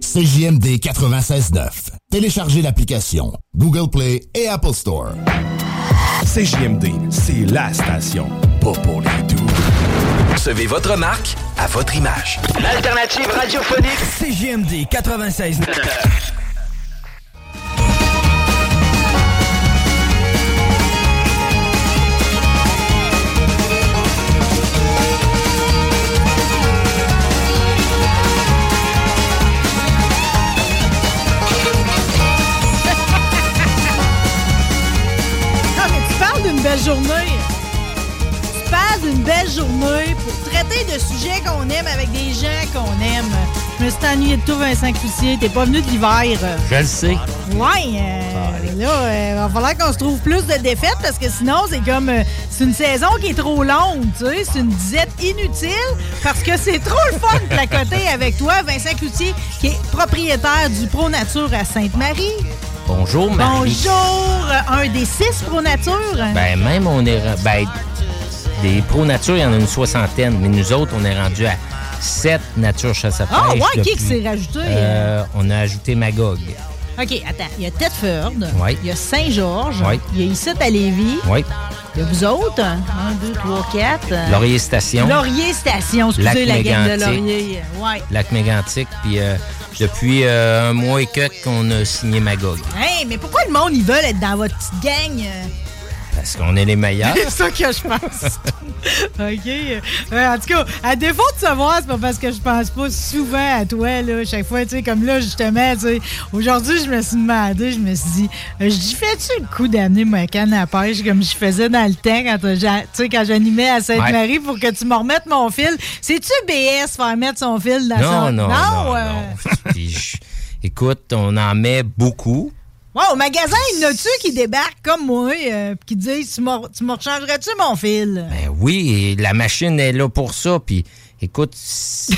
CJMD 96.9. Téléchargez l'application Google Play et Apple Store. CJMD, c'est la station. Pas pour les doux. Recevez votre marque à votre image. L'alternative radiophonique. CJMD 96.9. belle journée. Tu parles d'une belle journée pour traiter de sujets qu'on aime avec des gens qu'on aime. Je me suis ennuyé de tout, Vincent Cloutier. T'es pas venu de l'hiver. Je le sais. Ouais, euh, là, euh, va falloir qu'on se trouve plus de défaites parce que sinon, c'est comme. euh, c'est une saison qui est trop longue, tu sais. C'est une disette inutile parce que c'est trop le fun de placoter avec toi, Vincent Cloutier, qui est propriétaire du Pro Nature à Sainte-Marie. Bonjour, Marie. Bonjour, un des six Pro Nature? Ben, même on est. Ben, des pro nature, il y en a une soixantaine, mais nous autres, on est rendu à sept nature chasse à Ah, pêche. ouais, qui s'est rajouté? Euh, on a ajouté Magog. OK, attends. Il y a Tedford. Ouais. Il y a Saint-Georges. Ouais. Il y a ici à Lévis. Oui. Il y a vous autres. Un, deux, trois, quatre. Laurier Station. Laurier Station. Excusez Lac la gang de. Laurier. Ouais. Lac Mégantic. Puis euh, depuis euh, un mois et quelques qu'on a signé Magog. Hey, mais pourquoi le monde, ils veulent être dans votre petite gang? Parce qu'on est les meilleurs. C'est ça que je pense. OK. Euh, en tout cas, à défaut de savoir, c'est pas parce que je pense pas souvent à toi, là, chaque fois, tu sais, comme là, justement, tu sais, aujourd'hui, je me suis demandé, je me suis dit, euh, je dis, fais-tu le coup d'amener ma canne à pêche comme je faisais dans le temps quand, euh, j'a- tu sais, quand j'animais à Sainte-Marie pour que tu me remettes mon fil? C'est-tu BS faire mettre son fil dans Non, son... non, non, euh, Puis je- écoute, on en met beaucoup. Ouais, au magasin, il y en a-tu qui débarquent comme moi, euh, qui disent, tu me tu me rechangerais-tu mon fil? Ben oui, la machine est là pour ça. Puis écoute, c'est-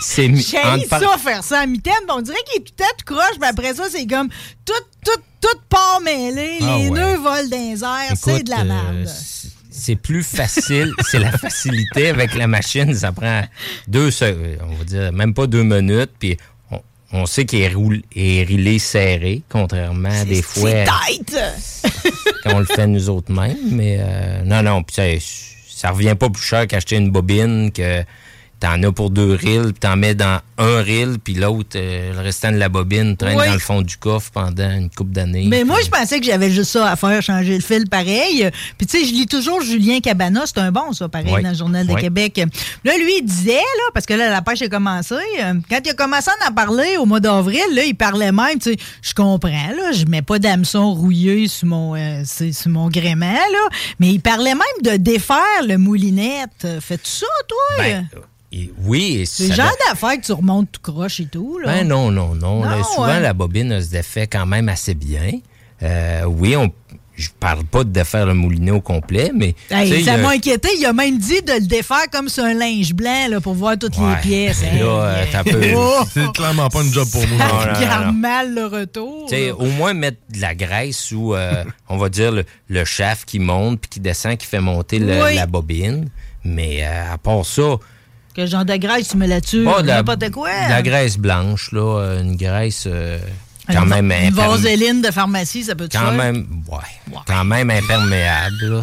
J'ai par- ça, faire ça à mitaine. On dirait qu'il est tout à tout croche, mais après ça, c'est comme tout, tout, tout part mêlé. Ah les ouais. nœuds volent dans les airs. C'est de la euh, merde. c'est- c'est plus facile, c'est la facilité avec la machine. Ça prend deux, on va dire, même pas deux minutes. Puis on, sait qu'il est, roul- est rilé serré, contrairement à des fois C'est tête! quand on le fait nous autres mêmes. Mais euh, non, non, puis ça, ça revient pas plus cher qu'acheter une bobine que t'en as pour deux reels, puis t'en mets dans un reel, puis l'autre, euh, le restant de la bobine, traîne Oui. dans le fond du coffre pendant une couple d'années. Mais moi, je pensais que j'avais juste ça à faire, changer le fil pareil. Puis tu sais, je lis toujours Julien Cabana, c'est un bon ça, pareil, Oui. dans le Journal de Oui. Québec. Là, lui, il disait, là, parce que là, la pêche a commencé, euh, quand il a commencé à en parler au mois d'avril, là, il parlait même, tu sais, je comprends, là, je mets pas d'hameçon rouillé sur mon, euh, sur mon gréement, là, mais il parlait même de défaire le moulinette. Fais-tu ça, toi? Ben, et oui, et c'est ça le genre doit- d'affaires que tu remontes tout croche et tout, là. Ben non, non, non. Là, souvent, ouais. la bobine elle se défait quand même assez bien. Euh, oui, on, je parle pas de défaire le moulinet au complet, mais... Hey, ça le- m'a inquiété. Il a même dit de le défaire comme sur un linge blanc là, pour voir toutes Ouais, les pièces. mais là, euh, Oh! C'est clairement pas une job pour nous. Ça Non, non, non, regarde non. mal le retour. Tu sais, là. au moins mettre de la graisse ou, euh, on va dire, le, le shaft qui monte puis qui descend, qui fait monter le- Oui. la bobine. Mais euh, à part ça, Quel genre de graisse tu mets là-dessus? la, N'importe quoi. de la graisse blanche, là, une graisse... euh, quand même Une vaseline de pharmacie, ça peut te quand faire? même, ouais, quand même imperméable. là,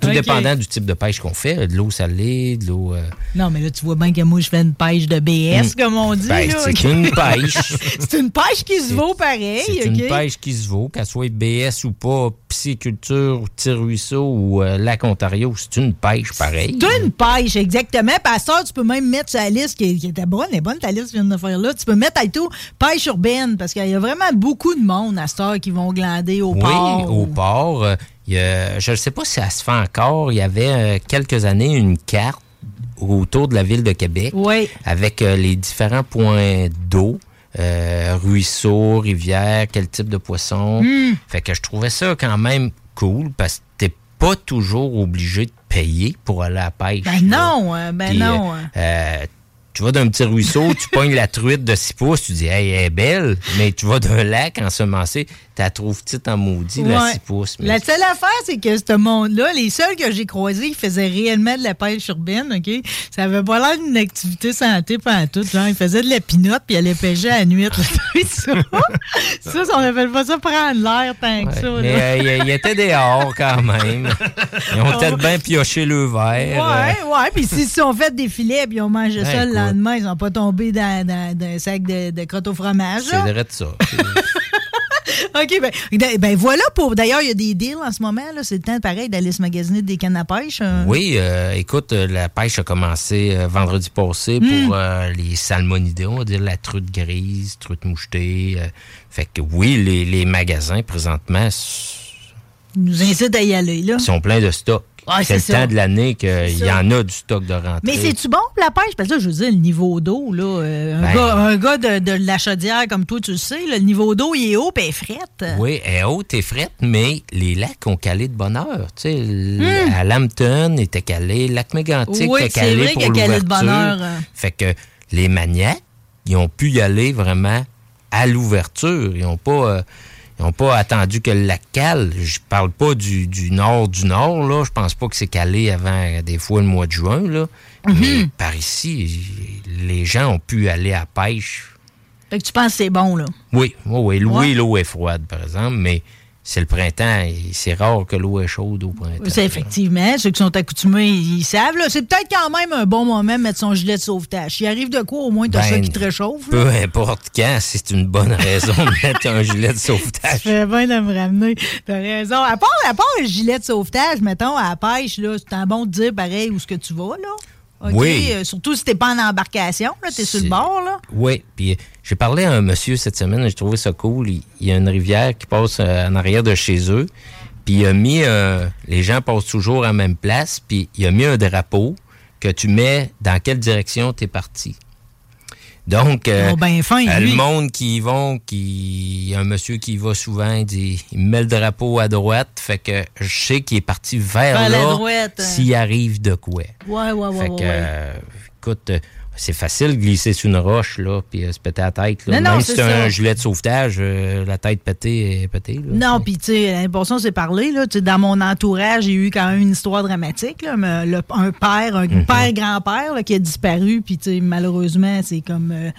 tout dépendant du type de pêche qu'on fait, de l'eau salée, de l'eau. euh, Non, mais là, tu vois bien que moi, je fais une pêche de BS, Mm. comme on dit. Ben, c'est une pêche. c'est une pêche qui se vaut pareil. C'est une pêche qui se vaut, qu'elle soit BS ou pas, pisciculture, ou tir-ruisseau ou euh, lac Ontario, c'est une pêche pareille. C'est une pêche, exactement. Pasteur, tu peux même mettre la liste qui, qui était bonne, elle est bonne ta liste que tu viens de faire là. Tu peux mettre à tout pêche urbaine parce qu'il y a vraiment beaucoup de monde à cette heure qui vont glander au Oui, port. au port. euh, il y a- je ne sais pas si ça se fait encore. Il y avait euh, quelques années une carte autour de la ville de Québec Oui. avec euh, les différents points d'eau. ruisseaux, rivières, quel type de poisson. Mm. Fait que je trouvais ça quand même cool parce que t'es pas toujours obligé de payer pour aller à la pêche. Ben là. non, euh, ben non. Euh, euh, tu vas d'un petit ruisseau, tu pognes la truite de 6 pouces, tu dis, hey, elle est belle, mais tu vas d'un lac ensemencé, tu la trouves petite en maudit, la Ouais. 6 pouces. Mais La seule affaire, c'est que ce monde-là, les seuls que j'ai croisés qui faisaient réellement de la pêche urbaine, OK? Ça avait pas l'air d'une activité santé pendant tout. Genre, ils faisaient de la pinotte puis ils allaient pêcher à la nuit. ça, ça, on appelle pas ça prendre l'air tant que ça. là. mais euh, il y, était dehors quand même. Ils ont peut-être bien pioché le verre. euh. Ouais, ouais. Puis s'ils se sont fait des filets puis ils ont mangé Ben, ça écoute. Lendemain, ils n'ont pas tombé dans, dans- dans un sac de, de au fromage. C'est vrai de ça. OK, ben, ben voilà pour. D'ailleurs, il y a des deals en ce moment. là. C'est le temps, pareil, d'aller se magasiner des cannes à pêche. euh. Oui, euh, écoute, euh, la pêche a commencé euh, vendredi passé pour Mm. euh, les salmonidés, on va dire la truite grise, truite mouchetée. fait que oui, les, les magasins présentement Ils nous incitent à y aller, là. sont pleins de stock. Ouais, c'est le ça. temps de l'année qu'il y en a du stock de rentrée. Mais c'est-tu bon pour la pêche? Parce que là, je veux dire, le niveau d'eau, là, euh, un, Ben- gars, un gars de, de la chaudière comme toi, tu le sais, là, le niveau d'eau, il est haut et frette. Oui, elle est haute et frette, mais les lacs ont calé de bonne heure. Tu sais, Hmm. À Lambton était calé, lac Mégantic Oui, était c'est calé vrai pour qu'il a calé de bonne heure. Fait que les maniaques, ils ont pu y aller vraiment à l'ouverture. Ils n'ont pas, euh, ils ont pas attendu que le lac cale. Je parle pas du, du nord du nord, là. Je pense pas que c'est calé avant des fois le mois de juin, là. Mhm. Mais par ici, les gens ont pu aller à pêche Fait que tu penses que c'est bon, là? oui, oui, oui. Ouais. l'eau est froide, par exemple, mais c'est le printemps et c'est rare que l'eau est chaude au printemps. C'est effectivement. Ceux qui sont accoutumés, ils savent. C'est peut-être quand même un bon moment de mettre son gilet de sauvetage. S'il arrive de quoi, au moins, t'as Ben, ça qui te réchauffe. là? Peu importe quand, c'est une bonne raison de mettre un gilet de sauvetage. Je bien de me ramener. T'as raison. À part, à part le gilet de sauvetage, mettons, à la pêche, là, c'est un bon de dire pareil où ce que tu vas, là. Oui. Euh, surtout si t'es pas en embarcation, là, t'es sur le bord, là. Oui, puis j'ai parlé à un monsieur cette semaine, j'ai trouvé ça cool. Il, il y a une rivière qui passe euh, en arrière de chez eux, puis il a mis, euh, les gens passent toujours à la même place, puis il a mis un drapeau que tu mets dans quelle direction tu es parti. Donc, euh, Oh, ben fin, euh, le monde qui y vont, qui, il y a un monsieur qui y va souvent, il dit, il met le drapeau à droite, fait que je sais qu'il est parti vers, là, hein. s'il arrive de quoi. Ouais, ouais, ouais, Fait ouais, que, ouais. euh, écoute, c'est facile de glisser sur une roche, là, puis euh, se péter la tête. Là. Non, Même c'est si ça. un gilet de sauvetage, euh, la tête pétée est pétée. là. Non, puis tu sais, l'important, c'est parler. Là, dans mon entourage, j'ai eu quand même une histoire dramatique. Là, mais le- un père, un Mhm. père-grand-père qui a disparu, puis malheureusement, c'est comme... euh,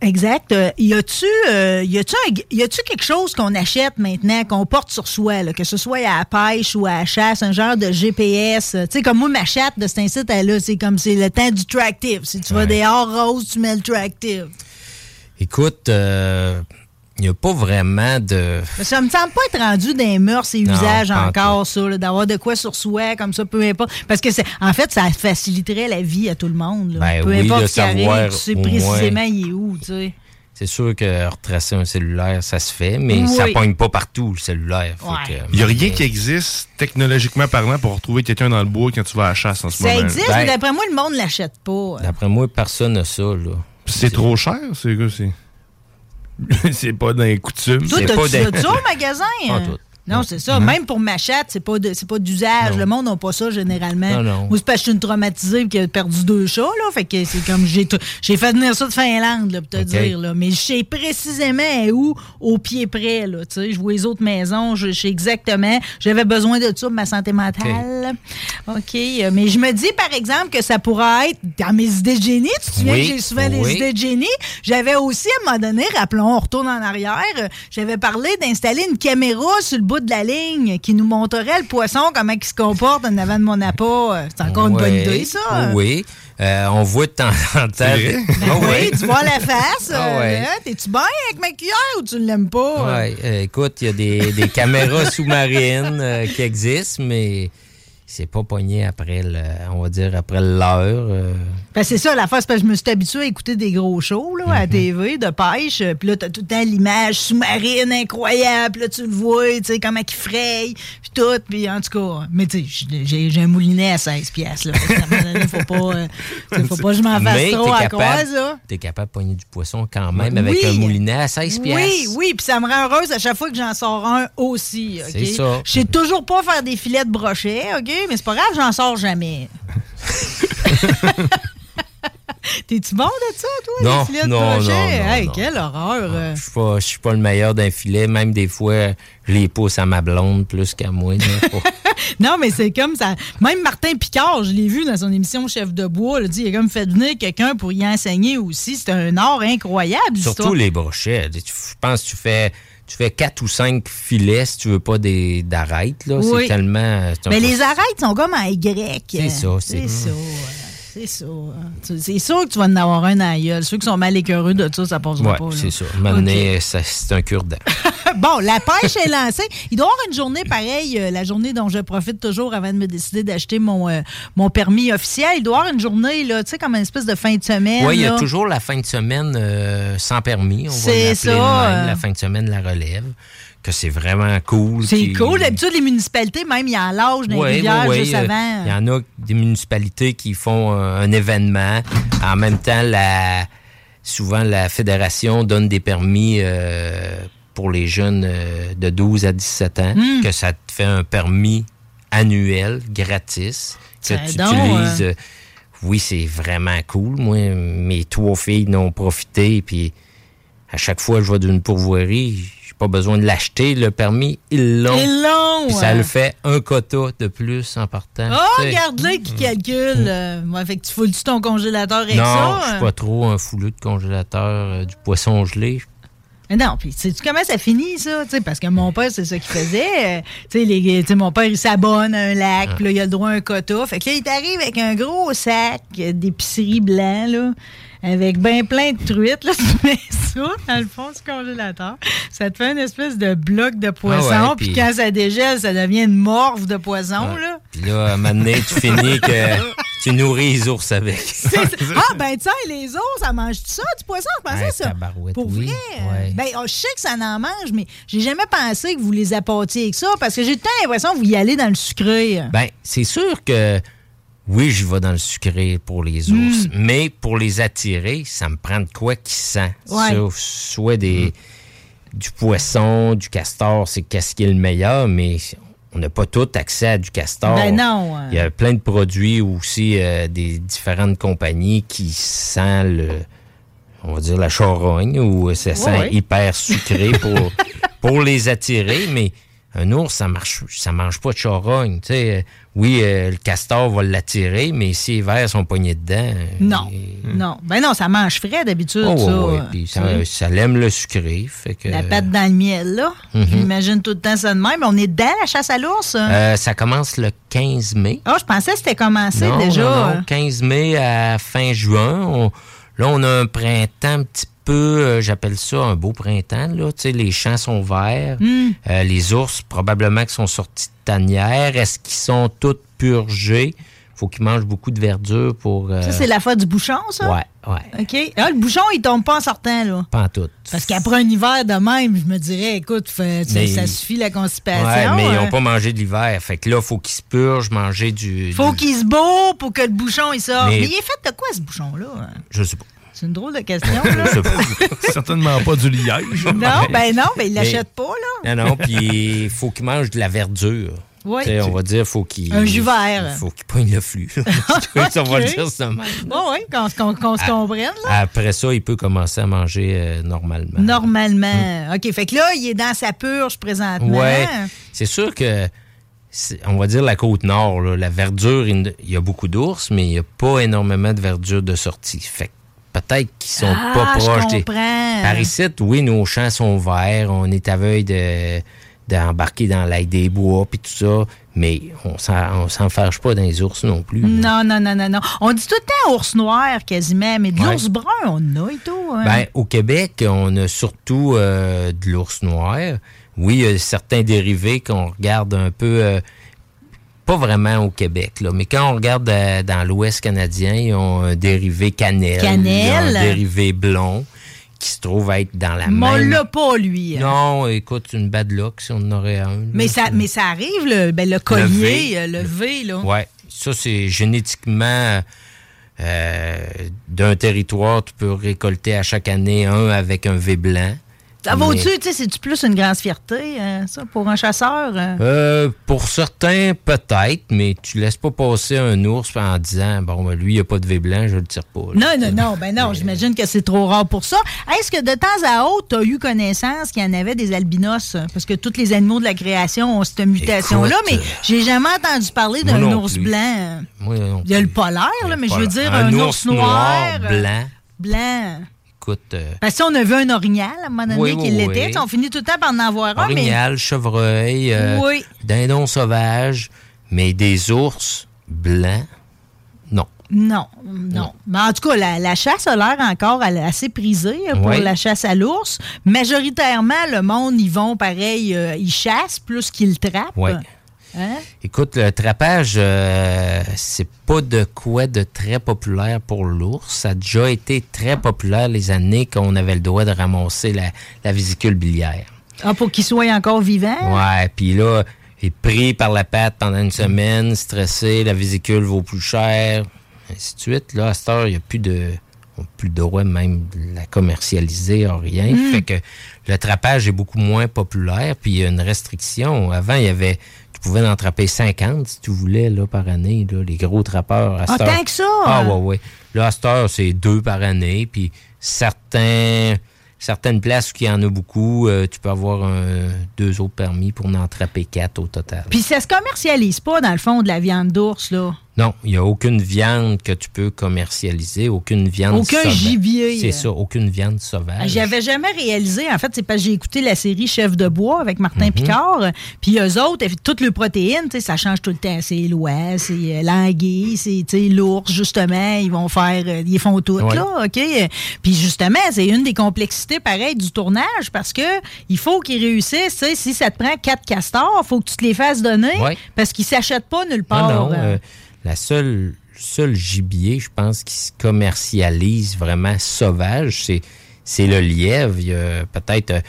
Exact. Euh, y a-tu euh, y a-tu y a-tu quelque chose qu'on achète maintenant qu'on porte sur soi là, que ce soit à la pêche ou à la chasse, un genre de GPS, euh, tu sais comme moi ma chatte de cet incite là, c'est comme c'est le temps du tractive. Si tu vas dehors rose, tu mets le tractive. Écoute, il n'y a pas vraiment de... Mais ça me semble pas être rendu des mœurs et usages encore, ça, d'avoir de quoi sur soi, comme ça, peu importe. Parce que, c'est, en fait, ça faciliterait la vie à tout le monde. là. Ben peu oui, importe ce qui arrive, tu sais précisément moins. il est où, tu sais. C'est sûr que retracer un cellulaire, ça se fait, mais Oui. ça pogne pas partout, le cellulaire. Il n'y a rien qui existe technologiquement parlant pour retrouver quelqu'un dans le bois quand tu vas à la chasse en ce Ça moment. existe, mais d'après moi, le monde l'achète pas. D'après moi, personne n'a ça, là. C'est trop cher, c'est quoi, c'est. pas dans les coutumes. Toi, c'est pas des- ça au magasin? Pas tout. Non, c'est ça. Même pour ma chatte, c'est pas de- c'est pas d'usage. Le monde n'a pas ça généralement. Non, non. Moi, c'est parce que je suis une traumatisée et qui a perdu deux chats, là. Fait que c'est comme j'ai t- j'ai fait venir ça de Finlande, là, pour te dire, là. Mais je sais précisément où, au pied près, là. Tu sais, je vois les autres maisons, je sais exactement. J'avais besoin de ça pour ma santé mentale. OK. Euh, Mais je me dis, par exemple, que ça pourrait être dans mes idées de génie. Tu te souviens Oui, que j'ai souvent des idées de génie? J'avais aussi, à un moment donné, rappelons, on retourne en arrière, euh, j'avais parlé d'installer une caméra sur le bout de la ligne qui nous montrerait le poisson, comment il se comporte en avant de mon appât. Euh, C'est encore une bonne idée, ça. Oui. Euh, on voit de temps en temps. Ben Ah oui, tu vois la face. Ouais. hein, T'es-tu bien avec ma cuillère ou tu l'aimes pas? Ouais, euh, écoute, il y a des, des caméras sous-marines euh, qui existent, mais c'est pas pogné après le, on va dire après l'heure. euh. Ben, c'est ça, la face, parce que je me suis habitué à écouter des gros shows là, Mhm. à la TV de pêche. Puis là, t'as tout le temps l'image sous-marine incroyable. Puis Là, tu le vois, tu sais, comment il fraye, puis tout. Puis en tout cas, mais tu sais, j'ai- un moulinet à 16 piastres. Là. Donné, faut pas, euh, faut pas que je m'en fasse Mais trop à capable, ça. t'es capable de pogner du poisson quand même avec un moulinet à 16 piastres. Oui, oui, puis ça me rend heureuse à chaque fois que j'en sors un aussi. OK? C'est ça. Je sais toujours pas faire des filets de brochet, OK? Mais c'est pas grave, j'en sors jamais. T'es-tu bon de ça, toi, Non, les filets de non, brochet? non, hey, non. quelle horreur! euh. Je suis pas, je suis pas le meilleur d'un filet. Même des fois, je les pousse à ma blonde plus qu'à moi. là, Non, mais c'est comme ça. Même Martin Picard, je l'ai vu dans son émission Chef de bois, il a dit il a comme fait venir quelqu'un pour y enseigner aussi. C'est un art incroyable, Surtout les brochets. Tu- Je pense que tu fais, tu fais quatre ou cinq filets si tu veux pas des d'arêtes. là. Oui. C'est tellement. un Mais les arêtes sont comme en Y. C'est ça, c'est- C'est ça. C'est ça. hein. C'est sûr que tu vas en avoir un la gueule. Ceux qui sont mal écœureux de ça, ça passera Ouais, pas. c'est ça. Ça- c'est un cure-dent. Bon, la pêche est lancée. Il doit y avoir une journée pareille, euh, la journée dont je profite toujours avant de me décider d'acheter mon, euh, mon permis officiel. Il doit y avoir une journée, là, tu sais, comme une espèce de fin de semaine. Oui, il y a toujours la fin de semaine euh, sans permis. On va C'est l'appeler ça, même, la fin de semaine la relève. Que c'est vraiment cool. C'est cool. D'habitude, les municipalités, même, il y a l'âge juste euh, avant. Il y en a des municipalités qui font un événement. En même temps, la, souvent, la fédération donne des permis euh, pour les jeunes euh, de 12 à 17 ans, Hmm. que ça te fait un permis annuel, gratis, que tu donc, utilises. euh, euh, oui, c'est vraiment cool. Moi, mes trois filles n'ont profité, puis à chaque fois que je vais d'une pourvoirie, pas besoin de l'acheter, le permis, ils l'ont. Ils l'ont, Puis ça ouais. le fait un quota de plus en partant. Oh, Tu sais. regarde-le qui calcule. Euh, fait que tu foules-tu ton congélateur avec non, ça? je hein? suis pas trop un fouleux de congélateur euh, du poisson gelé. Mais Non, puis sais-tu comment ça finit, ça? Tu sais, parce que mon père, c'est ça qu'il faisait. Euh, tu sais, les- tu sais, mon père, il s'abonne à un lac, puis là, il a le droit à un quota. Fait que là, il t'arrive avec un gros sac d'épicerie blanc, là, avec ben plein de truites. Là, tu mets ça dans le fond du congélateur. Ça te fait une espèce de bloc de poisson, Ah ouais, puis puis- quand ça dégèle, ça devient une morve de poisson, là. Puis là, à un moment donné, tu finis que tu nourris les ours avec. Ah, ben, tiens, les ours, ça mange ça, du poisson? Je pensais Ouais, ça. Pour oui. vrai? Ouais. Ben, oh, je sais que ça en mange, mais j'ai jamais pensé que vous les appâtiez avec ça, parce que j'ai tout le temps l'impression que vous y allez dans le sucré. Ben, c'est sûr que oui, je vais dans le sucré pour les ours, Mm. mais pour les attirer, ça me prend de quoi qui sent. Ouais. Soit des, du poisson, du castor, c'est qu'est-ce qui est le meilleur, mais on n'a pas tout accès à du castor. Ben non, euh. Il y a plein de produits aussi euh, des différentes compagnies qui sentent le, on va dire la charogne ou ça sent ouais. hyper sucré pour, pour les attirer, mais un ours, ça marche, ça mange pas de charogne. Tu sais, oui, euh, le castor va l'attirer, mais si les vers sont pognés dedans. euh, Non, non. Ben non, ça mange frais d'habitude, oh, ça. ouais, puis tu ça, ça l'aime le sucré. Fait que, La pâte dans le miel, là. Mhm. J'imagine tout le temps ça de même. On est dans la chasse à l'ours. hein? euh, ça commence le 15 mai. Oh, je pensais que c'était commencé non, déjà. non, non, euh. 15 mai à fin juin. On- là, on a un printemps un petit peu, euh, j'appelle ça un beau printemps. Là. Tu sais, les champs sont verts. Hmm. Euh, les ours, probablement, qui sont sortis de tanière. Est-ce qu'ils sont tous purgés? Faut qu'ils mangent beaucoup de verdure pour... euh, Ça, c'est la fois du bouchon, ça? Ouais, ouais. OK. Ah, le bouchon, il tombe pas en sortant, là. Pas en tout. Parce qu'après un hiver de même, je me dirais, écoute, fait- ça, Mais- ça suffit la constipation. Ouais, mais ils hein. n'ont pas mangé de l'hiver. Fait que là, faut qu'ils se purgent, manger du... Faut du- qu'il se bourre pour que le bouchon il sorte. Mais... Mais- il est fait de quoi, ce bouchon-là? hein? Je sais pas. C'est une drôle de question, là. Certainement pas du liège. Non, ben non, ben il l'achète pas, là. Non, non, puis il faut qu'il mange de la verdure. Oui. On va dire, faut qu'il. Un jus vert. Il faut qu'il pogne le flux. On va le dire ça. Oui, oui, qu'on qu'on- qu'on se comprenne, là. Après ça, il peut commencer à manger euh, normalement. Normalement. OK, fait que là, il est dans sa purge présentement. Ouais. C'est sûr que, on va dire la côte nord, là, la verdure, il y a beaucoup d'ours, mais il n'y a pas énormément de verdure de sortie. Fait que peut-être qu'ils sont Ah, pas je proches des. comprends. Par ici, oui, nos champs sont verts, on est à veille de d'embarquer dans l'ail des bois puis tout ça, mais on s'en on s'en fâche pas dans les ours non plus. Non, non, non, non, non. On dit tout le temps ours noir quasiment, mais de Ouais. l'ours brun, on en a et tout. hein. Ben, au Québec, on a surtout euh, de l'ours noir. Oui, il y a certains dérivés qu'on regarde un peu, euh, pas vraiment au Québec, là, mais quand on regarde euh, dans l'Ouest canadien, ils ont un dérivé cannelle, Cannelle. ils ont un dérivé blond qui se trouve être dans la Mais on l'a pas, lui. hein. Non, écoute, une bad luck si on en aurait un. là. Mais ça, mais ça arrive, le, ben, le collier, V. euh, le V, là. Ouais, ça c'est génétiquement euh, d'un territoire, tu peux récolter à chaque année un avec un V blanc. Ça vaut-tu, Mais- tu sais, c'est-tu plus une grande fierté, euh, ça, pour un chasseur? euh? Euh, pour certains, peut-être, mais tu laisses pas passer un ours en disant bon, ben, lui, il a pas de V blanc, je le tire pas. là. Non, non, non, ben non, j'imagine que c'est trop rare pour ça. Est-ce que de temps à autre, tu as eu connaissance qu'il y en avait des albinos? Parce que tous les animaux de la création ont cette mutation-là, mais j'ai jamais entendu parler d'un ours plus. blanc. Moi, non Il y a le polaire, là, mais je veux dire un, un, ours noir, euh, blanc. Blanc. Écoute, euh, Parce que on a vu un orignal à un moment donné Oui, oui, l'était. oui. On finit tout le temps par en avoir un, mais. orignal, chevreuil, euh, Oui. dindon sauvage, mais des ours blancs, non. Non, non. Mais en tout cas, la, la chasse a l'air encore assez prisée euh, pour la chasse à l'ours. Majoritairement, le monde, ils vont pareil, euh, ils chassent plus qu'ils trappent. Ouais. Hein? Écoute, le trapage, euh, c'est pas de quoi de très populaire pour l'ours. Ça a déjà été très populaire les années qu'on avait le droit de ramasser la, la vésicule biliaire. Ah, pour qu'ils soient encore vivants? Ouais, puis là, il est pris par la patte pendant une semaine, stressé, la vésicule vaut plus cher, ainsi de suite. Là, à cette heure, il n'y a plus de plus le droit même de la commercialiser, ou rien. Mm. Fait que le trapage est beaucoup moins populaire, puis il y a une restriction. Avant, il y avait, tu pouvais en trapper 50 si tu voulais, là, par année, là, les gros trappeurs. À Ah, cette heure- tant que ça? Ah, ouais, ouais. Là, à cette heure, c'est deux par année, puis certains, certaines places où il y en a beaucoup, euh, tu peux avoir un- deux autres permis pour en attraper quatre au total. Puis ça se commercialise pas, dans le fond, de la viande d'ours, là? Non, il n'y a aucune viande que tu peux commercialiser, aucune viande Aucun sauvage. gibier. C'est ça, aucune viande sauvage. J'avais jamais réalisé, en fait, c'est parce que j'ai écouté la série Chef de bois avec Martin Mhm. Picard, puis eux autres, toutes les protéines, ça change tout le temps. C'est l'oie, c'est euh, l'anguille, c'est l'ours, justement, ils vont faire, euh, ils font tout, Ouais. là, OK? Puis justement, c'est une des complexités, pareil, du tournage, parce que il faut qu'ils réussissent, si ça te prend quatre castors, faut que tu te les fasses donner, Ouais. parce qu'ils s'achètent pas nulle Ah part. non, euh. euh, la seule, seul gibier, je pense, qui se commercialise vraiment sauvage, c'est, c'est le lièvre. Il y a peut-être euh,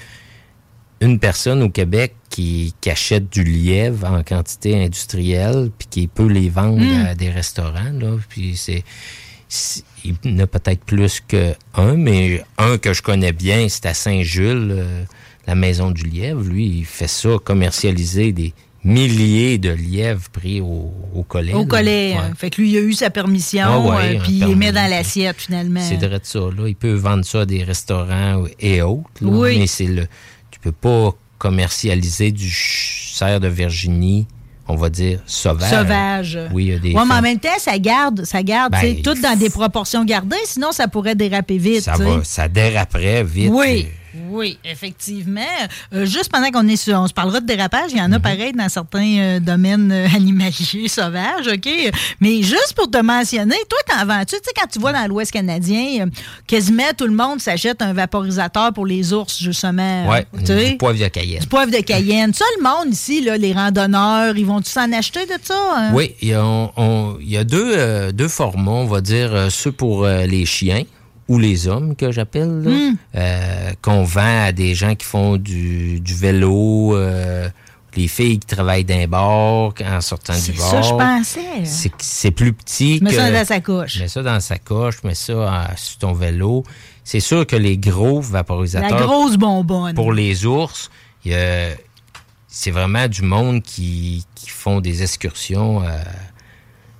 une personne au Québec qui, qui achète du lièvre en quantité industrielle, puis qui peut les vendre Mm. à des restaurants. Là, puis c'est, c'est- il y en a peut-être plus qu'un, mais un que je connais bien, c'est à Saint-Jules, euh, la maison du lièvre. Lui, il fait ça, commercialiser des milliers de lièvres pris au, au collet. Au collet. Ouais. euh, Fait que lui, il a eu sa permission, Ah ouais, euh, puis il les met dans l'assiette, finalement. C'est de ça. Là. Il peut vendre ça à des restaurants et autres. là. Oui. Mais c'est le. Tu peux pas commercialiser du cerf de Virginie, on va dire, sauvage. Sauvage. Oui, il y a des. Ouais, mais en même temps, ça garde, ça garde, Ben, tu sais, tout dans des proportions gardées, sinon ça pourrait déraper vite. ça va, ça déraperait vite. Oui. Oui, effectivement. Euh, juste pendant qu'on est sur, on se parlera de dérapage, il y en Mhm. a pareil dans certains euh, domaines euh, animaliers sauvages, OK? Mais juste pour te mentionner, toi, t'en vends-tu? Tu sais, quand tu vas dans l'Ouest canadien, quasiment tout le monde s'achète un vaporisateur pour les ours, justement. Sais? du poivre de Cayenne. Du poivre de Cayenne. Ça, le monde ici, là, les randonneurs, ils vont-tu s'en acheter de ça? hein? Oui, il y a, on- on- il y a deux, deux formats, on va dire, ceux pour les chiens ou les hommes que j'appelle, là, Mm. euh, qu'on vend à des gens qui font du, du vélo euh, les filles qui travaillent d'un bar en sortant du C'est bar. ça, je pensais. C'est c'est plus petit Mets que... ça dans sa couche. Mets ça dans sa coche, mets ça euh, sur ton vélo. C'est sûr que les gros La vaporisateurs grosse bonbonne. pour les ours, c'est vraiment du monde qui, qui font des excursions.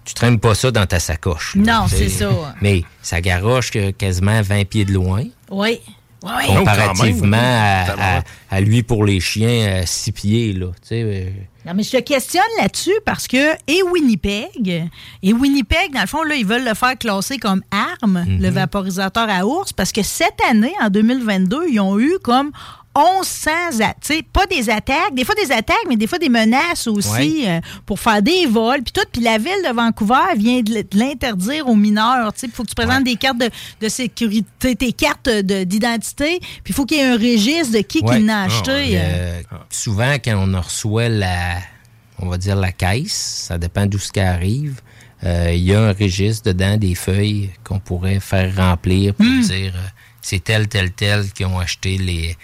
Tu traînes pas ça dans ta sacoche. là, Non, c'est ça. Mais ça garoche quasiment 20 pieds de loin. Oui. Oui. Comparativement Oh, même. à, à- à lui pour les chiens, 6 pieds. Là, euh, Non, mais je te questionne là-dessus parce que, et Winnipeg, et Winnipeg, dans le fond, là, ils veulent le faire classer comme arme, Mhm. le vaporisateur à ours, parce que cette année, en 2022, ils ont eu comme 1100, a- tu pas des attaques, des fois des attaques, mais des fois des menaces aussi Ouais. euh, pour faire des vols, puis tout. Puis la ville de Vancouver vient de l'interdire aux mineurs. Tu sais, il faut que tu présentes des cartes de, de sécurité, tes cartes de- d'identité, puis il faut qu'il y ait un registre de qui Ouais. qui l'a Ah, acheté. euh. euh, souvent, quand on reçoit la, on va dire la caisse, ça dépend d'où ce qui arrive, euh, il y a un registre dedans des feuilles qu'on pourrait faire remplir pour Hmm. dire c'est tel, tel, tel qui ont acheté les,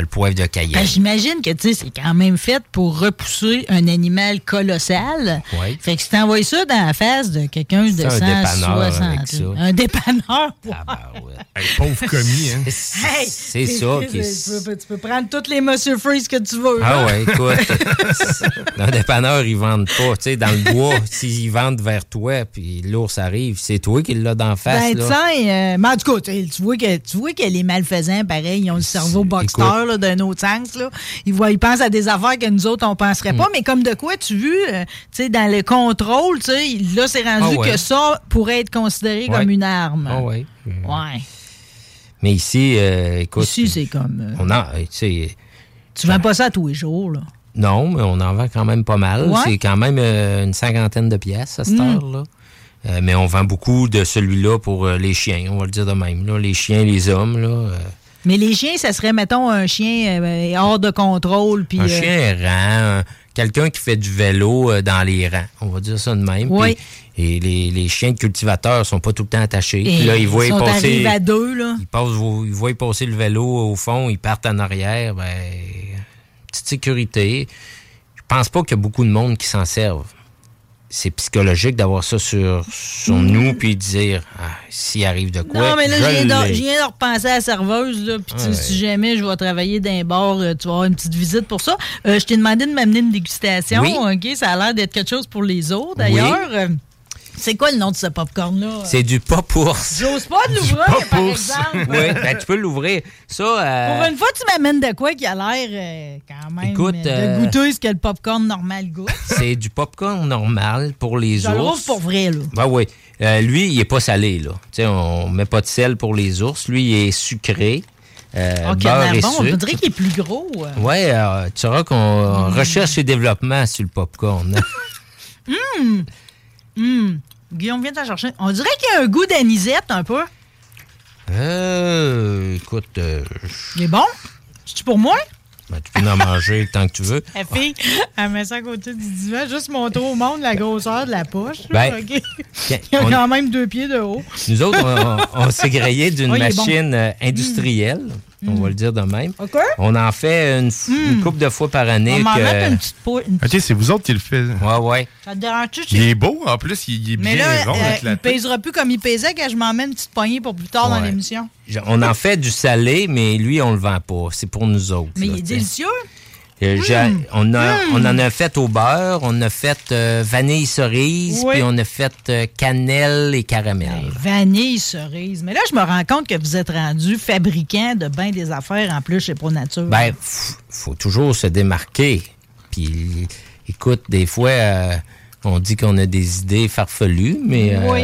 le poivre de Ben, Cayenne. J'imagine que tu sais, c'est quand même fait pour repousser un animal colossal. Ouais. Fait que si t'envoies ça dans la face de quelqu'un de C'est un dépanneur 160... avec ça. Un dépanneur. pauvre commis, hein? Hey, C'est ça qui Tu peux, tu peux prendre toutes les Monsieur Freeze que tu veux. Ah ouais, écoute, dans le dépanneur, ils vendent pas. Tu sais, dans le bois, s'ils vendent vers toi, puis l'ours arrive, c'est toi qui l'as d'en face. Ben, là. euh, mais en tout cas, tu vois, que, tu vois que les malfaisants, pareil, ils ont le cerveau boxer là, d'un autre sens. Là. Ils, voient, ils pensent à des affaires que nous autres, on penserait Mm. pas. Mais comme de quoi, tu vois, euh, tu sais, dans le contrôle, tu sais, là, c'est rendu Ah ouais. que ça pourrait être considéré Ouais. comme une arme. Ah ouais. Ouais. Mais ici, euh, écoute. Ici, c'est comme. euh, On a, tu sais. Tu vends pas ça tous les jours, là. Non, mais on en vend quand même pas mal. Ouais. C'est quand même euh, une cinquantaine de pièces à cette Mm. heure-là. Euh, mais on vend beaucoup de celui-là pour euh, les chiens, on va le dire de même. Là. Les chiens, les hommes. Là, Mais les chiens, ça serait, mettons, un chien euh, hors de contrôle. Puis, un euh, chien errant, un- quelqu'un qui fait du vélo euh, dans les rangs. On va dire ça de même. Oui. Et les, les chiens de cultivateurs sont pas tout le temps attachés. et là, ils voient sont passer. à deux, là. Ils, passent, ils voient passer le vélo au fond, ils partent en arrière. Ben, petite sécurité. Je pense pas qu'il y a beaucoup de monde qui s'en servent. C'est psychologique d'avoir ça sur, sur nous puis de dire ah, s'il arrive de quoi. Non, mais là, je viens, de, l'ai. je viens de repenser à la serveuse, là. Puis, tu Ouais. si jamais je vais travailler d'un bar, euh, tu vas avoir une petite visite pour ça. Euh, je t'ai demandé de m'amener une dégustation. Oui. OK? Ça a l'air d'être quelque chose pour les autres, d'ailleurs. C'est quoi le nom de ce popcorn-là? C'est du pop ours. J'ose pas de l'ouvrir, par exemple. oui, ben, tu peux l'ouvrir. Ça, euh, Pour une fois, tu m'amènes de quoi qui a l'air euh, quand même Écoute, euh, de euh, goûter ce que le popcorn normal goûte. c'est du popcorn normal pour les Je ours. pour vrai, là. Ben oui. Lui, il est pas salé, là. Tu sais, on met pas de sel pour les ours. Lui, il est sucré. Euh, OK, beurre et bon, on dirait qu'il est plus gros. Ouais, euh, tu sauras qu'on recherche et développement sur le popcorn. Hum! Hum! Guillaume vient t'en chercher. On dirait qu'il y a un goût d'anisette un peu. euh, écoute, euh, Il est bon? C'est-tu pour moi? ben, tu peux en manger tant que tu veux. La fille, elle met ça à côté du divan, juste montrer au monde la grosseur de la poche. Ben, Il y a on- quand même deux pieds de haut. Nous autres, on, on s'est grillé d'une Oh, bon. machine euh, industrielle, on va le dire de même. OK. On en fait une, f- une couple de fois par On année. m'en que- met une petite peau. une- OK, c'est vous autres qui le faites. Ouais, ouais. Ça te dérange-tu? Il est beau, en plus, il, il est Mais bien là, rond, euh, il éclaté. pèsera plus comme il pesait quand je m'en mets une petite poignée pour plus tard dans l'émission. On en fait du salé, mais lui, on le vend pas. C'est pour nous autres. Mais là, il est délicieux. Euh, j'ai- Mm. on, a, on en a fait au beurre, on a fait euh, vanille cerise, Oui. puis on a fait euh, cannelle et caramel. Vanille, cerise. Mais là, je me rends compte que vous êtes rendu fabricant de bien des affaires en plus chez Pro Nature. Ben, faut toujours se démarquer. Puis, écoute, des fois, euh, on dit qu'on a des idées farfelues, mais... Oui.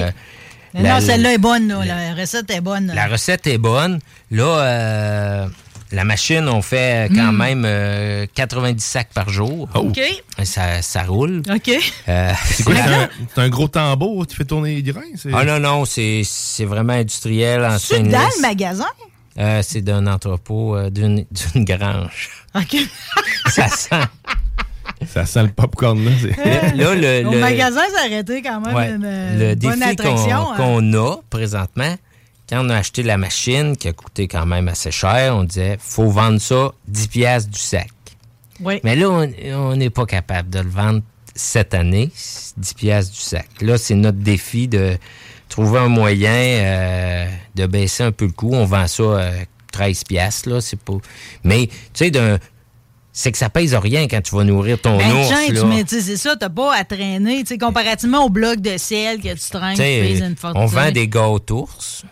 Mais la- non, celle-là est bonne, là. la recette est bonne. La recette est bonne. Là, euh, la machine, on fait quand Mm. même euh, 90 sacs par jour. OK. Ça, ça roule. OK. Euh, C'est quoi, c'est un, gros tambour qui fait tourner les grains? c'est- Ah non, non, c'est c'est vraiment industriel en C'est dans le magasin? Euh, c'est d'un entrepôt, euh, d'une d'une grange. OK. Ça sent. Ça sent le popcorn, là. Là, le, le- magasin, aurait été quand même ouais, une, le bonne défi qu'on attraction. hein. qu'on a présentement, quand on a acheté la machine, qui a coûté quand même assez cher, on disait faut vendre ça 10 piastres du sac. Oui. Mais là, on- n'est pas capable de le vendre cette année, 10 piastres du sac. Là, c'est notre défi de trouver un moyen euh, de baisser un peu le coût. On vend ça euh, 13 piastres, là, c'est pas... Mais, tu sais, d'un... C'est que ça pèse rien quand tu vas nourrir ton Ben, ours, là. tu sais, c'est ça, t'as pas à traîner, comparativement au bloc de sel que tu traînes, Tu pèses une fortune. on vend des gâteaux ours.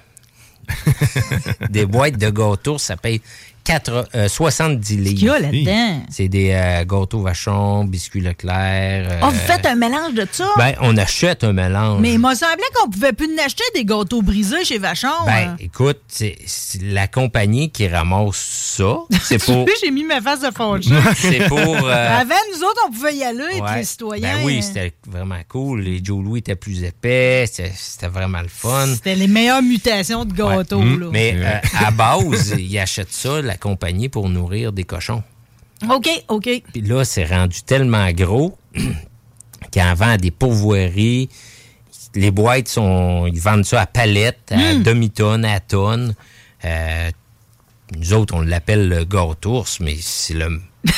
Des boîtes de gâteaux, ça paye 4, euh, 70 livres. qu'il y a là-dedans? C'est des euh, gâteaux vachon, biscuits Leclerc. euh, Oh, vous faites un mélange de ça? Ben, on achète un mélange. Mais il m'a semblé qu'on pouvait plus n'acheter des gâteaux brisés chez Vachon. Ben, hein. écoute, c'est la compagnie qui ramasse ça. C'est pour. j'ai mis ma face de fondue. C'est pour. euh, Avant, nous autres, on pouvait y aller, ouais. les citoyens. Ben oui, euh, c'était vraiment cool. Les Joe Louis étaient plus épais. C'était vraiment le fun. C'était les meilleures mutations de gâteaux, Ouais. là. Mais euh, à base, ils achètent ça, la compagnie, pour nourrir des cochons. OK, OK. Puis là, c'est rendu tellement gros à des pourvoiries. Les boîtes sont. Ils vendent ça à palette, à Hmm. demi-tonne, à tonne. Euh, nous autres, on l'appelle le gâteau mais c'est le.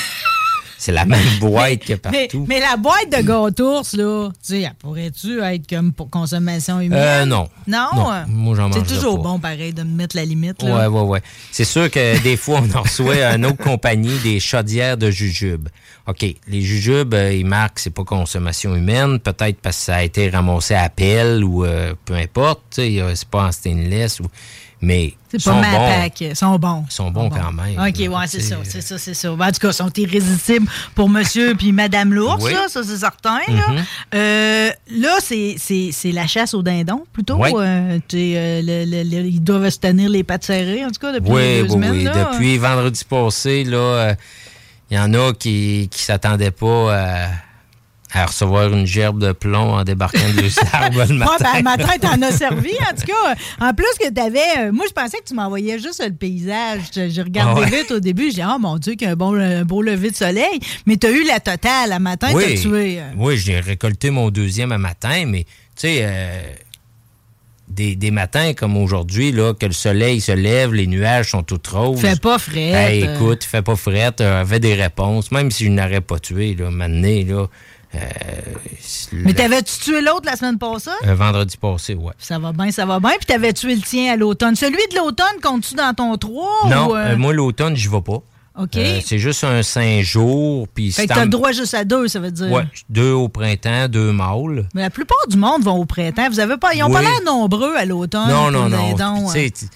c'est la même boîte que Mais, partout. mais la boîte de gâteaux, là, tu sais, elle pourrait-tu être comme pour consommation humaine? Euh, non. Non? Non, moi, j'en C'est toujours pas. bon, pareil, de me mettre la limite, Ouais, là. ouais, ouais. C'est sûr que des fois, on en reçoit à une autre compagnie des chaudières de jujubes. OK, les jujubes, euh, ils marquent c'est pas consommation humaine, peut-être parce que ça a été ramassé à pelle ou euh, peu importe, c'est pas en stainless, ou... mais C'est sont bons. Ils sont bons. Ils sont bons quand même. OK, ouais, c'est sais. ça, c'est ça, c'est ça. Ben, en tout cas, ils sont irrésistibles pour monsieur puis madame l'ours, Oui. ça, c'est certain. Là, Mhm. Euh, là c'est, la chasse au dindon, plutôt. Oui. Euh, tu sais, euh, le- le- le- ils doivent se tenir les pattes serrées, en tout cas, depuis Oui, deux oui, semaines. oui. là. Depuis vendredi passé, là, euh, il y en a qui qui s'attendaient pas à, recevoir une gerbe de plomb en débarquant de l'arbre le Ouais, matin. ben, le matin, t'en as servi, en tout cas. En plus que t'avais... euh, moi, je pensais que tu m'envoyais juste le paysage. Je- J'ai regardé Ah ouais. vite au début. J'ai dit, oh mon Dieu, qu'il y a un, bon, un beau lever de soleil. Mais t'as eu la totale. À matin, oui, t'as tué... euh, oui, j'ai récolté mon deuxième à matin, mais tu sais, euh, des, des matins comme aujourd'hui, là, que le soleil se lève, les nuages sont tout roses. Fait pas frais. Hey, écoute, fait pas frette, avait des réponses, même si je n'aurais pas tué, là, maintenant, là. Euh, Mais t'avais-tu tué l'autre la semaine passée? un vendredi passé, ouais. Ça va bien, ça va bien. Puis t'avais tué le tien à l'automne. Celui de l'automne, comptes-tu dans ton 3? non, ou, euh, euh, moi, l'automne, j'y vais pas. OK. Euh, c'est juste un cinq jours, puis fait que t'as le droit juste à deux, ça veut dire. Ouais, deux au printemps, deux mâles. Mais la plupart du monde vont au printemps. Vous avez pas, ils ont pas l'air nombreux à l'automne. Non, non, non. dindon, Tu sais, hein.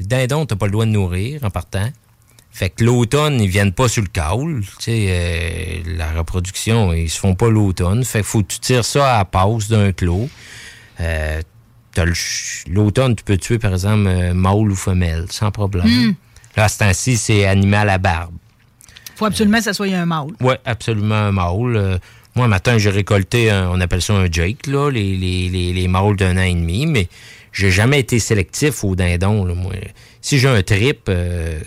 dindon, t'as pas le droit de nourrir en partant. Fait que l'automne, ils viennent pas sur le caule. Tu sais, euh, la reproduction, ils se font pas l'automne. Fait que faut que tu tires ça à la passe d'un clos. Euh, L'automne, tu peux tuer, par exemple, euh, mâle ou femelle, sans problème. Hmm. Là, à ce temps-ci, c'est animal à barbe. Faut absolument que ça soit un mâle. Oui, absolument un mâle. Moi, un matin, j'ai récolté, un- on appelle ça un Jake, là, les, les, les, les mâles d'un an et demi, mais j'ai jamais été sélectif au dindon. là, moi. Si j'ai un trip euh,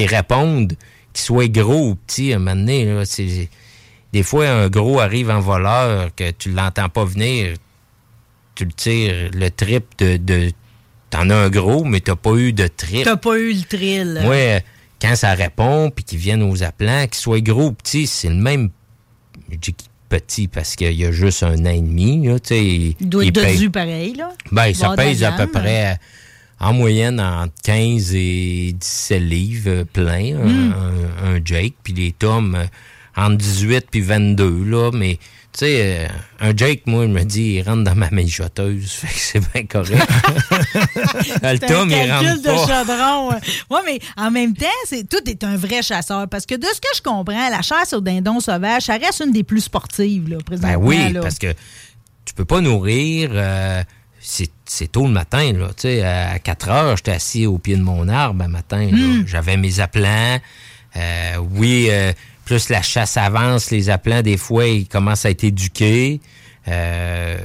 qui réponde, qu'il soit gros ou petit, à un moment donné, là, des fois, un gros arrive en voleur, que tu l'entends pas venir, tu le tires, le trip de... de T'en as un gros, mais t'as pas eu de trip. T'as pas eu le thrill. Moi, quand ça répond, puis qu'ils viennent aux appelants, qu'ils soient gros ou petits, c'est le même. Je dis petit parce qu'il y a juste un an et demi. Là, Il doit être pareil, là. Ben, ça pèse à peu près, euh, en moyenne, entre 15 et 17 livres plein, un- Hmm. un, un Jake. Puis les tomes, euh, entre 18 puis 22, là. Mais, tu sais, euh, un Jake, moi, je me dis, il rentre dans ma mijoteuse. Fait que c'est bien correct. le tome, il rentre de pas. chaudron. Oui, mais en même temps, c'est tout est un vrai chasseur. Parce que de ce que je comprends, la chasse au dindon sauvage, ça reste une des plus sportives, là, Ben présentement. oui, là. parce que tu peux pas nourrir. euh, c'est c'est tôt le matin, là. Tu sais, à 4 heures, j'étais assis au pied de mon arbre un matin. Hmm. J'avais mes appelants. Euh, oui, euh, plus la chasse avance, les appelants, des fois, ils commencent à être éduqués. Euh,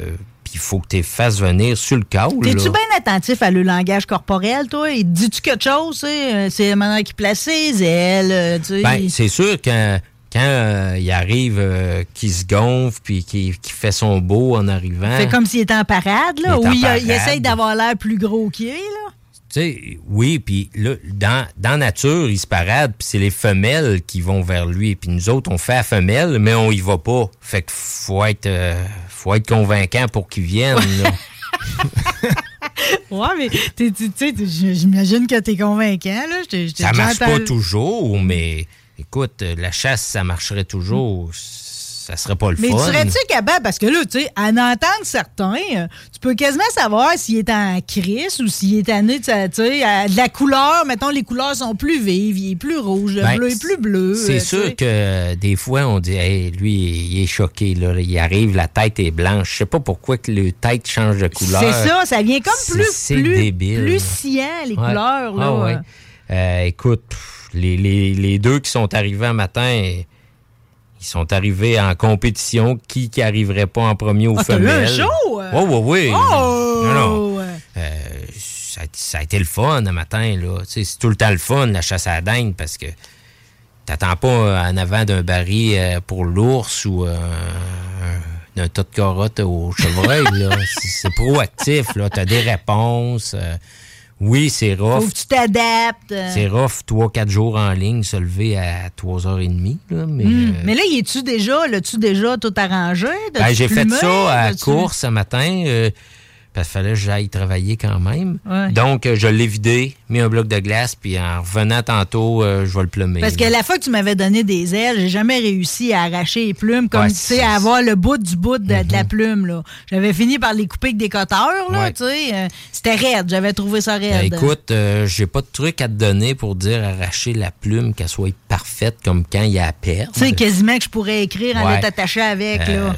Puis il faut que tu les fasses venir sur le caule. T'es-tu bien attentif à le langage corporel, toi? Dit-tu quelque chose? tu sais? Euh, C'est la manière qu'il place ses ailes. euh, tu sais? Ben, c'est sûr que quand euh, il arrive, euh, qu'il se gonfle, puis qu'il fait son beau en arrivant. fait comme s'il était en parade, là, Il en il, essaye d'avoir l'air plus gros qu'il est, là. Tu sais, oui, puis là, dans, dans nature, il se parade, puis c'est les femelles qui vont vers lui. Puis nous autres, on fait la femelle, mais on y va pas. Fait que faut être, euh, faut être convaincant pour qu'ils viennent. là. Ouais, mais tu sais, j'imagine que t'es convaincant, là. Je t'ai- je t'ai Ça marche pas toujours, mais écoute, euh, la chasse, ça marcherait toujours. Ça serait pas le Mais fun. tu serais-tu capable, parce que là, tu sais, à en entendre certains, euh, tu peux quasiment savoir s'il est en crise ou s'il est tanné, tu sais, tu sais, à de la couleur. Mettons, les couleurs sont plus vives, il est plus rouge, le Ben, bleu est plus bleu. euh, C'est tu sûr que euh, des fois, on dit, hey, lui, il est choqué. Là. Il arrive, la tête est blanche. Je sais pas pourquoi que le tête change de couleur. C'est ça, ça vient comme plus, c'est plus, débile. plus sciant, les Ouais. couleurs. Là. Ah ouais. Euh, écoute, pff, les, les- les deux qui sont arrivés un matin, ils sont arrivés en compétition. Qui qui arriverait pas en premier aux Ah, t'as eu femelles? un show? euh? Oui, oui, oui. Oh! Non, non. Euh, ça, a- ça a été le fun un matin. là. C'est tout le temps le fun, la chasse à la dinde, parce que t'attends pas en avant d'un baril euh, pour l'ours ou euh, un- d'un tas de carottes au chevreuil. C'est- C'est proactif. Tu as des réponses. euh, oui, c'est rough. Faut que tu t'adaptes. C'est rough, 3-4 jours en ligne, se lever à 3h30. Là, mais, Hmm. euh, Mais là, y es-tu déjà, l'as-tu déjà tout arrangé? ben, j'ai fait ça à course ce matin. euh, parce qu'il fallait que j'aille travailler quand même. Ouais. Donc, euh, je l'ai vidé, mis un bloc de glace, puis en revenant tantôt, euh, je vais le plumer. Parce que la fois que tu m'avais donné des ailes, j'ai jamais réussi à arracher les plumes, comme Ouais, tu sais, à avoir le bout du bout de, de la plume. là. J'avais fini par les couper avec des coteurs, là, Ouais. tu sais. euh, C'était raide, j'avais trouvé ça Ben, raide. écoute, euh, j'ai pas de truc à te donner pour dire arracher la plume, qu'elle soit parfaite comme quand il y a à perdre. Tu sais, quasiment que je pourrais écrire en Ouais. t'attacher avec, là.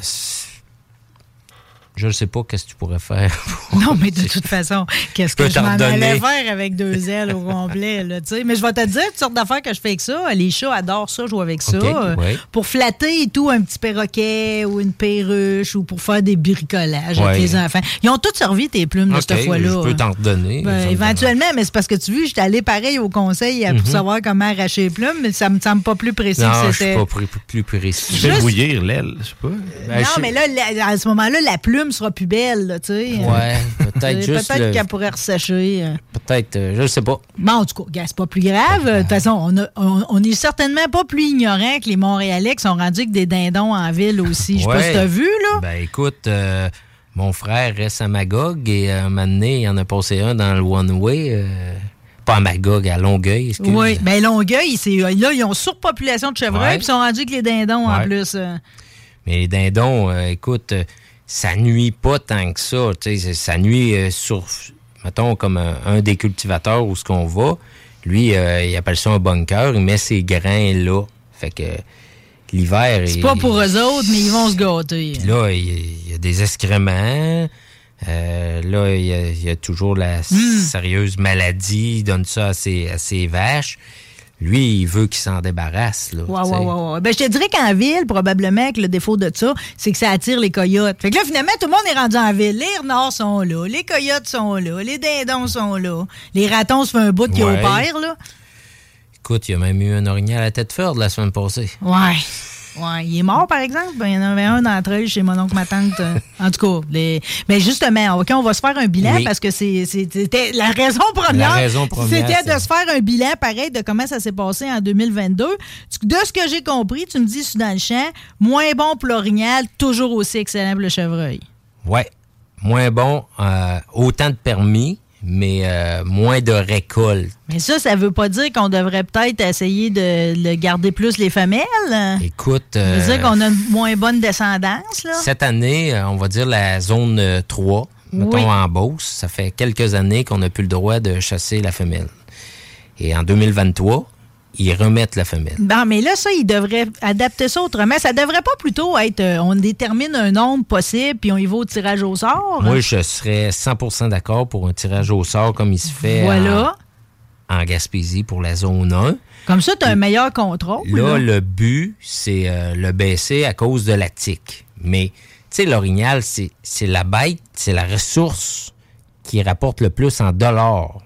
Je ne sais pas qu'est-ce que tu pourrais faire. Non, mais de toute façon, qu'est-ce Je que je m'en allais faire avec deux ailes au complet, là, tu sais. Mais je vais te dire toutes sortes d'affaires que je fais avec ça. Les chats adorent ça, jouer avec ça. Euh, ouais. Pour flatter et tout, un petit perroquet ou une perruche ou pour faire des bricolages Ouais. avec les enfants. Ils ont tous servi tes plumes de cette fois-là. je peux hein. t'en redonner. Ben, éventuellement, mais c'est parce que tu vois, j'étais allé pareil au conseil pour Mhm. savoir comment arracher les plumes, mais ça me semble pas plus précis Non, que je c'était. suis pas plus, plus précis. Tu fais Juste- bouillir l'aile, je sais pas. Ben, non, je- mais là, à ce moment-là, la plume sera plus belle, là, tu sais. Ouais, peut-être Euh, juste Peut-être le- qu'elle pourrait ressécher. euh. Peut-être, euh, je ne sais pas. Bon, en tout cas, c'est pas plus grave. De toute façon, on, a- on, on est certainement pas plus ignorant que les Montréalais qui sont rendus avec des dindons en ville aussi. Je sais pas si t'as vu, là. Ben écoute, euh, mon frère reste à Magog et euh, un moment donné, il en a passé un dans le One Way. euh, pas à Magog, à Longueuil, excuse. Oui, ben Longueuil, c'est, là, ils ont surpopulation de chevreuils, puis ils sont rendus avec les dindons en plus. Mais les dindons, euh, écoute, ça nuit pas tant que ça. tu sais, Ça nuit euh, sur, mettons, comme un, un des cultivateurs où ce qu'on va. Lui, euh, il appelle ça un bunker. Il met ses grains là. Fait que l'hiver... C'est pas pour eux autres, mais ils vont se gâter. Là, il y, a- il y a des excréments. Euh, là, il y, a, il y a toujours la Hmm. sérieuse maladie. Il donne ça à ses, à ses vaches. Lui, il veut qu'il s'en débarrasse. Là, ouais, ouais, ouais. Ben, je te dirais qu'en ville, probablement que le défaut de ça, c'est que ça attire les coyotes. Fait que là, finalement, tout le monde est rendu en ville. Les renards sont là, les coyotes sont là, les dindons sont là. Les ratons se font un bout qui Ouais. opèrent, là. Écoute, il y a même eu un orignal à la tête forte la semaine passée. Ouais. Ouais. Il est mort, par exemple? Ben, il y en avait un d'entre eux chez mon oncle, ma tante. euh, en tout cas, les... mais justement, OK, on va se faire un bilan Oui. parce que c'est- c'était la raison première. La raison première, C'était de se faire un bilan pareil de comment ça s'est passé en 2022. Tu- De ce que j'ai compris, tu me dis, je suis dans le champ, moins bon pour l'orignal, toujours aussi excellent pour le chevreuil. Ouais. Moins bon, euh, autant de permis, mais euh, moins de récolte. Mais ça, ça veut pas dire qu'on devrait peut-être essayer de garder plus les femelles? Écoute. Ça veut euh, dire qu'on a une moins bonne descendance, là. Cette année, euh, on va dire la zone euh, 3, mettons Oui. en Beauce, ça fait quelques années qu'on n'a plus le droit de chasser la femelle. Et en 2023, ils remettent la femelle. Bon, mais là, ça, ils devraient adapter ça autrement. Ça devrait pas plutôt être euh, on détermine un nombre possible puis on y va au tirage au sort. Moi, je serais 100% d'accord pour un tirage au sort comme il se fait Voilà. en, en Gaspésie pour la zone 1. Comme ça, tu as un meilleur contrôle. Là, là. le but, c'est euh, le baisser à cause de la tique. Mais, tu sais, l'orignal, c'est la bête, c'est la ressource qui rapporte le plus en dollars.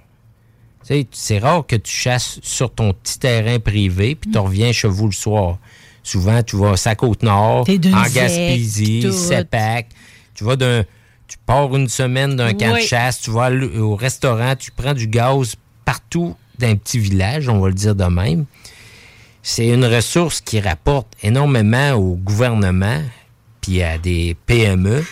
C'est rare que tu chasses sur ton petit terrain privé puis tu reviens chez vous le soir. Souvent, tu vas à Côte-Nord, en Gaspésie. Sepac. Tu vas d'un Tu pars une semaine d'un camp de chasse, tu vas au restaurant, tu prends du gaz partout d'un petit village, on va le dire de même. C'est une ressource qui rapporte énormément au gouvernement puis à des PME.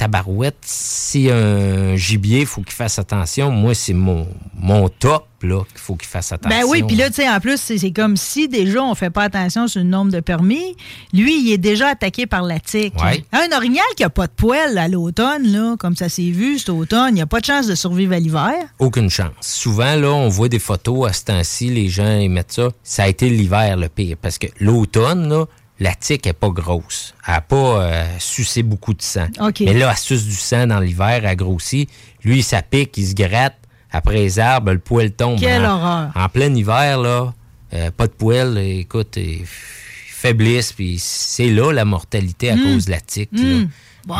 Tabarouette, si un gibier, il faut qu'il fasse attention. Moi, c'est mon, mon top, là, qu'il faut qu'il fasse attention. Ben oui, puis là, tu sais, en plus, c'est c'est comme si déjà on fait pas attention sur le nombre de permis. Lui, il est déjà attaqué par la tique. Ouais. Un orignal qui a pas de poêle à l'automne, là, comme ça s'est vu cet automne, il n'y a pas de chance de survivre à l'hiver. Aucune chance. Souvent, là, on voit des photos à ce temps-ci, les gens ils mettent ça. Ça a été l'hiver le pire. Parce que l'automne, là, la tique est pas grosse. Elle n'a pas euh, sucé beaucoup de sang. Mais là, elle suce du sang dans l'hiver, elle grossit. Lui, ça pique, il se gratte. Après les arbres, le poil tombe. Quelle en, horreur. En plein hiver, là, euh, pas de poil, écoute, il faiblisse, puis c'est là la mortalité à Mm. cause de la tique. Ouais.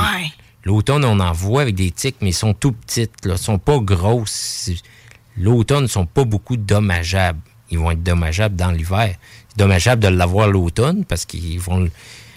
L'automne, on en voit avec des tiques, mais ils sont tout petites. Là. Ils sont pas grosses. L'automne, ils sont pas beaucoup dommageables. Ils vont être dommageables dans l'hiver. Dommageable de l'avoir l'automne parce qu'ils vont...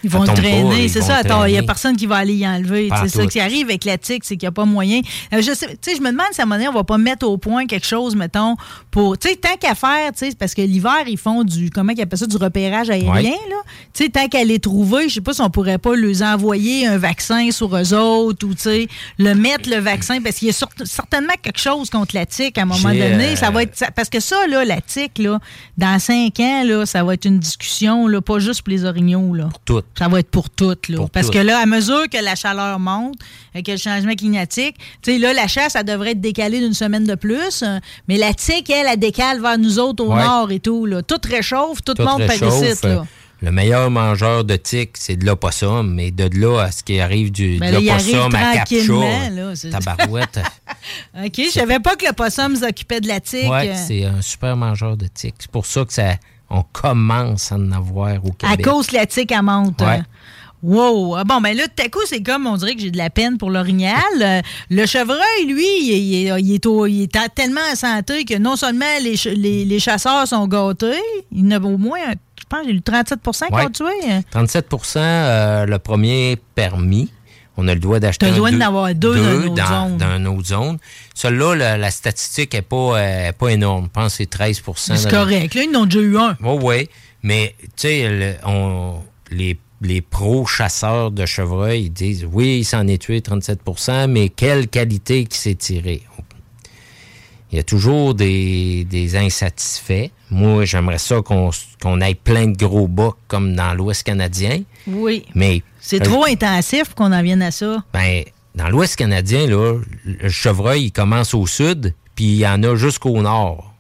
Ils vont le traîner, c'est ça. le Attends, il n'y a personne qui va aller y enlever. C'est ça qui arrive avec la tique, c'est qu'il n'y a pas moyen. Euh, je sais, tu sais, je me demande si à un moment donné, on va pas mettre au point quelque chose, mettons, pour, tu sais, tant qu'à faire, tu sais, parce que l'hiver, ils font du, comment ils appellent ça, du repérage aérien, Ouais. là. Tu sais, tant qu'à les trouver, je sais pas si on pourrait pas leur envoyer un vaccin sur eux autres ou, tu sais, le mettre le vaccin, parce qu'il y a sur- certainement quelque chose contre la tique à un moment donné. euh, Ça va être, ça- parce que ça, là, la tique, là, dans cinq ans, là, ça va être une discussion, là, pas juste pour les orignaux, là. Toutes. Ça va être pour toutes. Là. Pour Parce toutes. que là, à mesure que la chaleur monte, avec le changement climatique, tu sais, là, la chasse, ça devrait être décalée d'une semaine de plus. euh, Mais la tique, elle, elle décale vers nous autres au Ouais. nord et tout. Là. Tout réchauffe, tout, Tout monte par. Là. Le meilleur mangeur de tiques, c'est de l'opossum. Mais de là à ce qui arrive du, Ben de l'opossum à c'est- tabarouette. OK, je savais pas que le possum s'occupait de la tique. ouais, euh, c'est un super mangeur de tiques. C'est pour ça que ça, on commence à en avoir au à Québec. cause que la tique, elle monte. Ouais. hein. Wow! Ah Bon, ben là, tout à coup, c'est comme, on dirait que j'ai de la peine pour l'orignal. Euh, le chevreuil, lui, il, est- il est- il est au- il est à- tellement en santé que non seulement les, ch- les, les chasseurs sont gâtés, il y en a au moins, je pense, j'ai eu 37 qui Ouais. ont tué. hein. 37% euh, le premier permis. On a le droit d'acheter un droit deux- d'en avoir deux dans autre dans, dans autre zone. Celui-là, la, la statistique n'est pas, euh, pas énorme. Je pense que c'est 13% C'est correct. Là, ils en ont déjà eu un. Oui, oui. Mais, tu sais, le- on- les, les pro-chasseurs de chevreuil ils disent oui, il s'en est tué 37% mais quelle qualité qui s'est tirée. Il y a toujours des, des insatisfaits. Moi, j'aimerais ça qu'on ait plein de gros bocs comme dans l'Ouest canadien. Oui. Mais C'est euh, trop intensif pour qu'on en vienne à ça. ben, dans l'Ouest canadien, là, le chevreuil, il commence au sud, puis il y en a jusqu'au nord.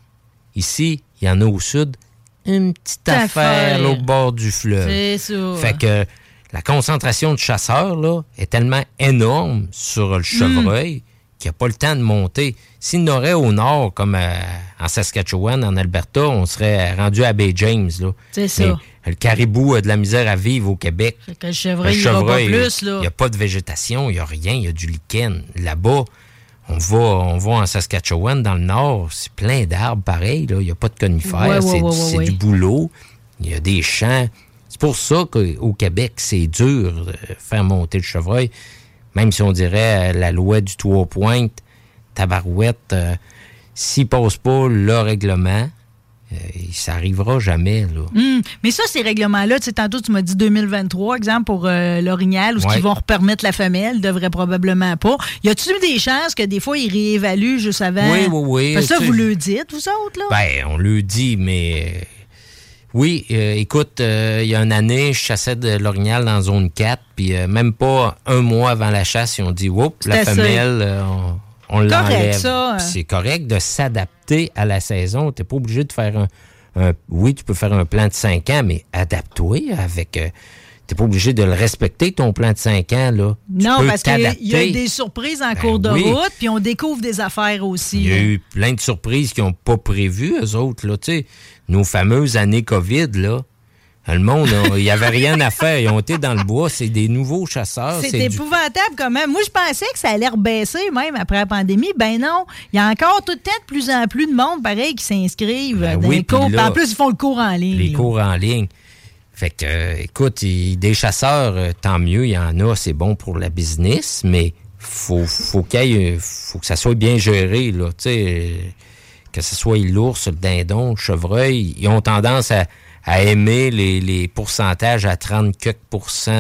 Ici, il y en a au sud, une petite affaire, Affaire. au bord du fleuve. C'est ça. Fait que la concentration de chasseurs là, est tellement énorme sur le chevreuil qu'il n'y a pas le temps de monter. S'il y en aurait au nord, comme euh, en Saskatchewan, en Alberta, on serait rendu à Bay James. C'est ça. Mais le caribou a de la misère à vivre au Québec. Fait que le chevreuil, il ira pas plus, là. Il n'y a pas de végétation, il n'y a rien, il y a du lichen. Là-bas, on va, on va en Saskatchewan, dans le nord, c'est plein d'arbres pareil, là. il n'y a pas de conifères, Ouais, c'est ouais, ouais, du boulot, il y a des champs. C'est pour ça qu'au Québec, c'est dur de faire monter le chevreuil. Même si on dirait euh, la loi du trois pointes, tabarouette, euh, passent pas le règlement, euh, ça arrivera jamais. Là. Hum, Mais ça, ces règlements-là, tu sais, tantôt, tu m'as dit 2023, exemple, pour euh, l'orignal, ou ce Ouais. qu'ils vont repermettre la femelle, devrait probablement pas. Y a-tu des chances que des fois, ils réévaluent juste avant? Oui, oui, oui. Parce ça, vous le dites, vous autres, là? Ben, on le dit, mais. euh, Oui, euh, écoute, il y a une année, je chassais de l'orignal dans zone 4, puis même pas un mois avant la chasse, ils ont dit, oups, la femelle, on, on l'enlève. ça, hein. C'est correct de s'adapter à la saison. Tu pas obligé de faire un, un- Oui, tu peux faire un plan de 5 ans, mais adapte-toi avec. euh, T'es pas obligé de le respecter, ton plan de 5 ans, là. Tu non, peux parce qu'il y a- t'adapter. des surprises en Ben cours de oui. route, puis on découvre des affaires aussi. Il y a eu plein de surprises qu'ils n'ont pas prévues, eux autres. Là, tu sais. Nos fameuses années COVID, là. Le monde, il n'y avait rien à faire. Ils ont été dans le bois. C'est des nouveaux chasseurs. C'est épouvantable quand même. Moi, je pensais que ça allait rebaisser même après la pandémie. Ben non. Il y a encore tout le temps de plus en plus de monde, pareil, qui s'inscrivent Ben dans les oui, cours. Là, en plus, ils font le cours en ligne. les là. cours en ligne. Fait que, euh, écoute, des chasseurs, euh, tant mieux, il y en a, c'est bon pour la business, mais faut, faut, qu'il faut que ça soit bien géré, là. Tu sais, que ce soit l'ours, le dindon, le chevreuil, ils ont tendance à, à aimer les, les, pourcentages à 30 quelques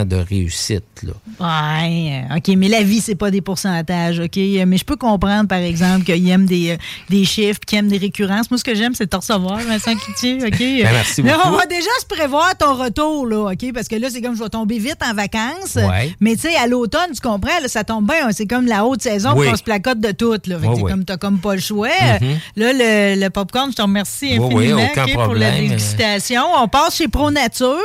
de réussite. Là. Ouais, euh, OK, mais la vie, c'est pas des pourcentages, OK? Mais je peux comprendre, par exemple, qu'ils aiment des, euh, des chiffres, qu'ils aiment des récurrences. Moi, ce que j'aime, c'est te recevoir, Vincent Cloutier, OK? Ben, merci beaucoup. Là, on va déjà se prévoir ton retour, là, OK? Parce que là, c'est comme je vais tomber vite en vacances. Ouais. Mais tu sais, à l'automne, tu comprends, là, ça tombe bien. C'est comme la haute saison, Oui. on se placote de tout, là. Fait que comme t'as comme pas le choix. Mhm. Là, le, le popcorn, je te remercie infiniment, oui, OK, pour la dégustation. On passe chez Pro Nature.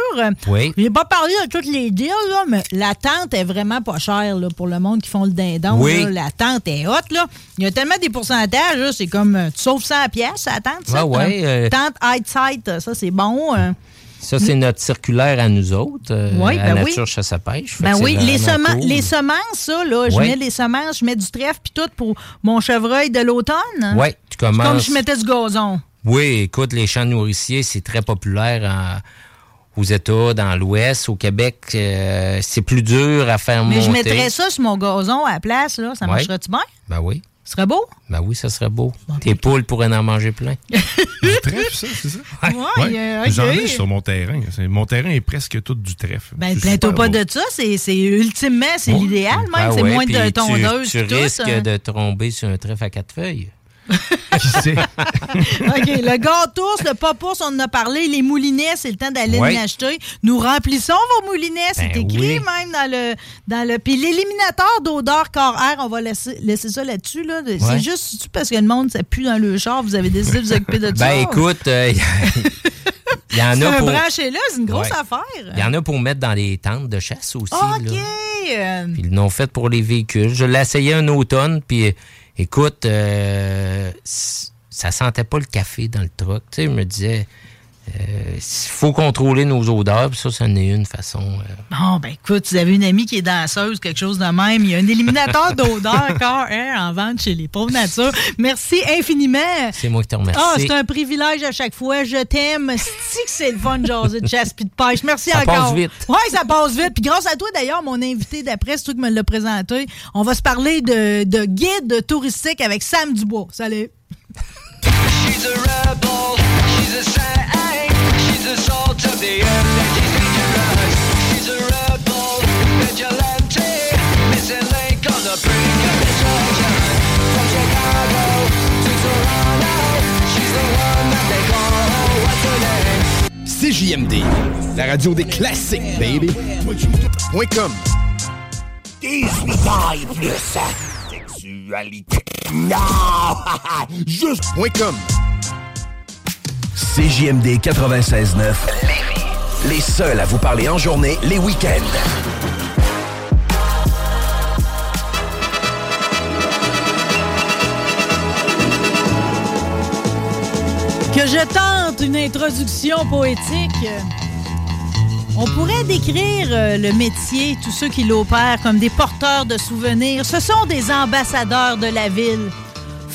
Oui. J'ai pas parlé de toutes les deals, là, mais la tente est vraiment pas chère là, pour le monde qui font le dindon. Oui. là. La tente est haute. Là. Il y a tellement des pourcentages. là, C'est comme euh, tu sauves 100 pièces la tente. Ça, Ouais, euh, Tente high ça c'est bon. euh. Ça, c'est notre circulaire à nous autres, euh, Oui, à ben Nature oui. Chasse à Pêche. Ben oui, les, vraiment semen- cool. les semences, ça, là, je mets les semences, je mets du trèfle puis tout pour mon chevreuil de l'automne. Ouais, tu commences. Comme je mettais du gazon. Oui, écoute, les champs nourriciers, c'est très populaire en- aux États, dans l'Ouest. Au Québec, euh, c'est plus dur à faire Mais monter. je mettrais ça sur mon gazon à la place, là. Ça Ouais. marcherait-tu bien? Ben oui. Ce serait beau? Ben oui, ça serait beau. Tes poules pourraient en manger plein. Du trèfle, ça, c'est ça? Ouais, euh, ok. J'en ai sur mon terrain. Mon terrain est presque tout du trèfle. Ben, plains-toi pas beau. de ça. C'est, ultimement, c'est Ouais. l'idéal, même. Ben c'est ouais, moins de tu- tondeuse. Tu, tout, risques hein. de tomber sur un trèfle à quatre feuilles. Qui sait? OK, le gâteau, le popos, on en a parlé. Les moulinets, c'est le temps d'aller Ouais. acheter. Nous remplissons vos moulinets. C'est Ben écrit oui. même dans le. Dans le puis l'éliminateur d'odeur corps-air, on va laisser, laisser ça là-dessus. Là. C'est juste parce que le monde, ça pue dans le char. Vous avez décidé de vous occuper de ça? Ben écoute, euh, il y en a pour... là, c'est une grosse Ouais. affaire. Il y en a pour mettre dans les tentes de chasse aussi. OK. là. euh, Puis Ils l'ont fait pour les véhicules. Je l'ai essayé un automne, puis écoute, euh, ça sentait pas le café dans le truck. Tu sais, je me disais, il faut contrôler nos odeurs, puis ça, ça en est une façon. euh, Bon, ben écoute, vous avez une amie qui est danseuse, quelque chose de même. Il y a un éliminateur d'odeur corps air en vente chez les pauvres nature. Merci infiniment. c'est moi qui te remercie. Ah, c'est un privilège à chaque fois. Je t'aime. Si que c'est le fun de jaser de chasse puis de pêche? Merci Ça encore. passe vite. Oui, ça passe vite. Puis grâce à toi, d'ailleurs, mon invité d'après, c'est toi qui me l'as présenté. On va se parler de, de guide touristique avec Sam Dubois. Salut. She's a rebel, she's a CJMD, la radio des classiques, baby. Point com. 18 ans et plus. Sexualité. Non! Juste. Point com. CJMD 96.9. Les seuls à vous parler en journée, les week-ends. Que je tente une introduction poétique. On pourrait décrire euh, le métier, tous ceux qui l'opèrent, comme des porteurs de souvenirs. Ce sont des ambassadeurs de la ville.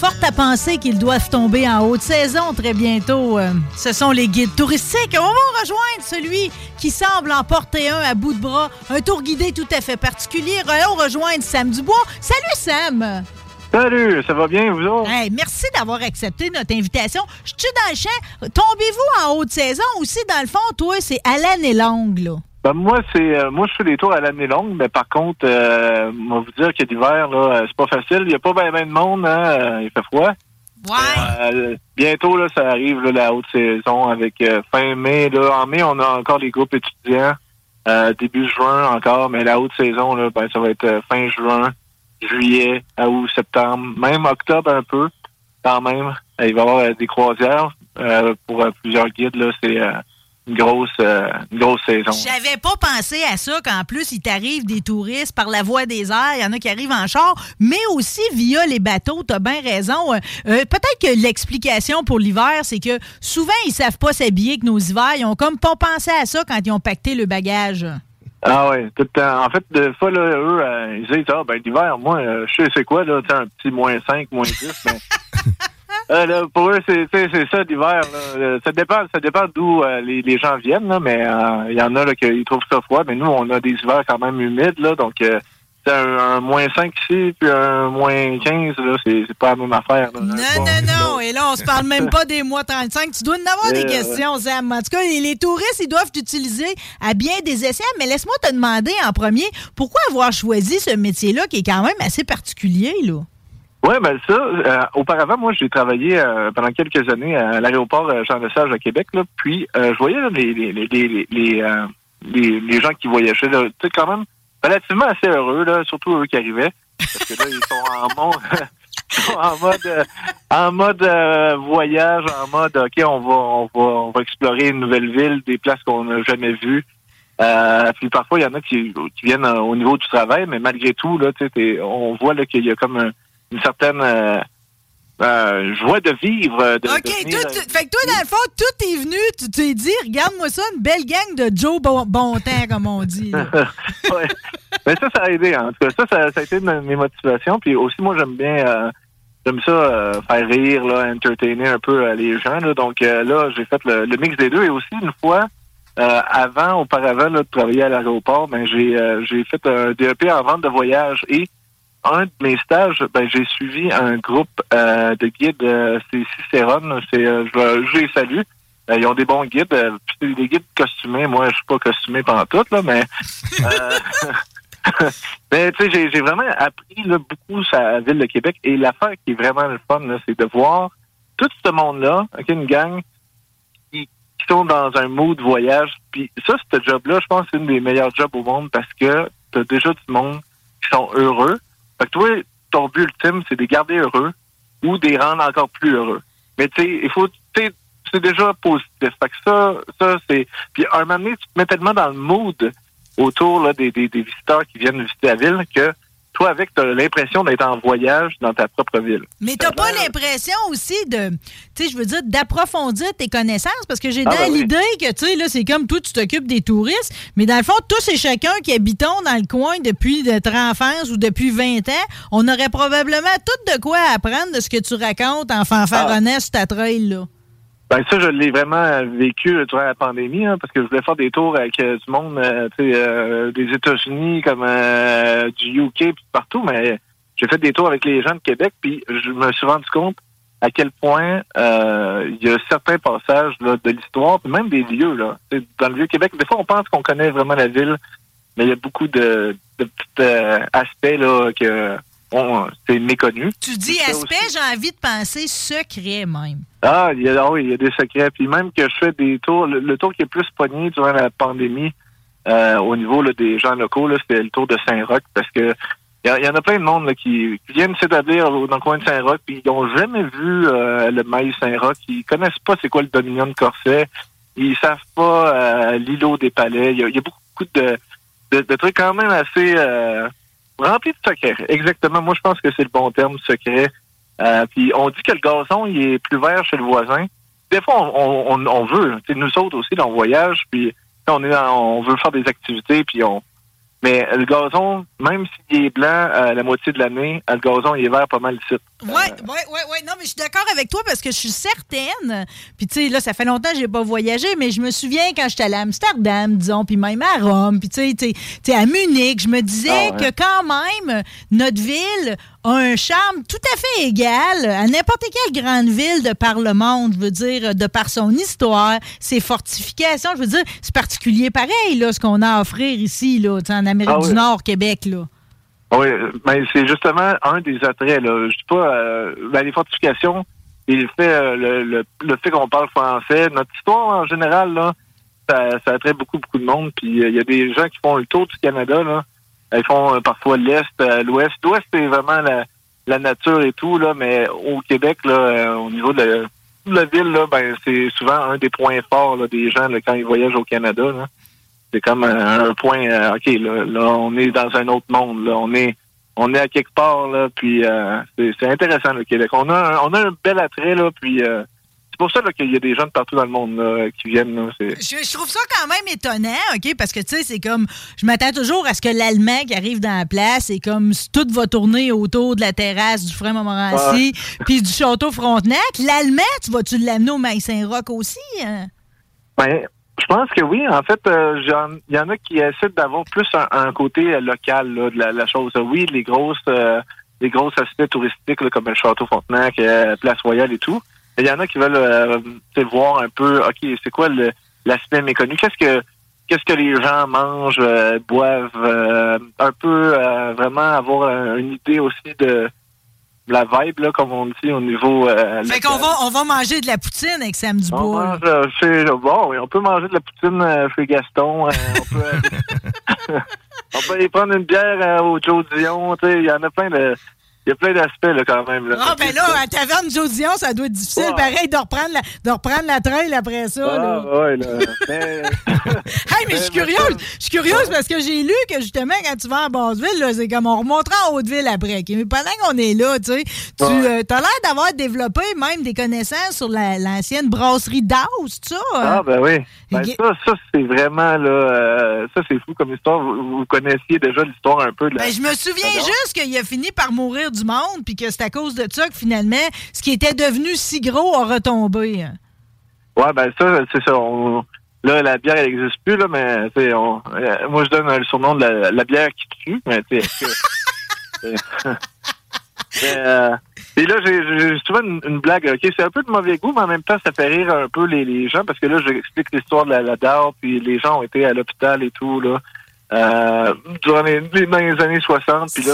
Fort à penser qu'ils doivent tomber en haute saison très bientôt. Euh, Ce sont les guides touristiques. On va rejoindre celui qui semble en porter un à bout de bras. Un tour guidé tout à fait particulier. Allons rejoindre Sam Dubois. Salut Sam! Salut, ça va bien, vous autres? Hey, merci d'avoir accepté notre invitation. Je suis dans le champ. Tombez-vous en haute saison aussi, dans le fond, toi, c'est à l'année longue, là. Ben, moi, c'est euh, moi je fais des tours à l'année longue, mais par contre, euh, on va vous dire que l'hiver, là, euh, c'est pas facile. Il n'y a pas bien ben de monde, hein, euh, il fait froid. Ouais. Euh, bientôt, là, ça arrive, là, la haute saison, avec euh, fin mai. Là, en mai, on a encore les groupes étudiants. Euh, début juin encore, mais la haute saison, là, ben, ça va être fin juin, juillet, août, septembre, même octobre un peu, quand même. Il va y avoir des croisières euh, pour plusieurs guides. Là, c'est euh, une grosse, euh, une grosse saison. J'avais pas pensé à ça qu'en plus, il t'arrive des touristes par la voie des airs. Il y en a qui arrivent en char, mais aussi via les bateaux. T'as bien raison. Euh, euh, Peut-être que l'explication pour l'hiver, c'est que souvent, ils savent pas s'habiller que nos hivers. Ils ont comme pas pensé à ça quand ils ont pacté le bagage. Ah oui, tout le temps. En fait, des fois, là, eux, euh, ils disent, ah, ben, l'hiver, moi, je sais c'est quoi, là, un petit moins 5, moins 10, mais... Euh, là, pour eux, c'est ça l'hiver. Euh, Ça dépend, ça dépend d'où euh, les, les gens viennent, là, mais euh, il y en a là, qui trouvent ça froid. Mais nous, on a des hivers quand même humides, là, donc euh, c'est un, un moins 5 ici, puis un moins 15, là, c'est pas la même affaire. là. Non, Bon, non, non. Et là, on se parle même pas des mois 35. Tu dois en avoir des questions, Sam. En tout cas, les, les touristes, ils doivent t'utiliser à bien des essais. Mais laisse-moi te demander en premier, pourquoi avoir choisi ce métier-là qui est quand même assez particulier, là? Oui, ben ça, euh, auparavant, moi, j'ai travaillé euh, pendant quelques années à l'aéroport euh, Jean-Lesage à Québec, là, puis euh, je voyais là, les, les, les, les, les, euh, gens qui voyageaient, tu quand même relativement assez heureux, là, surtout eux qui arrivaient, parce que là, ils sont en mode, en mode, euh, en mode euh, voyage, en mode, OK, on va, on va, on va explorer une nouvelle ville, des places qu'on n'a jamais vues. Euh, puis parfois, il y en a qui, qui viennent euh, au niveau du travail, mais malgré tout, là, on voit là, qu'il y a comme un- une certaine euh, euh, joie de vivre. euh, De, OK, de venir, tout- tout- fait que toi, dans le fond, tout est venu, tu t'es dit, regarde-moi ça, une belle gang de Joe Bon, bon temps, comme on dit. ouais. Mais ça, ça a aidé. En tout cas, ça, ça, ça a été une de mes motivations. Puis aussi, moi, j'aime bien, euh, j'aime ça euh, faire rire, là, entertainer un peu euh, les gens. Là. Donc euh, là, j'ai fait le, le mix des deux. Et aussi, une fois, euh, avant, auparavant là, de travailler à l'aéroport, ben, j'ai, euh, j'ai fait un DEP en vente de voyage. Et un de mes stages, ben, j'ai suivi un groupe euh, de guides, euh, c'est Cicéron. C'est, euh, je, je les salue. Euh, ils ont des bons guides. euh, c'est des guides costumés. Moi, je suis pas costumé pendant tout, là, mais euh, mais tu sais, j'ai, j'ai vraiment appris là, beaucoup sur ville de Québec. Et l'affaire qui est vraiment le fun, là, c'est de voir tout ce monde-là, une gang qui, qui sont dans un mood voyage. Puis ça, ce job-là, je pense c'est une des meilleurs jobs au monde parce que tu as déjà du monde qui sont heureux. Fait que toi, ton but ultime, c'est de les garder heureux ou de les rendre encore plus heureux. Mais tu sais, il faut, tu c'est déjà positif. Fait que ça, ça c'est. Puis un moment donné, tu te mets tellement dans le mood autour là, des, des, des visiteurs qui viennent visiter la ville que toi, avec, tu as l'impression d'être en voyage dans ta propre ville. Mais t'as pas l'impression aussi de, tu sais, je veux dire, d'approfondir tes connaissances? Parce que j'ai Ah, dans ben oui. l'idée que, tu sais, là, c'est comme toi, tu t'occupes des touristes, mais dans le fond, tous et chacun qui habitons dans le coin depuis notre enfance ou depuis 20 ans, on aurait probablement tout de quoi apprendre de ce que tu racontes en fanfaronnant sur ta trail, là. Ben ça, je l'ai vraiment vécu durant la pandémie, hein, parce que je voulais faire des tours avec euh, du monde, euh, euh, des États-Unis, comme euh, du UK, puis partout, mais j'ai fait des tours avec les gens de Québec, puis je me suis rendu compte à quel point il y a certains passages là, de l'histoire, puis même des lieux. Là. Dans le Vieux-Québec, des fois, on pense qu'on connaît vraiment la ville, mais il y a beaucoup de, de petits aspects là, que c'est méconnu. Tu dis aspect, j'ai envie de penser secret même. Ah, il y a, ah oui, il y a des secrets. Puis même que je fais des tours, le, le tour qui est plus pogné durant la pandémie euh, au niveau là, des gens locaux, c'était le tour de Saint-Roch parce que il y, en a plein de monde là, qui, qui viennent s'établir dans le coin de Saint-Roch puis ils n'ont jamais vu euh, le maïs Saint-Roch. Ils connaissent pas c'est quoi le Dominion de Corset. Ils savent pas euh, l'îlot des palais. Il y a, il y a beaucoup de, de, de trucs quand même assez remplis de secrets. Exactement. Moi, je pense que c'est le bon terme, secret. Euh, puis on dit que le gazon, il est plus vert chez le voisin. Des fois, on, on, on veut. Tu sais, nous autres aussi, là, on voyage, puis on est dans- on veut faire des activités, puis on. Mais le gazon, même s'il est blanc euh, la moitié de l'année, le gazon, il est vert pas mal ici. Oui, oui, oui, oui. Non, mais je suis d'accord avec toi parce que je suis certaine. Puis, tu sais, là, ça fait longtemps que j'ai pas voyagé, mais je me souviens quand j'étais allée à Amsterdam, disons, puis même à Rome, puis, tu sais, tu à Munich, je me disais Ah ouais. que quand même, notre ville a un charme tout à fait égal à n'importe quelle grande ville de par le monde, je veux dire, de par son histoire, ses fortifications. Je veux dire, c'est particulier pareil, là, ce qu'on a à offrir ici, là, en Amérique Ah du. Nord, Québec, là. Oui, mais c'est justement un des attraits. Là. Je dis pas euh, ben, les fortifications le fait, euh, le, le, le fait qu'on parle français, notre histoire en général, là, ça, ça attrait beaucoup, beaucoup de monde. Puis euh, il y a des gens qui font le tour du Canada, là. Ils font euh, parfois l'Est, euh, l'Ouest. L'Ouest, c'est vraiment la, nature et tout, là, mais au Québec, là, euh, au niveau de la, la ville, là, ben, c'est souvent un des points forts là, des gens là, quand ils voyagent au Canada. Là. C'est comme un, point, euh, OK, là, là, on est dans un autre monde. Là, on est on est à quelque part, là, puis euh, c'est c'est intéressant, le Québec. On a, un, on a un bel attrait, là, puis euh, c'est pour ça qu'il y a des gens de partout dans le monde là, qui viennent. Là, Je, je trouve ça quand même étonnant, OK? Parce que, tu sais, c'est comme. Je m'attends toujours à ce que l'Allemand qui arrive dans la place, c'est comme si tout va tourner autour de la terrasse du frère Montmorency puis du château Frontenac. L'Allemand, tu vas-tu l'amener au Maïs Saint-Roch aussi? hein? Ben, Je pense que oui. En fait, euh, il y en a qui essaient d'avoir plus un, un côté euh, local là, de la, la chose. Oui, les grosses, euh, les grosses aspects touristiques là, comme le Château Frontenac, Place Royale et tout. Il y en a qui veulent euh, voir un peu, OK, c'est quoi l'aspect méconnu? Qu'est-ce que qu'est-ce que les gens mangent, euh, boivent? euh, un peu euh, vraiment avoir euh, une idée aussi de la vibe, là, comme on dit, au niveau... Euh, Fait qu'on va, on va manger de la poutine avec Sam on Dubois. mange chez bon, oui, on peut manger de la poutine chez Gaston. euh, on, peut, on peut aller prendre une bière au Joe Dion. tu sais, Il y en a plein de. Il y a plein d'aspects là, quand même. Là. Ah, ben là, à Taverne Joe Dion, ça doit être difficile, pareil, de reprendre la, de reprendre la trail après ça. Ah, là. ouais, là. Mais, Hey, mais je suis curieuse. Je suis curieuse parce que j'ai lu que justement, quand tu vas à Basseville, c'est comme on remontera en Haute-Ville après. Mais pendant qu'on est là, tu sais, tu Ouais. as l'air d'avoir développé même des connaissances sur la- l'ancienne brasserie d'Aus, ça. ah, ben oui. Ben, ça, ça c'est vraiment. là. euh, ça, c'est fou comme histoire. Vous, vous connaissiez déjà l'histoire un peu de la. Ben, je me souviens Alors? juste qu'il a fini par mourir du monde, puis que c'est à cause de ça que finalement, ce qui était devenu si gros a retombé. Ouais, ben ça, c'est ça. on- là, la bière, elle n'existe plus, là, mais on- euh, moi, je donne le surnom de la, la bière qui tue. Mais, mais, euh, et là, j'ai souvent une, une blague. Ok, c'est un peu de mauvais goût, mais en même temps, ça fait rire un peu les, les gens parce que là, j'explique l'histoire de la, la DAO, puis les gens ont été à l'hôpital et tout là. Euh, durant les, les- dans les années 60. Puis là,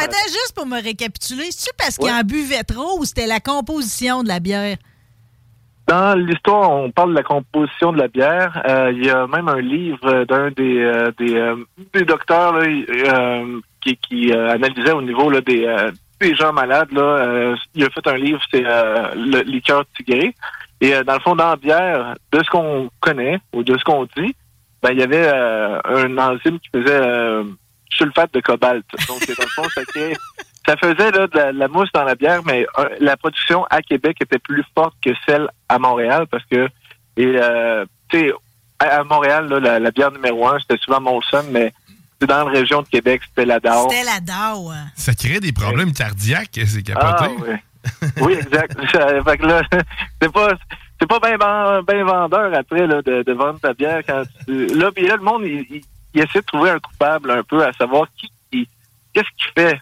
attends, juste pour me récapituler, c'est parce qu'il Ouais. en buvait trop ou c'était la composition de la bière? Dans l'histoire, on parle de la composition de la bière. Euh, Il y a même un livre d'un des euh, des, des docteurs là, qui, qui analysait au niveau là, des, des gens malades. Là, il a fait un livre, c'est euh, le liqueur tigré. Et dans le fond, dans la bière, de ce qu'on connaît ou de ce qu'on dit, ben, il y avait euh, un enzyme qui faisait euh, sulfate de cobalt. Donc, dans le fond, ça crée- ça faisait là, de, la, de la mousse dans la bière, mais euh, la production à Québec était plus forte que celle à Montréal parce que, et, euh, tu sais, à, à Montréal, là, la, la bière numéro un, c'était souvent Molson, mais c'est dans la région de Québec, c'était la DAO. C'était la DAO. hein. Ça crée des problèmes cardiaques, c'est Ah, capoté. oui. oui, exact. Fait que là, c'est pas, c'est pas bien ben vendeur après là, de, de vendre ta bière quand tu... Là, puis là, le monde, il, il- il essaie de trouver un coupable un peu à savoir qui, qui- qu'est-ce qui fait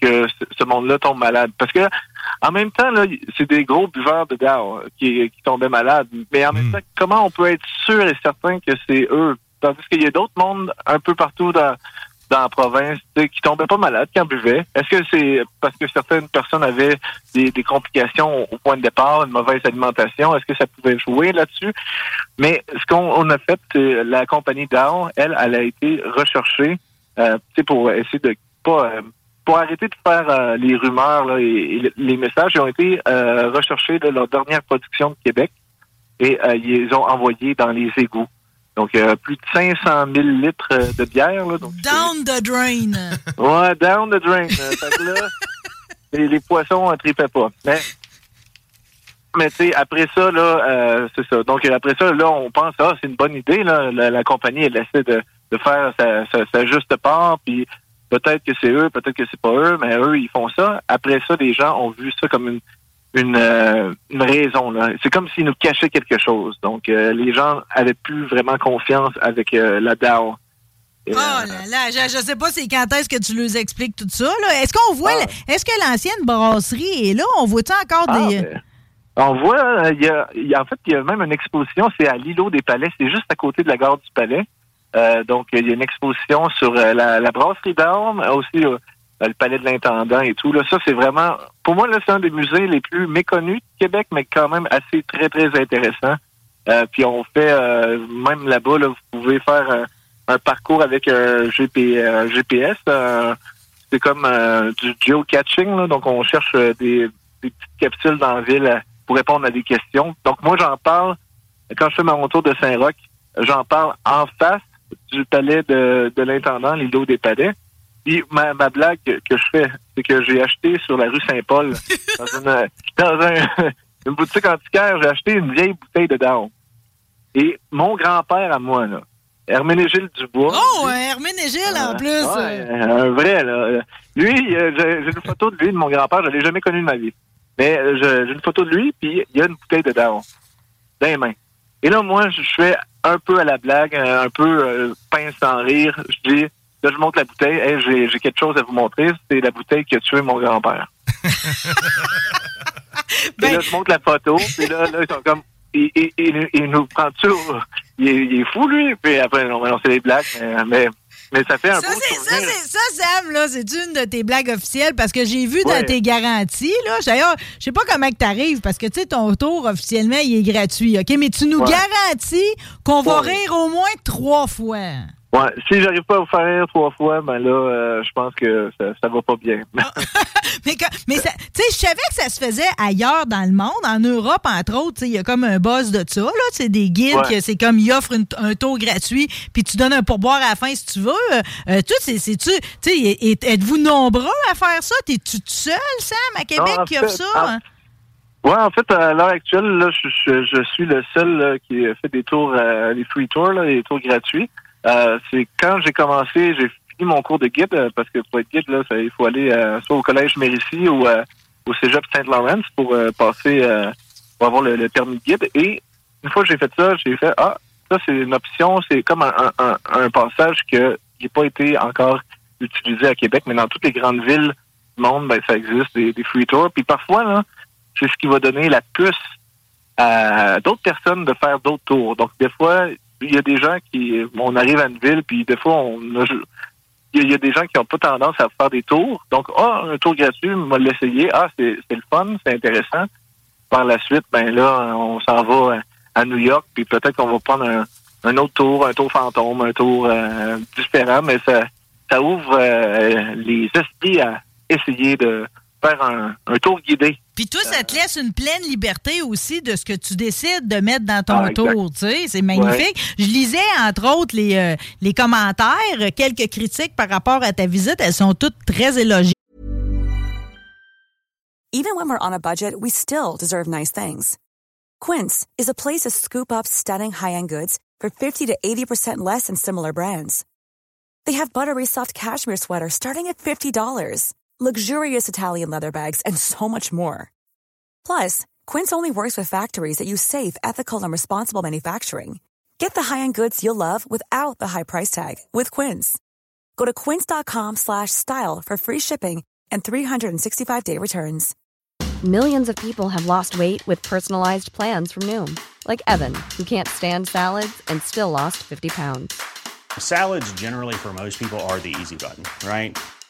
que ce, monde-là tombe malade. Parce que en même temps, là, c'est des gros buveurs de DAO qui, qui tombaient malades. Mais en même temps, comment on peut être sûr et certain que c'est eux? Tandis qu'il y a d'autres mondes un peu partout dans, dans la province qui tombaient pas malades, qui en buvaient. Est-ce que c'est parce que certaines personnes avaient des, complications au point de départ, une mauvaise alimentation? Est-ce que ça pouvait jouer là-dessus? Mais ce qu'on on a fait, c'est la compagnie Dow, elle, elle a été recherchée euh, pour essayer de pas euh, pour arrêter de faire euh, les rumeurs là, et, les messages. Ils ont été euh, recherchés de leur dernière production de Québec et euh, ils ont envoyés dans les égouts. Donc, euh, plus de 500 000 litres euh, de bière. Là, donc, Down the drain. Ouais, down the drain. Euh, fait que là, les, les poissons ne tripaient pas. Mais, mais tu sais, après ça, là, euh, c'est ça. Donc, après ça, là, on pense, ah, c'est une bonne idée, là. La, la compagnie, elle essaie de, de faire sa, sa, sa juste part, puis peut-être que c'est eux, peut-être que c'est pas eux, mais eux, ils font ça. Après ça, les gens ont vu ça comme une, une, euh, une raison. C'est comme s'ils nous cachaient quelque chose. Donc, euh, les gens avaient plus vraiment confiance avec euh, la DAO. Oh là là, je, je sais pas c'est quand est-ce que tu leur expliques tout ça. Est-ce qu'on voit, le- est-ce que l'ancienne brasserie est là? On voit-tu encore Ah, des... ben, On voit, il y a, y a- en fait, il y a même une exposition, c'est à l'îlot des Palais, c'est juste à côté de la gare du Palais. Donc, il y a une exposition sur la, la brasserie d'armes, aussi le Palais de l'Intendant et tout. Là, ça, c'est vraiment, pour moi, là, c'est un des musées les plus méconnus de Québec, mais quand même assez très, très intéressant. Euh, puis on fait, euh, même là-bas, là, vous pouvez faire un, un parcours avec un euh, GPS. euh, c'est comme euh, du geocaching, là, donc on cherche euh, des, des petites capsules dans la ville euh, pour répondre à des questions. Donc moi, j'en parle, quand je fais mon tour de Saint-Roch, j'en parle en face du palais de, de l'intendant, l'îlot des palais. Puis ma, ma blague que, je fais, c'est que j'ai acheté sur la rue Saint-Paul, dans une, dans un- une boutique antiquaire, j'ai acheté une vieille bouteille de Daon. Et mon grand-père à moi, là, Herménégile Dubois, Oh, Herménégile en plus. Ouais, un vrai, là. Lui, euh, j'ai une photo de lui, de mon grand-père, je l'ai jamais connu de ma vie. Mais euh, j'ai une photo de lui, puis il y a une bouteille de Daon dans les mains. Et là, moi, je fais un peu à la blague, euh, un peu euh, pince sans rire. Je dis, là, je montre la bouteille. Hey, j'ai, j'ai quelque chose à vous montrer. C'est la bouteille qui a tué mon grand-père. Et là, je montre la photo. Puis là, là, ils sont comme, il, il, il- il nous prend tout. Il, est- fou, lui. Puis après, non, non c'est des blagues. Mais, mais, mais ça fait un Ça, beau c'est, ça, c'est, ça, Sam, là, c'est une de tes blagues officielles parce que j'ai vu dans tes garanties, là. D'ailleurs, je sais pas comment que t'arrives parce que, tu sais, ton tour, officiellement, il est gratuit, OK? Mais tu nous Ouais. garantis qu'on va rire au moins trois fois. Ouais, si j'arrive pas à vous faire rire trois fois, ben là, euh, je pense que ça, ça va pas bien. Mais, que- mais ça- tu sais, je savais que ça se faisait ailleurs dans le monde, en Europe, entre autres. tu Il y a comme un buzz de ça, là. C'est des guides, Ouais. que c'est comme ils offrent une- un tour gratuit, puis tu donnes un pourboire à la fin si tu veux. Euh, euh, toi, c'est, c'est-tu, tu sais, êtes-vous nombreux à faire ça? T'es-tu tout seul, Sam, à Québec, qui offre ça? en- hein? Ouais, en fait, à l'heure actuelle, là, je, je- je suis le seul là, qui fait des tours, euh, les free tours, là, les tours gratuits. Euh, c'est quand j'ai commencé, j'ai fini mon cours de guide, euh, parce que pour être guide, là, il faut aller euh, soit au collège Mérisy ou euh, au cégep Saint-Laurent pour euh, passer, pour avoir le, le permis de guide. Et une fois que j'ai fait ça, j'ai fait, ah, ça c'est une option, c'est comme un, un, un- passage qui n'a pas été encore utilisé à Québec, mais dans toutes les grandes villes du monde, ben, ça existe, des, des free tours. Puis parfois, là, c'est ce qui va donner la puce à d'autres personnes de faire d'autres tours. Donc, des fois, il y a des gens qui, on arrive à une ville, puis des fois, on a, il y a- des gens qui n'ont pas tendance à faire des tours. Donc, ah, un tour gratuit, on va l'essayer. Ah, c'est le fun, c'est intéressant. Par la suite, ben là, on s'en va à, à New York, puis peut-être qu'on va prendre un, un autre tour, un tour fantôme, un tour euh, différent, mais ça, ça ouvre euh, les esprits à essayer de faire un, un tour guidé. Puis toi, ça te laisse une pleine liberté aussi de ce que tu décides de mettre dans ton Ah, tour. Tu sais, c'est magnifique. Je lisais, entre autres, les, euh, les commentaires, quelques critiques par rapport à ta visite. Elles sont toutes très élogieuses. Even when we're on a budget, we still deserve nice things. Quince is a place to scoop up stunning high-end goods for 50 to 80% less than similar brands. They have buttery soft cashmere sweaters starting at $50, luxurious Italian leather bags, and so much more. Plus, Quince only works with factories that use safe, ethical, and responsible manufacturing. Get the high-end goods you'll love without the high price tag with Quince. Go to quince.com slash style for free shipping and 365-day returns. Millions of people have lost weight with personalized plans from Noom, like Evan, who can't stand salads and still lost 50 pounds. Salads, generally, for most people, are the easy button, right?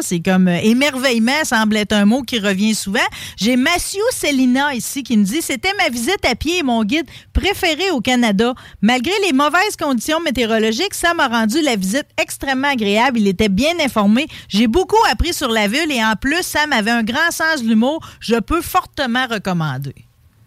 C'est comme euh, émerveillement semble être un mot qui revient souvent. J'ai Mathieu Célina ici qui nous dit C'était ma visite à pied et mon guide préféré au Canada. Malgré les mauvaises conditions météorologiques, ça m'a rendu la visite extrêmement agréable. Il était bien informé. J'ai beaucoup appris sur la ville et en plus, Sam avait un grand sens de l'humour. Je peux fortement recommander.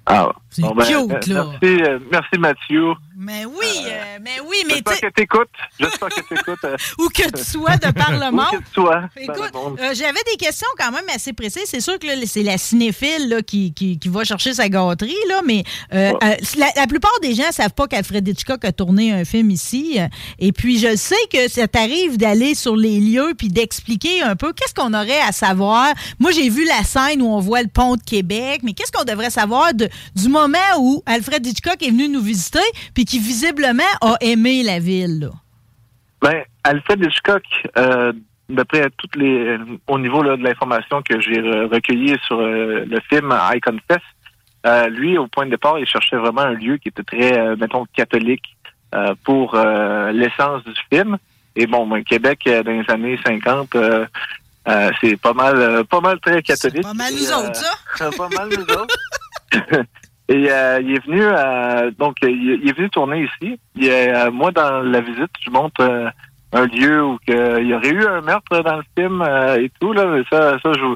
Ah, C'est bon, ben, cute, euh, là. Merci, euh, merci Mathieu. Mais oui, euh, mais oui, mais J'espère que t'écoutes. J'espère que t'écoutes. euh, Où que tu sois de par le monde. que tu sois. Écoute, euh, j'avais des questions quand même assez précises. C'est sûr que c'est la cinéphile là, qui, qui, qui va chercher sa gâterie, là, mais euh, euh, la, la plupart des gens ne savent pas qu'Alfred Hitchcock a tourné un film ici. Euh, Et puis, je sais que ça t'arrive d'aller sur les lieux puis d'expliquer un peu qu'est-ce qu'on aurait à savoir. Moi, j'ai vu la scène où on voit le pont de Québec, mais qu'est-ce qu'on devrait savoir de, du moment où Alfred Hitchcock est venu nous visiter puis qui visiblement a aimé la ville? Là. Ben, Alfred Hitchcock, euh, d'après toutes les, euh, au niveau là, de l'information que j'ai re- recueillie sur euh, le film I Confess, euh, lui, au point de départ, il cherchait vraiment un lieu qui était très, mettons, catholique pour l'essence du film. Et bon, ben, Québec, dans les années 50, euh, euh, c'est pas mal, euh, pas mal très catholique. Pas mal nous autres, ça. pas mal nous autres. Et euh, il est venu, euh, donc il, il est venu tourner ici. Il, euh, moi, dans la visite, je montre euh, un lieu où que, il y aurait eu un meurtre dans le film euh, et tout là. Mais ça, ça, je, vous-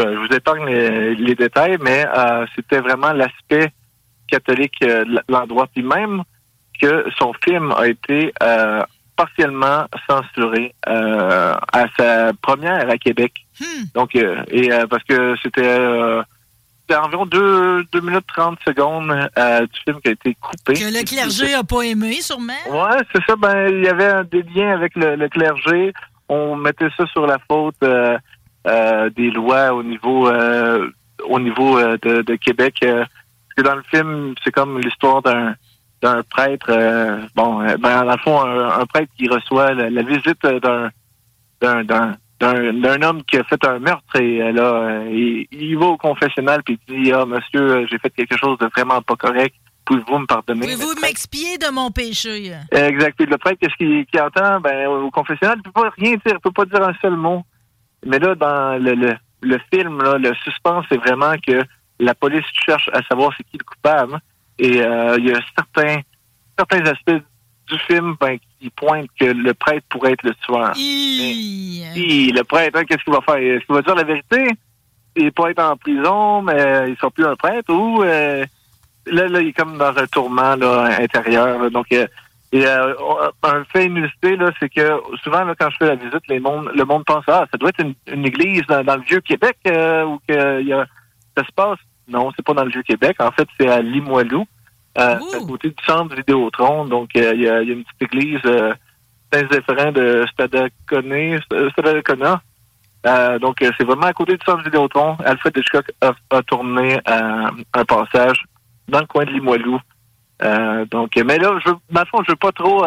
euh, je vous épargne les, les détails, mais euh, c'était vraiment l'aspect catholique de l'endroit. Puis même que son film a été euh, partiellement censuré euh, à sa première à Québec. Donc, euh, et euh, parce que c'était euh, c'était environ 2, deux minutes 30 secondes euh, du film qui a été coupé. Que le clergé a pas aimé, sûrement. Ouais, c'est ça. Ben, il y avait des liens avec le, le clergé. On mettait ça sur la faute euh, euh, des lois au niveau euh, au niveau euh, de, de Québec. euh, parce que dans le film, c'est comme l'histoire d'un d'un prêtre. euh, bon, ben, dans le fond, un, un prêtre qui reçoit la, la visite d'un d'un d'un homme qui a fait un meurtre et là, euh, il, il va au confessionnal puis il dit ah monsieur euh, j'ai fait quelque chose de vraiment pas correct pouvez-vous me pardonner? Pouvez-vous m'expier de mon péché? Exact. Puis le prêtre, qu'est-ce qu'il qu'il entend? Ben, au confessionnal, il peut pas rien dire, il peut pas dire un seul mot. Mais là, dans le, le, le film, là, le suspense, c'est vraiment que la police cherche à savoir c'est qui le coupable. Et euh, il y a certains, certains aspects du film ben, qui pointent que le prêtre pourrait être le tueur. Mais, hi, le prêtre, hein, qu'est-ce qu'il va faire? Est-ce qu'il va dire la vérité? Il peut être en prison, mais il sera plus un prêtre ou euh, là, là, il est comme dans un tourment là, intérieur. là. donc, euh, et, euh, un fait inusité, là, c'est que souvent, là, quand je fais la visite, les mondes, le monde pense ah, ça doit être une, une église dans, dans le vieux Québec euh, où que il y a, ça se passe. Non, c'est pas dans le vieux Québec. En fait, c'est à Limoilou, à côté du centre Vidéotron. Donc, euh, il y, a, il y a une petite église euh, Saint-Zéphyrin de Stadacona. Euh, donc, euh, c'est vraiment à côté du centre Vidéotron. Alfred Hitchcock a, a tourné euh, un passage dans le coin de Limoilou. Euh, donc, mais là, je, veux- dans le fond, je veux pas trop.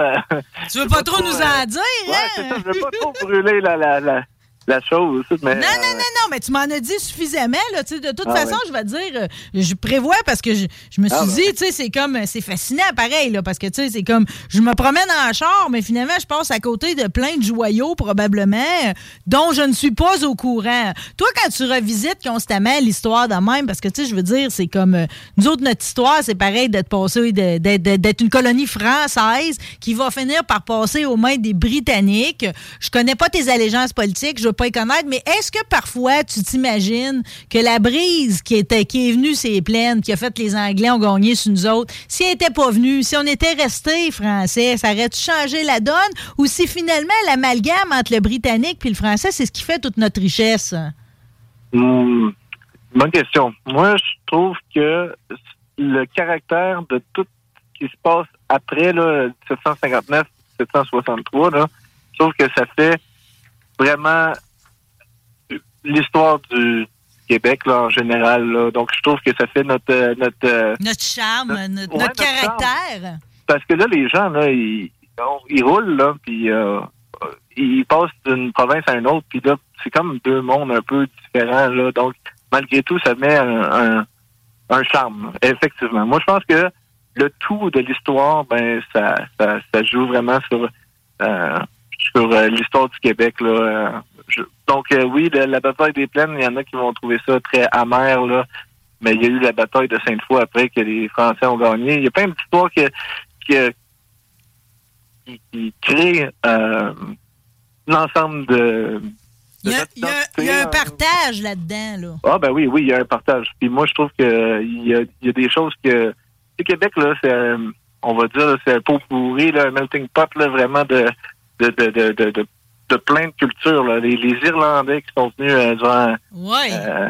Tu veux pas trop nous en dire, ouais, hein? c'est ça, je veux pas trop brûler la, la, la, la chose. Mais, Non, non, non, non, mais tu m'en as dit suffisamment. Là, de toute Ah façon, je vais te dire, euh, je prévois parce que je, je me suis Ah ben. dit, tu sais, c'est comme, c'est fascinant pareil, là, parce que, tu sais, c'est comme, je me promène en char, mais finalement, je passe à côté de plein de joyaux, probablement, euh, dont je ne suis pas au courant. Toi, quand tu revisites constamment l'histoire de même, parce que, tu sais, je veux dire, c'est comme, euh, nous autres, notre histoire, c'est pareil d'être passé, d'être d'être une colonie française qui va finir par passer aux mains des Britanniques. Je connais pas tes allégeances politiques, je pas les connaître, mais est-ce que parfois tu t'imagines que la brise qui était qui est venue ces plaines, qui a fait que les Anglais ont gagné sur nous autres, si elle était pas venue, si on était resté français, ça aurait-tu changé la donne? Ou si finalement l'amalgame entre le britannique puis le français, c'est ce qui fait toute notre richesse? Hmm, bonne question. Moi, je trouve que le caractère de tout ce qui se passe après là, 1759, 1763, là, je trouve que ça fait vraiment l'histoire du Québec là, en général. Là. Donc, je trouve que ça fait notre euh, notre euh, Notre charme, notre, Ouais, notre caractère. parce que là, les gens, là, ils, ils roulent, là, puis euh, ils passent d'une province à une autre, puis là, c'est comme deux mondes un peu différents, là. Donc, malgré tout, ça met un, un, un charme, effectivement. Moi, je pense que le tout de l'histoire, ben, ça, ça, ça joue vraiment sur, euh, sur euh, l'histoire du Québec, là. Euh, donc, euh, oui, la, la bataille des plaines, il y en a qui vont trouver ça très amer, là. Mais il y a eu la bataille de Sainte-Foy après que les Français ont gagné. Il y a plein d'histoires que, que, qui, qui créent euh, l'ensemble de... Il y a, il y a- identité, il y a un hein. partage là-dedans, là. Ah ben oui, oui, il y a un partage. Puis moi, je trouve que il y a, il y a des choses que... Le Québec, là, c'est, euh, on va dire, c'est un pot pourri, là, un melting pot, là, vraiment de, de, de, de, de, de, plein de cultures. Là. Les, les Irlandais qui sont venus euh, durant... Ouais. euh,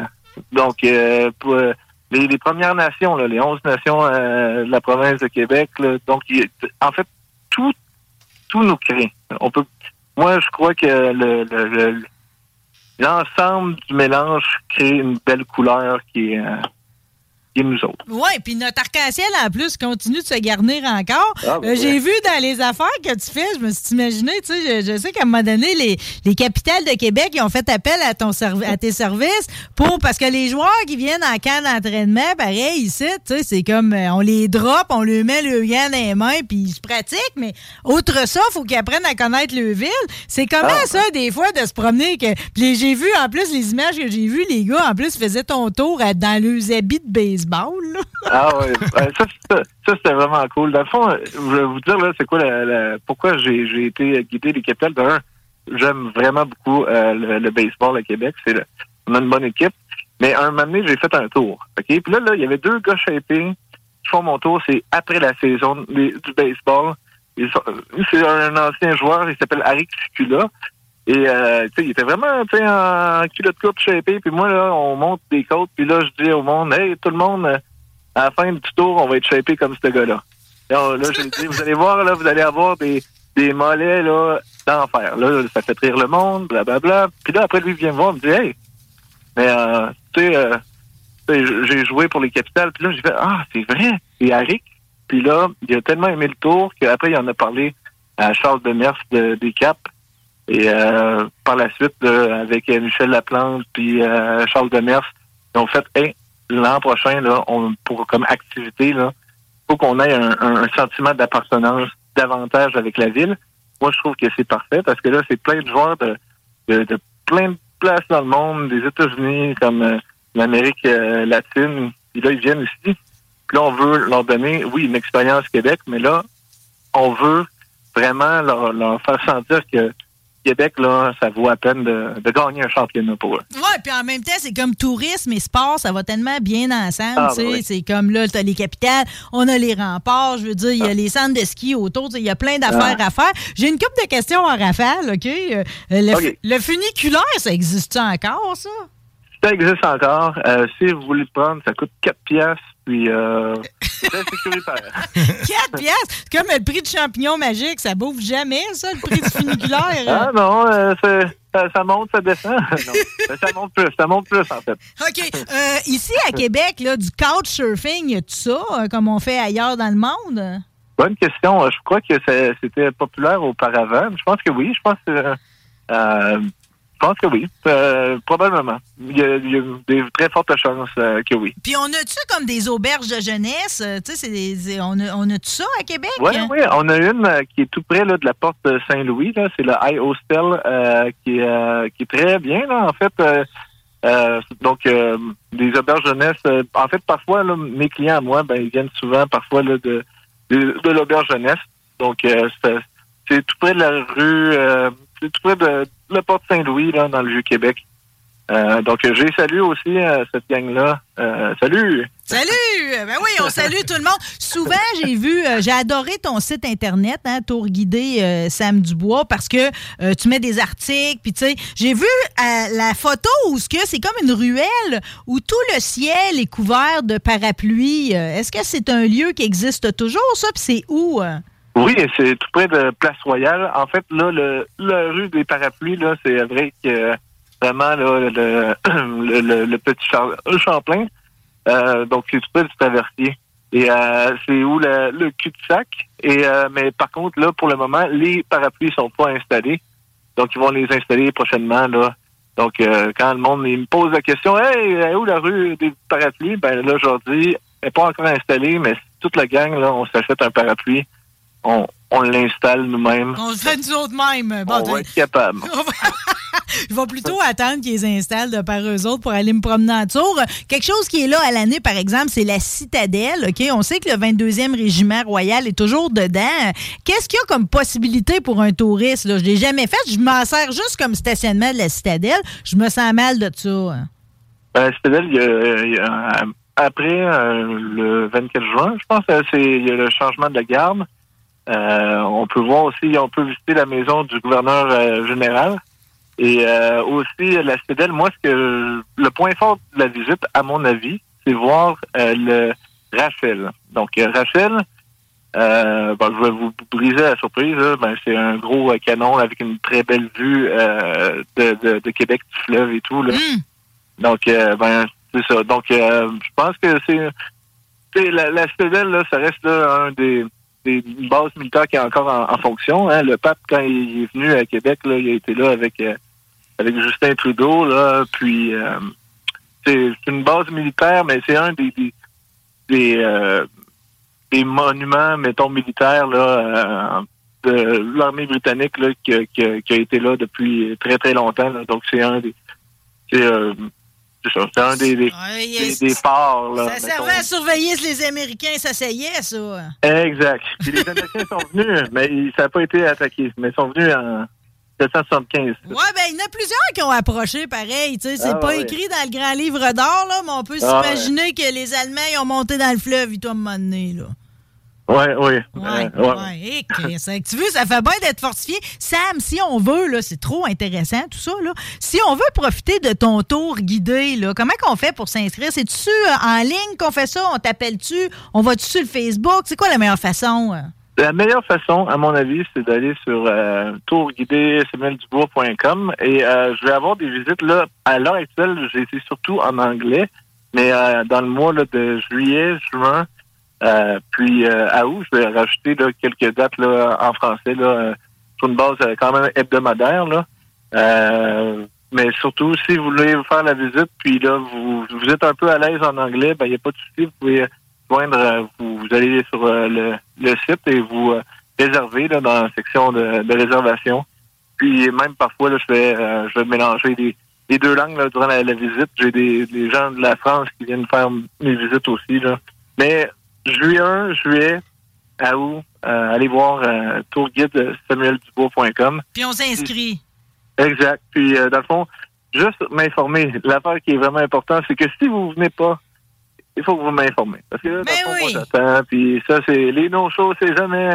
donc, euh, pour, euh, les, les Premières Nations, là, les 11 nations euh, de la province de Québec, là, donc, en fait, tout, tout nous crée. On peut, moi, je crois que le, le, le- l'ensemble du mélange crée une belle couleur qui est, euh, est nous autres. Oui, puis notre arc-en-ciel, en plus, continue de se garnir encore. Ah, ben Euh, J'ai vu dans les affaires que tu fais, je me suis imaginé, tu sais, je, je sais qu'à un moment donné, les, les capitales de Québec ils ont fait appel à, ton à tes services pour parce que les joueurs qui viennent en camp d'entraînement, pareil, ici, tu sais, c'est comme euh, on les drop, on leur met le gant dans les mains, puis ils se pratiquent, mais outre ça, faut qu'ils apprennent à connaître le ville. C'est comment Ah, ça, des fois, de se promener que. J'ai vu, en plus, les images que j'ai vues, les gars, en plus, faisaient ton tour à- dans leurs habits de Ah Ouais, ça, c'était vraiment cool. Dans le fond, je vais vous dire c'est quoi la, pourquoi j'ai été guidé des capitales. D'un, j'aime vraiment beaucoup euh, le, baseball à Québec. C'est on a une bonne équipe. Mais un moment donné, j'ai fait un tour. Puis là, là, il y avait deux gars shapés qui font mon tour. C'est après la saison du baseball. c'est un ancien joueur, il s'appelle Arik Sikula. Et euh, tu sais, il était vraiment tu sais, en culotte courte shapé. Puis moi, là, on monte des côtes. Puis là, je dis au monde, hey, tout le monde, euh, à la fin du tour, on va être shapé comme ce gars-là. On- là, j'ai dit, vous allez voir, là, vous allez avoir des, des mollets là d'enfer. Là, ça fait rire le monde, blablabla. Puis là, après, lui, il vient me voir, il me dit, hey, mais euh, tu sais, euh, j'ai joué pour les capitales. Puis là, j'ai fait, ah, c'est vrai, c'est Arik. Puis là, il a tellement aimé le tour qu'après, il en a parlé à Charles Demers de, des Caps. Et euh, par la suite, avec euh, Michel Laplante puis euh, Charles Demers, ils ont fait, hey, l'an prochain, là, on, pour comme activité, là, faut qu'on ait un, un- un sentiment d'appartenance davantage avec la ville. Moi, je trouve que c'est parfait parce que là, c'est plein de joueurs de, de, de plein de places dans le monde, des États-Unis, comme euh, l'Amérique euh, latine. Puis là, ils viennent ici. Puis là, on veut leur donner, oui, une expérience Québec, mais là, on veut vraiment leur, leur faire sentir que Québec, là, ça vaut à peine de, de gagner un championnat pour eux. Ouais, puis en même temps, c'est comme tourisme et sport, ça va tellement bien ensemble. Ah, tu sais. oui. C'est comme là, tu as les capitales, on a les remparts, je veux dire, il y a les centres de ski autour, il y a plein d'affaires Ah. à faire. J'ai une couple de questions en rafale, OK? Euh, le, OK. le funiculaire, ça existe encore, ça? Ça existe encore. Euh, si vous voulez le prendre, ça coûte 4 piastres, puis euh, c'est sécuritaire. 4 piastres? Comme le prix de champignon magique, ça bouffe jamais, ça, le prix du funiculaire. Ah non, euh, ça, ça monte, ça descend. Non, ça monte plus, ça monte plus, en fait. OK. Euh, ici, à Québec, là, du couchsurfing, y a tout ça, euh, comme on fait ailleurs dans le monde? Bonne question. Je crois que c'était populaire auparavant. Je pense que oui. Je pense que, euh, pense que oui. Euh, probablement. Il y, a, il y a des très fortes chances euh, que oui. Puis on a-tu comme des auberges de jeunesse? Euh, Tu sais, c'est des- on a, on a-tu ça à Québec? Oui, oui. On a une euh, qui est tout près là, de la porte de Saint-Louis. C'est le High Hostel euh, qui, est, euh, qui est très bien. Là, en fait, euh, donc euh, des auberges jeunesse. euh, en fait, parfois, là, mes clients à moi, ben, ils viennent souvent parfois là, de, de, de l'auberge jeunesse. Donc, euh, c'est, c'est tout près de la rue, euh, c'est tout près de, de la porte Saint-Louis, là, dans le Vieux-Québec. Euh, donc, euh, j'ai salué aussi euh, cette gang-là. Euh, salut! Salut! Ben oui, on salue tout le monde. Souvent, j'ai vu, euh, j'ai adoré ton site Internet, hein, Tour guidé euh, Sam Dubois, parce que euh, tu mets des articles, puis tu sais, j'ai vu euh, la photo où c'est comme une ruelle où tout le ciel est couvert de parapluies. Euh, Est-ce que c'est un lieu qui existe toujours, ça? Puis c'est où? euh? Oui, c'est tout près de Place Royale. En fait, là, le, la rue des parapluies, là, c'est avec euh, vraiment là, le, le, le- petit euh, Champlain. Euh, donc, c'est tout près du traversier. Et euh, c'est où le, cul-de-sac. Et euh, mais par contre, là, pour le moment, les parapluies sont pas installés. Donc, ils vont les installer prochainement, là. Donc, euh, quand le monde il me pose la question, Hey, est où la rue des parapluies? Ben là, je leur dis, elle n'est pas encore installée, mais toute la gang, là, on s'achète un parapluie on, on l'installe nous-mêmes. On le fait nous autres mêmes. Bon, on va être capable. Je vais plutôt attendre qu'ils les installent de par eux autres pour aller me promener en tour. Quelque chose qui est là à l'année, par exemple, c'est la citadelle. OK? On sait que le 22e régiment royal est toujours dedans. Qu'est-ce qu'il y a comme possibilité pour un touriste? Là? Je l'ai jamais fait. Je m'en sers juste comme stationnement de la citadelle. Je me sens mal de ça. Ben, Citadelle, il y a- il y a, après euh, le 24 juin, je pense, euh, c'est il y a le changement de la garde. Euh, on peut voir aussi, on peut visiter la maison du gouverneur euh, général. Et euh, aussi, la Citadelle, moi, ce que le point fort de la visite, à mon avis, c'est voir euh, le Rachel. Donc, Rachel, euh, bon, je vais vous briser la surprise. Ben, c'est un gros euh, canon avec une très belle vue euh, de, de, de Québec, du fleuve et tout. Là. Donc, euh, ben, c'est ça. Donc, euh, je pense que c'est c'est la, la citadelle, là, ça reste là, un des, des bases militaires qui est encore en, fonction. Hein. Le pape, quand il est venu à Québec, il a été là avec euh, Justin Trudeau, là, puis euh, c'est une base militaire, mais c'est un des des, des, euh, monuments, mettons, militaires de l'armée britannique qui, a- été là depuis très très longtemps. Donc c'est un des c'est c'est un des des, des, des ports. Là, Ça mettons. servait à surveiller si les Américains s'asseyaient, ça. Exact. Puis les Américains sont venus, mais ils- ça n'a pas été attaqué. Mais ils sont venus en 775. Ouais, ben, il y en a plusieurs qui ont approché pareil. Tu sais, c'est Ah, pas ouais. écrit dans le grand livre d'or, là, mais on peut Ah, s'imaginer que les Allemands ils ont monté dans le fleuve, ils t'ont donné, là. Oui, oui. Ouais, Euh, ouais. ouais. Tu veux, ça fait bien d'être fortifié. Sam, si on veut, là, c'est trop intéressant tout ça, là. Si on veut profiter de ton tour guidé, là, comment qu'on fait pour s'inscrire? C'est-tu euh, en ligne qu'on fait ça? On t'appelle-tu? On va-tu sur le Facebook? C'est quoi la meilleure façon? euh? La meilleure façon, à mon avis, c'est d'aller sur euh, tourguidé.com et euh, je vais avoir des visites là. À l'heure actuelle, j'ai été surtout en anglais, mais euh, dans le mois là, de juillet, juin, euh, puis euh, à août, je vais rajouter là, quelques dates là, en français là, sur une base euh, quand même hebdomadaire. Là. Euh, mais surtout, si vous voulez faire la visite, puis là, vous, vous êtes un peu à l'aise en anglais, ben il n'y a pas de souci, vous pouvez joindre, euh, vous, vous allez sur le, le site et vous réservez là, dans la section de, de réservation. Puis même parfois, là, je vais je vais mélanger les, les deux langues là, durant la, la visite. J'ai des, des gens de la France qui viennent faire mes visites aussi. Là. Mais juillet, juillet, à août, euh, allez voir euh, tourguide samueldubois.com. Puis on s'inscrit. Exact. Puis, euh, dans le fond, juste m'informer. L'affaire qui est vraiment importante, c'est que si vous venez pas, il faut que vous m'informez. Parce que là, dans le fond, moi, j'attends. Puis ça, c'est les no-shows, c'est jamais,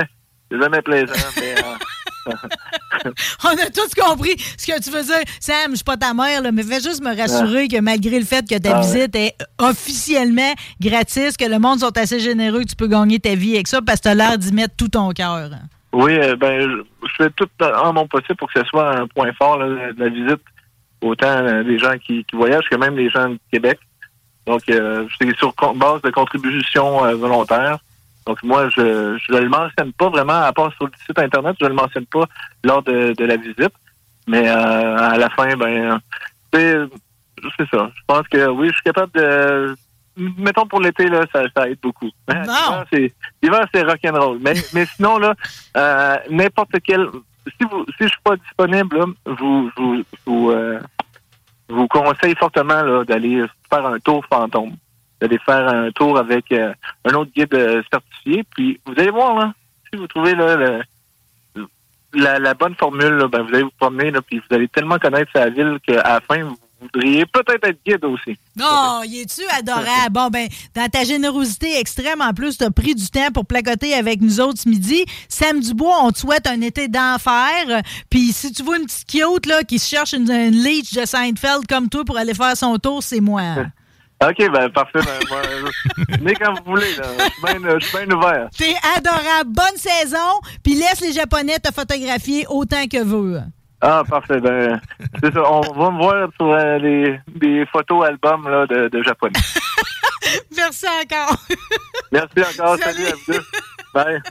c'est jamais plaisant. mais, euh, On a tous compris ce que tu veux dire. Sam, je suis pas ta mère, là, mais fais juste me rassurer que malgré le fait que ta Ah ouais. visite est officiellement gratis, que le monde sont assez généreux, que tu peux gagner ta vie avec ça parce que tu as l'air d'y mettre tout ton cœur. oui, euh, ben, je, fais tout en mon possible pour que ce soit un point fort là, de la visite. Autant euh, des gens qui, qui voyagent que même les gens du Québec. Donc, euh, c'est sur base de contributions euh, volontaires. Donc, moi, je je le mentionne pas vraiment, à part sur le site Internet, je le mentionne pas lors de, de la visite. Mais euh, à la fin, ben, c'est c'est ça. Je pense que oui, je suis capable de... Mettons pour l'été, là, ça, ça aide beaucoup. L'hiver, c'est l'hiver, c'est rock'n'roll. Mais, mais sinon, là, euh, n'importe quel... Si vous si je suis pas disponible, là, vous, vous, vous, euh, vous conseille fortement là, d'aller faire un tour fantôme. D'aller faire un tour avec euh, un autre guide euh, certifié. Puis vous allez voir, là, si vous trouvez là, le- la, la bonne formule, là, ben, vous allez vous promener, là, puis vous allez tellement connaître sa ville qu'à la fin, vous voudriez peut-être être guide aussi. Non, y es-tu adorable? Bon, ben, dans ta générosité extrême, en plus, t'as pris du temps pour placoter avec nous autres ce midi. Sam Dubois, on te souhaite un été d'enfer. Puis si tu vois une petite cute, là, qui se cherche une, une leech de Seinfeld comme toi pour aller faire son tour, c'est moi. OK, ben parfait. Ben, je- venez quand vous voulez. Là. Je suis bien- ouvert. T'es adorable. Bonne saison. Puis laisse les Japonais te photographier autant que veut. Ah, parfait. Ben, c'est ça. On va me voir sur euh, les, des photos albums là, de, de japonais. Merci encore. Merci encore. Salut, à vous deux. Bye.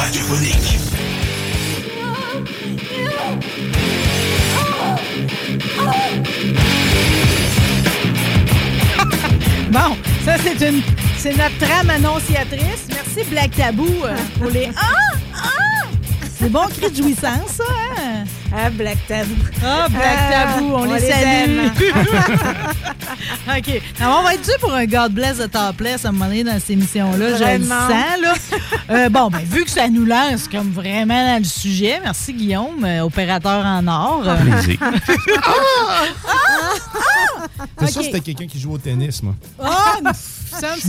Bon, ça, c'est une. C'est notre trame annonciatrice. Merci, Black Tabou, euh, pour les. Ah! Ah! C'est bon cri de jouissance, ça, hein? Ah, Black Tabou. Ah, Black Ah, Tabou, on, on les les salue. aime. OK. Alors, on va être dû pour un God Bless de Topless à un moment donné dans cette émission-là. Je le Vraiment. sens, là. Euh, bon, ben, vu que ça nous lance comme vraiment dans le sujet, merci Guillaume, euh, opérateur en or. Euh, Plaisir. C'est ça, Ok. c'était quelqu'un qui joue au tennis, moi. Ah,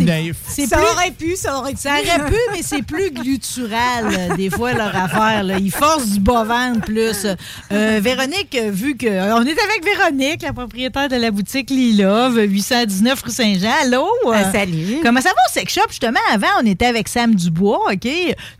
naïf. c'est Ça plus- aurait pu, ça aurait pu. Ça aurait pu, mais c'est plus glutural, euh, des fois, leur affaire. Là. Ils forcent du bas-ventre plus. Euh, Véronique, euh, vu que. on est avec Véronique, la propriétaire de la boutique Lilove, 819 rue Saint-Jean. Allô? Ah, salut. Comment ça va au sex shop? Justement, avant, on était avec Sam Dubois, OK?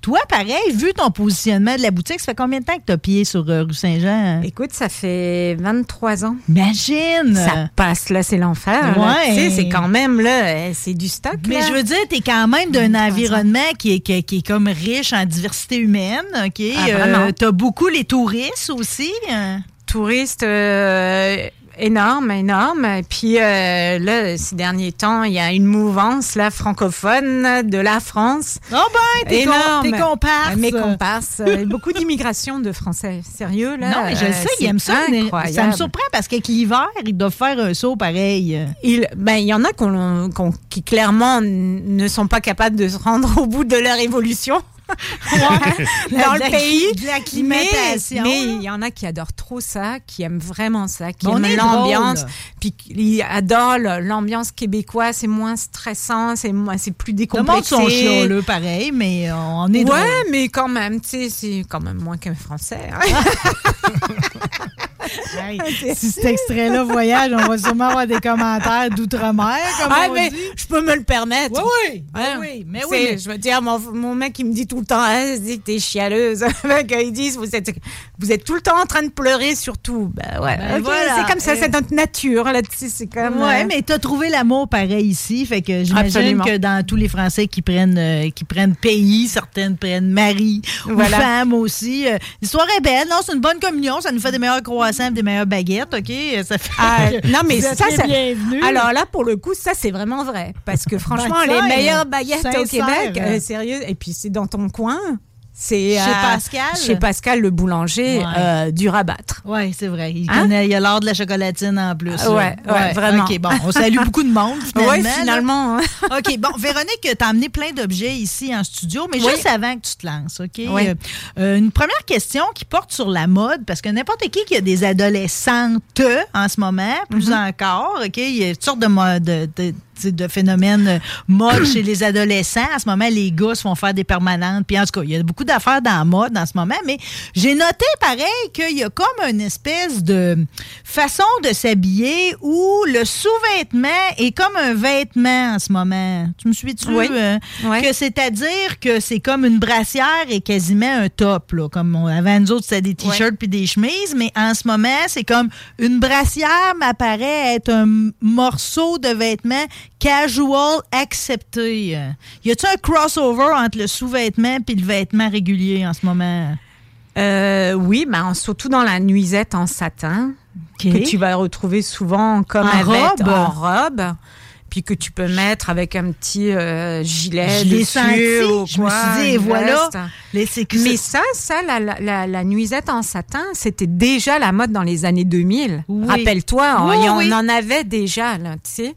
Toi, pareil, vu ton positionnement de la boutique, ça fait combien de temps que tu as pied sur euh, rue Saint-Jean? Écoute, ça fait 23 ans. Imagine! Ça passe, là, c'est l'enfer. Ouais. Tu sais, c'est quand même, là, euh, c'est du stock. Mais là. je veux dire, tu es quand même d'un environnement qui est, qui, qui est comme riche en diversité humaine, OK? Ah, tu as beaucoup les touristes aussi. hein? touristes, euh, Énorme, énorme. Et puis euh, là, ces derniers temps, il y a une mouvance là francophone de la France. Oh ben, t'es com- énorme. t'es comparse. Euh, Mes comparses. Beaucoup d'immigration de Français. Sérieux là? Non, mais je le euh, sais, c'est il aime ça. mais Ça me incroyable. surprend parce qu'avec l'hiver, ils doivent faire un saut pareil. Il ben, il y en a qu'on- qu'on- qui clairement ne sont pas capables de se rendre au bout de leur évolution. dans le pays. de la mais il y en a qui adorent trop ça, qui aiment vraiment ça, qui aiment l'ambiance, puis qui adorent le- l'ambiance québécoise. C'est moins stressant, c'est plus Le monde décomplexé. sont chialeux pareil, mais on est Ouais, drôle. mais quand même, tu sais, c'est quand même moins qu'un français. hein. Hey, si cet extrait-là voyage, on va sûrement avoir des commentaires d'outre-mer, comme Ah, on mais dit. je peux me le permettre. Oui, oui, Hein? oui, mais oui, mais- Je veux dire, mon, mon mec, il me dit tout le temps, hein, il dit que t'es chialeuse. Qu'ils disent, vous êtes, vous êtes tout le temps en train de pleurer, surtout. Ben ouais, Ben voilà. c'est comme ça, c'est notre nature là-dessus. C'est comme. Ouais, euh, mais t'as trouvé l'amour pareil ici, fait que j'imagine que dans tous les Français qui prennent euh, qui prennent pays, certaines prennent mari Voilà. ou femme aussi. euh, L'histoire est belle, non, c'est une bonne communion, ça nous fait des meilleurs croissants, des meilleures baguettes, ok? Ça fait Ah, non, mais ça, les ça. Alors là, pour le coup, ça, c'est vraiment vrai. Parce que franchement, Ben, les tiens, meilleures baguettes au. Québec, euh, sérieux, et puis c'est dans ton coin. C'est Chez euh, Pascal? Chez Pascal, le boulanger Ouais. euh, du rabattre. Oui, c'est vrai. Il, Hein? connaît, il a l'art de la chocolatine en plus. là. Ouais, ouais, vraiment. OK, bon, on salue beaucoup de monde, finalement. Là. finalement. hein. OK, bon, Véronique, tu as amené plein d'objets ici en studio, mais Oui. juste avant que tu te lances, OK? Oui. Euh, une première question qui porte sur la mode, parce que n'importe qui qui a des adolescentes en ce moment, plus Mhm. encore, OK? Il y a toutes sortes de, mo- de, de- de phénomènes euh, mode chez les adolescents. En ce moment, les gars se font faire des permanentes. Puis en tout cas, il y a beaucoup d'affaires dans la mode en ce moment, mais j'ai noté pareil qu'il y a comme une espèce de façon de s'habiller où le sous-vêtement est comme un vêtement en ce moment. Tu me suis-tu? Oui. euh, Oui. Que c'est-à-dire que c'est comme une brassière et quasiment un top. Là, comme on, avant nous autres, c'était des t-shirts puis des chemises, mais en ce moment, c'est comme une brassière m'apparaît être un morceau de vêtement casual accepté. Y a-t-il un crossover entre le sous-vêtement puis le vêtement régulier en ce moment? Euh, oui, mais en- surtout dans la nuisette en satin, que tu vas retrouver souvent comme En robe? en robe, puis que tu peux mettre avec un petit euh, gilet Je dessus senti. ou Je me quoi, suis dit, et voilà. Les- Mais ça, ça la, la- la- nuisette en satin, c'était déjà la mode dans les années 2000. Oui. Rappelle-toi, on, Oui, en avait déjà, là, tu sais.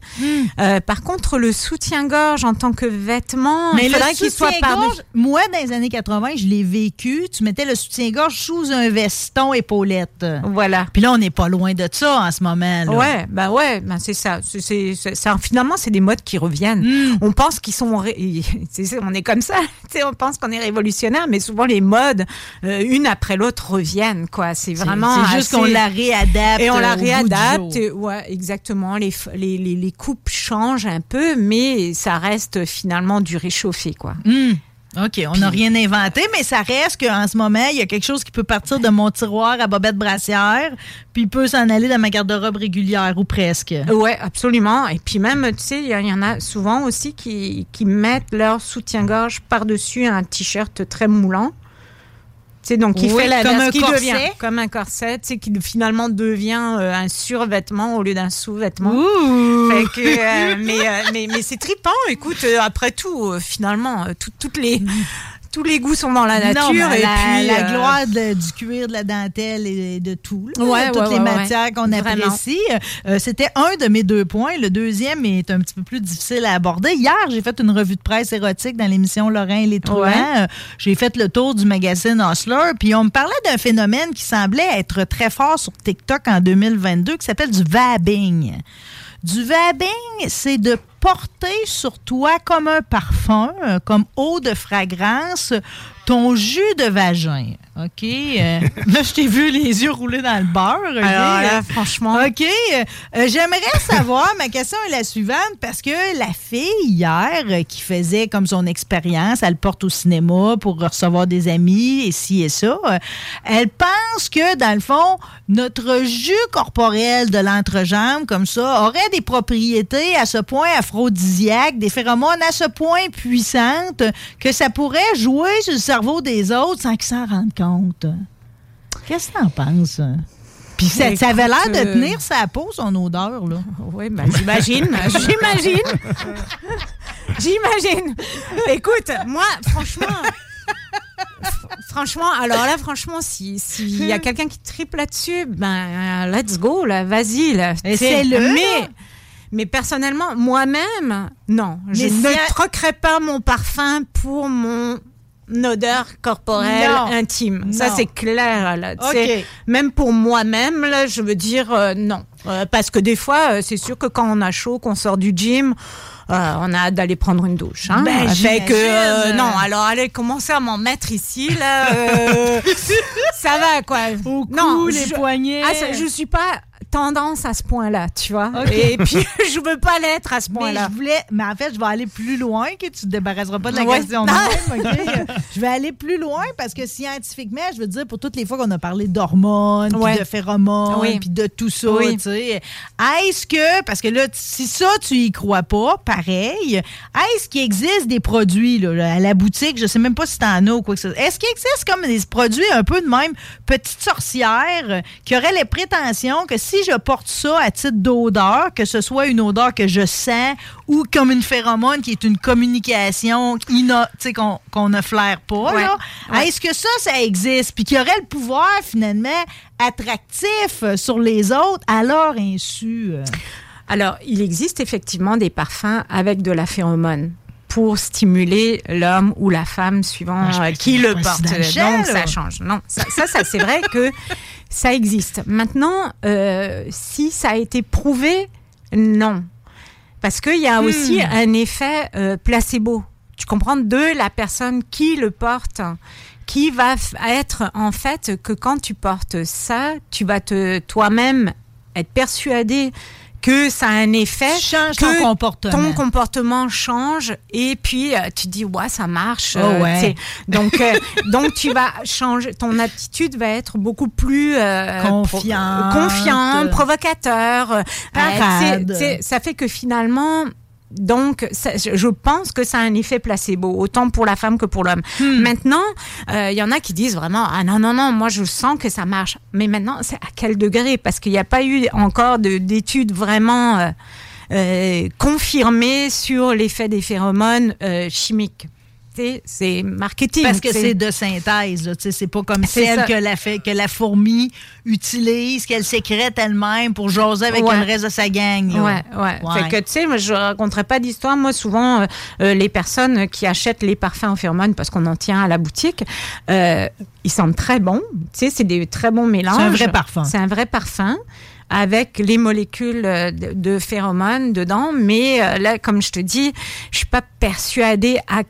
Euh, par contre, le soutien-gorge en tant que vêtement, Mais il faudrait qu'il soit soutien-gorge, par moi, dans les années 80, je l'ai vécu. Tu mettais le soutien-gorge sous un veston épaulette. Voilà. Puis là, on n'est pas loin de ça en ce moment. Là. Ouais, bah ouais, ben c'est ça. C'est- ça- finalement, c'est des modes qui reviennent. Hmm. On pense qu'ils sont, ré- on est comme ça. On pense qu'on est révolutionnaire, mais souvent les modes, euh, une après l'autre, reviennent. Quoi, c'est vraiment. c'est juste assez- qu'on la réadapte Et on la réadapte. jour. et- Ouais, exactement. Les, les, les, les coupes changent un peu, mais ça reste finalement du réchauffé, quoi. Hmm. OK, on n'a rien inventé, mais ça reste qu'en ce moment, il y a quelque chose qui peut partir de mon tiroir à bobette brassière, puis peut s'en aller dans ma garde-robe régulière, ou presque. Ouais, absolument. Et puis même, tu sais, il y, y en a souvent aussi qui, qui mettent leur soutien-gorge par-dessus un t-shirt très moulant. Sais, donc qui Oui, fait la comme un qui corset. devient comme un corset, sais, qui finalement devient euh, un survêtement au lieu d'un sous-vêtement. Ouh! Fait que, euh, mais euh, mais, mais c'est trippant. Écoute, après tout, finalement, tout- toutes les tous les goûts sont dans la nature. Non, et la, puis, la euh, gloire de- du cuir, de la dentelle et de tout. là, Ouais, toutes ouais, les ouais, matières qu'on apprécie. Euh, C'était un de mes deux points. Le deuxième est un petit peu plus difficile à aborder. Hier, j'ai fait une revue de presse érotique dans l'émission Lorrain et les. Ouais. Euh, J'ai fait le tour du magazine Hustler. Puis on me parlait d'un phénomène qui semblait être très fort sur TikTok en 2022 qui s'appelle du vabbing. Du vabbing, c'est de porter sur toi comme un parfum, euh, comme eau de fragrance, ton jus de vagin. OK? Euh, là, je t'ai vu les yeux rouler dans le beurre. OK? Alors là, Euh, franchement. OK. euh, J'aimerais savoir, ma question est la suivante, parce que la fille, hier, euh, qui faisait comme son expérience, elle porte au cinéma pour recevoir des amis et ci et ça, elle pense que, dans le fond, notre jus corporel de l'entrejambe, comme ça, aurait des propriétés à ce point aphrodisiaques, des phéromones à ce point puissantes que ça pourrait jouer sur le cerveau des autres sans qu'ils s'en rendent compte. Qu'est-ce que t'en penses? Puis ça, ça avait l'air de euh, tenir sa peau, son odeur, là. Oui, ben, j'imagine, j'imagine. J'imagine. Écoute, moi, franchement. Franchement, alors là, franchement, si s'il y a quelqu'un qui triple là-dessus, ben, euh, let's go, là, vas-y, là. Mais, mais personnellement, moi-même, non. Je ne troquerai pas mon parfum pour mon odeur corporelle Non. intime. Ça, Non. c'est clair, là. tu Ok. sais. Même pour moi-même, là, je veux dire euh, non. Euh, parce que des fois, euh, c'est sûr que quand on a chaud, qu'on sort du gym, on a hâte d'aller prendre une douche. Hein. Ben, fait que j'imagine. non, alors allez commencer à m'en mettre ici là. ça va quoi. Au non, cou, les je, poignets. ah, ça- je suis pas tendance à ce point-là, tu vois. Et puis je veux pas l'être à ce Mais point-là. je voulais, mais en fait, je vais aller plus loin que tu te débarrasseras pas de la Ouais. question même, OK? Je vais aller plus loin parce que scientifiquement, je veux dire, pour toutes les fois qu'on a parlé d'hormones, puis de phéromones, Oui. puis de tout ça, Oui. tu sais, est-ce que, parce que là, si ça, tu y crois pas, pareil, est-ce qu'il existe des produits là, à la boutique, je sais même pas si t'en as ou quoi que ce soit, est-ce qu'il existe comme des produits un peu de même, petite sorcière, qui auraient les prétentions que si je porte ça à titre d'odeur, que ce soit une odeur que je sens ou comme une phéromone qui est une communication qu'on ne flaire pas, Ouais. là, Ouais. est-ce que ça, ça existe? Puis qu'il y aurait le pouvoir, finalement, attractif sur les autres à leur insu? euh? Alors, il existe effectivement des parfums avec de la phéromone pour stimuler l'homme ou la femme suivant Ah, euh, qui le porte. Donc, ça change. Non, ça, ça, ça, c'est vrai que ça existe. Maintenant, euh, si ça a été prouvé, non. Parce qu'il y a Hmm. aussi un effet euh, placebo. Tu comprends? De la personne qui le porte qui va être en fait que quand tu portes ça, tu vas te toi-même être persuadé que ça a un effet, Tu changes que ton comportement. ton comportement change et puis euh, tu dis ouais ça marche. Oh, euh, ouais. Donc euh, donc tu vas changer, ton attitude va être beaucoup plus euh, Confiante. pro- confiante, provocateur. Parade. ça fait que finalement donc, ça- je pense que ça a un effet placebo, autant pour la femme que pour l'homme. Hmm. Maintenant, euh, il y en a qui disent vraiment ah non non non, moi je sens que ça marche. Mais maintenant, c'est à quel degré? Parce qu'il n'y a pas eu encore de- d'études vraiment euh, euh, confirmées sur l'effet des phéromones chimiques. C'est marketing. Parce que c'est de synthèse, là, tu sais, c'est pas comme celle que la, fait- que la fourmi utilise, qu'elle sécrète elle-même pour jaser avec Ouais. le reste de sa gang. là. Ouais, ouais. Ouais. Fait que, tu sais, moi, je raconterai pas d'histoire. Moi, souvent, euh, euh, les personnes qui achètent les parfums en phéromones parce qu'on en tient à la boutique, euh, ils sentent très bons. Tu sais, c'est des très bons mélanges. C'est un vrai parfum. C'est un vrai parfum avec les molécules de, phéromones dedans. Mais là, comme je te dis, je suis pas persuadée à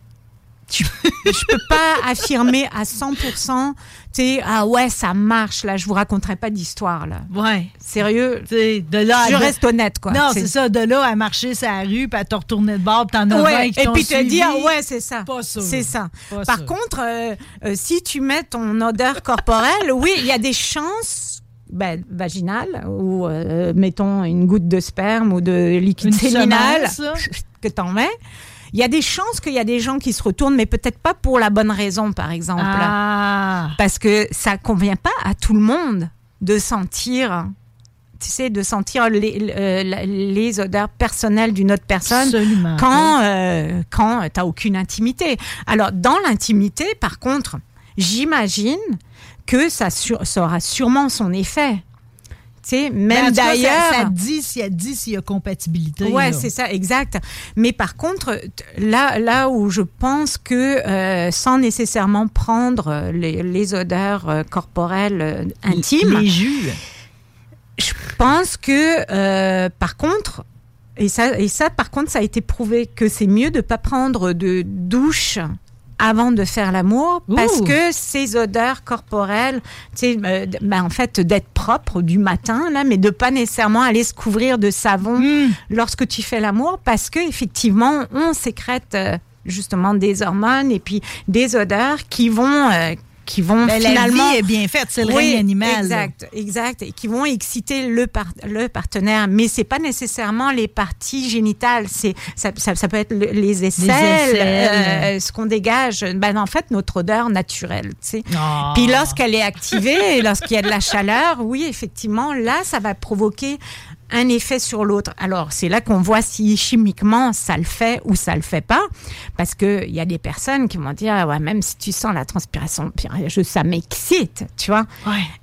je, je peux pas affirmer à 100%, tu sais, ah ouais, ça marche, là, je vous raconterai pas d'histoire, là. Ouais. Sérieux? Tu sais, de là Je reste honnête, quoi. Non, C'est- ça. De là à marcher la rue, puis à te retourner de bord, t'en as 20 Ouais, qui et puis te dire, ouais, c'est ça. C'est ça. Pas Par sûr. contre, euh, euh, si tu mets ton odeur corporelle, oui, il y a des chances ben, vaginales ou, euh, mettons, une goutte de sperme ou de liquide séminal que t'en mets. Il y a des chances qu'il y a des gens qui se retournent, mais peut-être pas pour la bonne raison, par exemple. Ah. Parce que ça convient pas à tout le monde de sentir, tu sais, de sentir les, euh, odeurs personnelles d'une autre personne Absolument. quand, euh, quand tu n'as aucune intimité. Alors, dans l'intimité, par contre, j'imagine que ça, sur- ça aura sûrement son effet. Sais, Ben, même ça- d'ailleurs. Ça, te dit s'il y a dit s'il y a compatibilité. Ouais, là. c'est ça, exact. Mais par contre, là, là où je pense que euh, sans nécessairement prendre euh, les, les odeurs euh, corporelles euh, intimes, Les jus. je pense que par contre, et ça, et ça, par contre, ça a été prouvé que c'est mieux de pas prendre de douche avant de faire l'amour parce Ouh. que ces odeurs corporelles, tu euh, ben, en fait, d'être propre du matin là, mais de pas nécessairement aller se couvrir de savon Hmm. lorsque tu fais l'amour parce que effectivement, on sécrète euh, justement des hormones et puis des odeurs qui vont euh, qui vont Ben, la finalement vie est bien faite, c'est le Oui, règne animal. Exact, exact, et qui vont exciter le par- le partenaire, mais c'est pas nécessairement les parties génitales, c'est ça, ça, ça peut être le- les aisselles, aisselles. euh, ce qu'on dégage. Ben en fait notre odeur naturelle, tu sais. Ah. Puis lorsqu'elle est activée, lorsqu'il y a de la chaleur, oui effectivement, là ça va provoquer un effet sur l'autre. Alors, c'est là qu'on voit si chimiquement ça le fait ou ça le fait pas. Parce qu'il y a des personnes qui vont dire, ouais, même si tu sens la transpiration, je, ça m'excite, tu vois.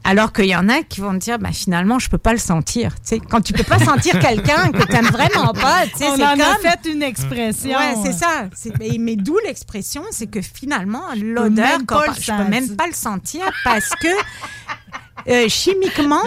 Alors qu'il y en a qui vont dire, bah, finalement, je peux pas le sentir. Tu sais, quand tu peux pas sentir quelqu'un que tu vraiment pas, tu sais, c'est en a comme... fait une expression. Ouais, c'est ça. Mais, mais d'où l'expression, c'est que finalement, l'odeur, je peux même pas le sentir parce que euh, chimiquement,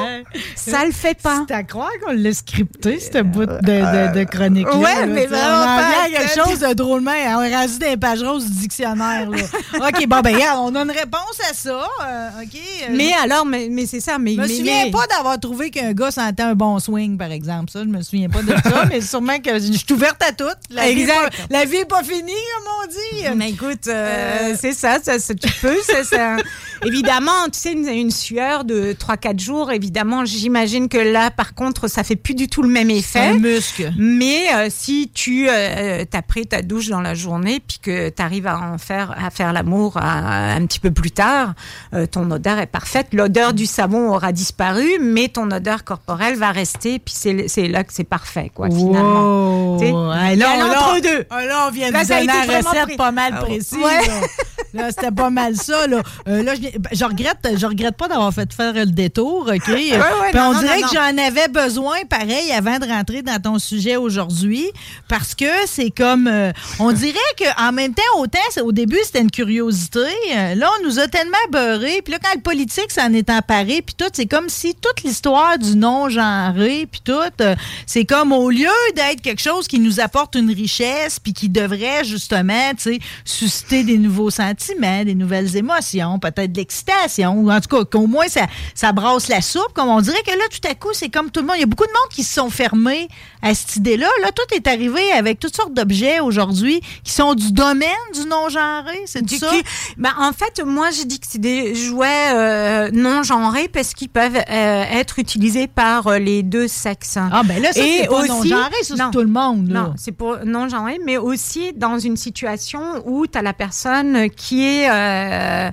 ça le fait pas. C'est à croire qu'on l'a scripté, ce bout de, de, de chronique-là. Ouais, là, mais vraiment On vient à quelque chose de drôlement. On dans les pages roses du dictionnaire. Là. OK, bon, ben, regarde, on a une réponse à ça. euh, OK. euh, Mais alors, mais, mais c'est ça. Mais, Je me mais- souviens mais- pas d'avoir trouvé qu'un gars sentait un bon swing, par exemple. Ça, je me souviens pas de ça, mais sûrement que je suis ouverte à tout. La Vie Exact. pas, la vie est pas finie, comme on dit. Mais écoute, euh, c'est ça, ça, ça, tu peux. ça, ça- Évidemment, tu sais, une, une sueur de 3-4 jours, évidemment, j'imagine que là, par contre, ça fait plus du tout le même effet. un muscle. Mais euh, si tu euh, t'as pris ta douche dans la journée, puis que tu arrives à en faire, à faire l'amour un petit peu plus tard, euh, ton odeur est parfaite. L'odeur du savon aura disparu, mais ton odeur corporelle va rester, puis c'est là que c'est parfait, quoi, finalement. Wow. Sais, Ah, il y a là, l'entre-deux. ah, là, on vient de donner une recette pris. pas mal Ah, précise. ouais. C'était pas mal ça. Là, Euh, là je, ben, je regrette, je regrette pas d'avoir fait faire le détour, OK? Non, on non, dirait non, que j'en avais besoin, pareil, avant de rentrer dans ton sujet aujourd'hui, parce que c'est comme... euh, on dirait qu'en même temps, autant, au début, c'était une curiosité. euh, là, on nous a tellement beurré. Puis là, quand le politique s'en est emparé, puis tout, c'est comme si toute l'histoire du non-genré, puis tout, euh, c'est comme au lieu d'être quelque chose qui nous apporte une richesse, puis qui devrait justement, tu sais, susciter des nouveaux sentiments, des nouvelles émotions, peut-être de l'excitation, ou en tout cas, qu'au moins ça, ça brasse la soupe, comme on dirait que là, tout à coup, c'est comme tout le monde. Il y a beaucoup de monde qui se sont fermés à cette idée-là. Là, tout est arrivé avec toutes sortes d'objets aujourd'hui qui sont du domaine du non-genré, c'est ça? Ben, en fait, moi, je dis que c'est des jouets euh, non genrés parce qu'ils peuvent euh, être utilisés par euh, les deux sexes. Ah, ben là, ça, c'est pas non-genré, ça, Non. tout le monde. là. Non, c'est pour non genré, mais aussi dans une situation où tu as la personne qui est.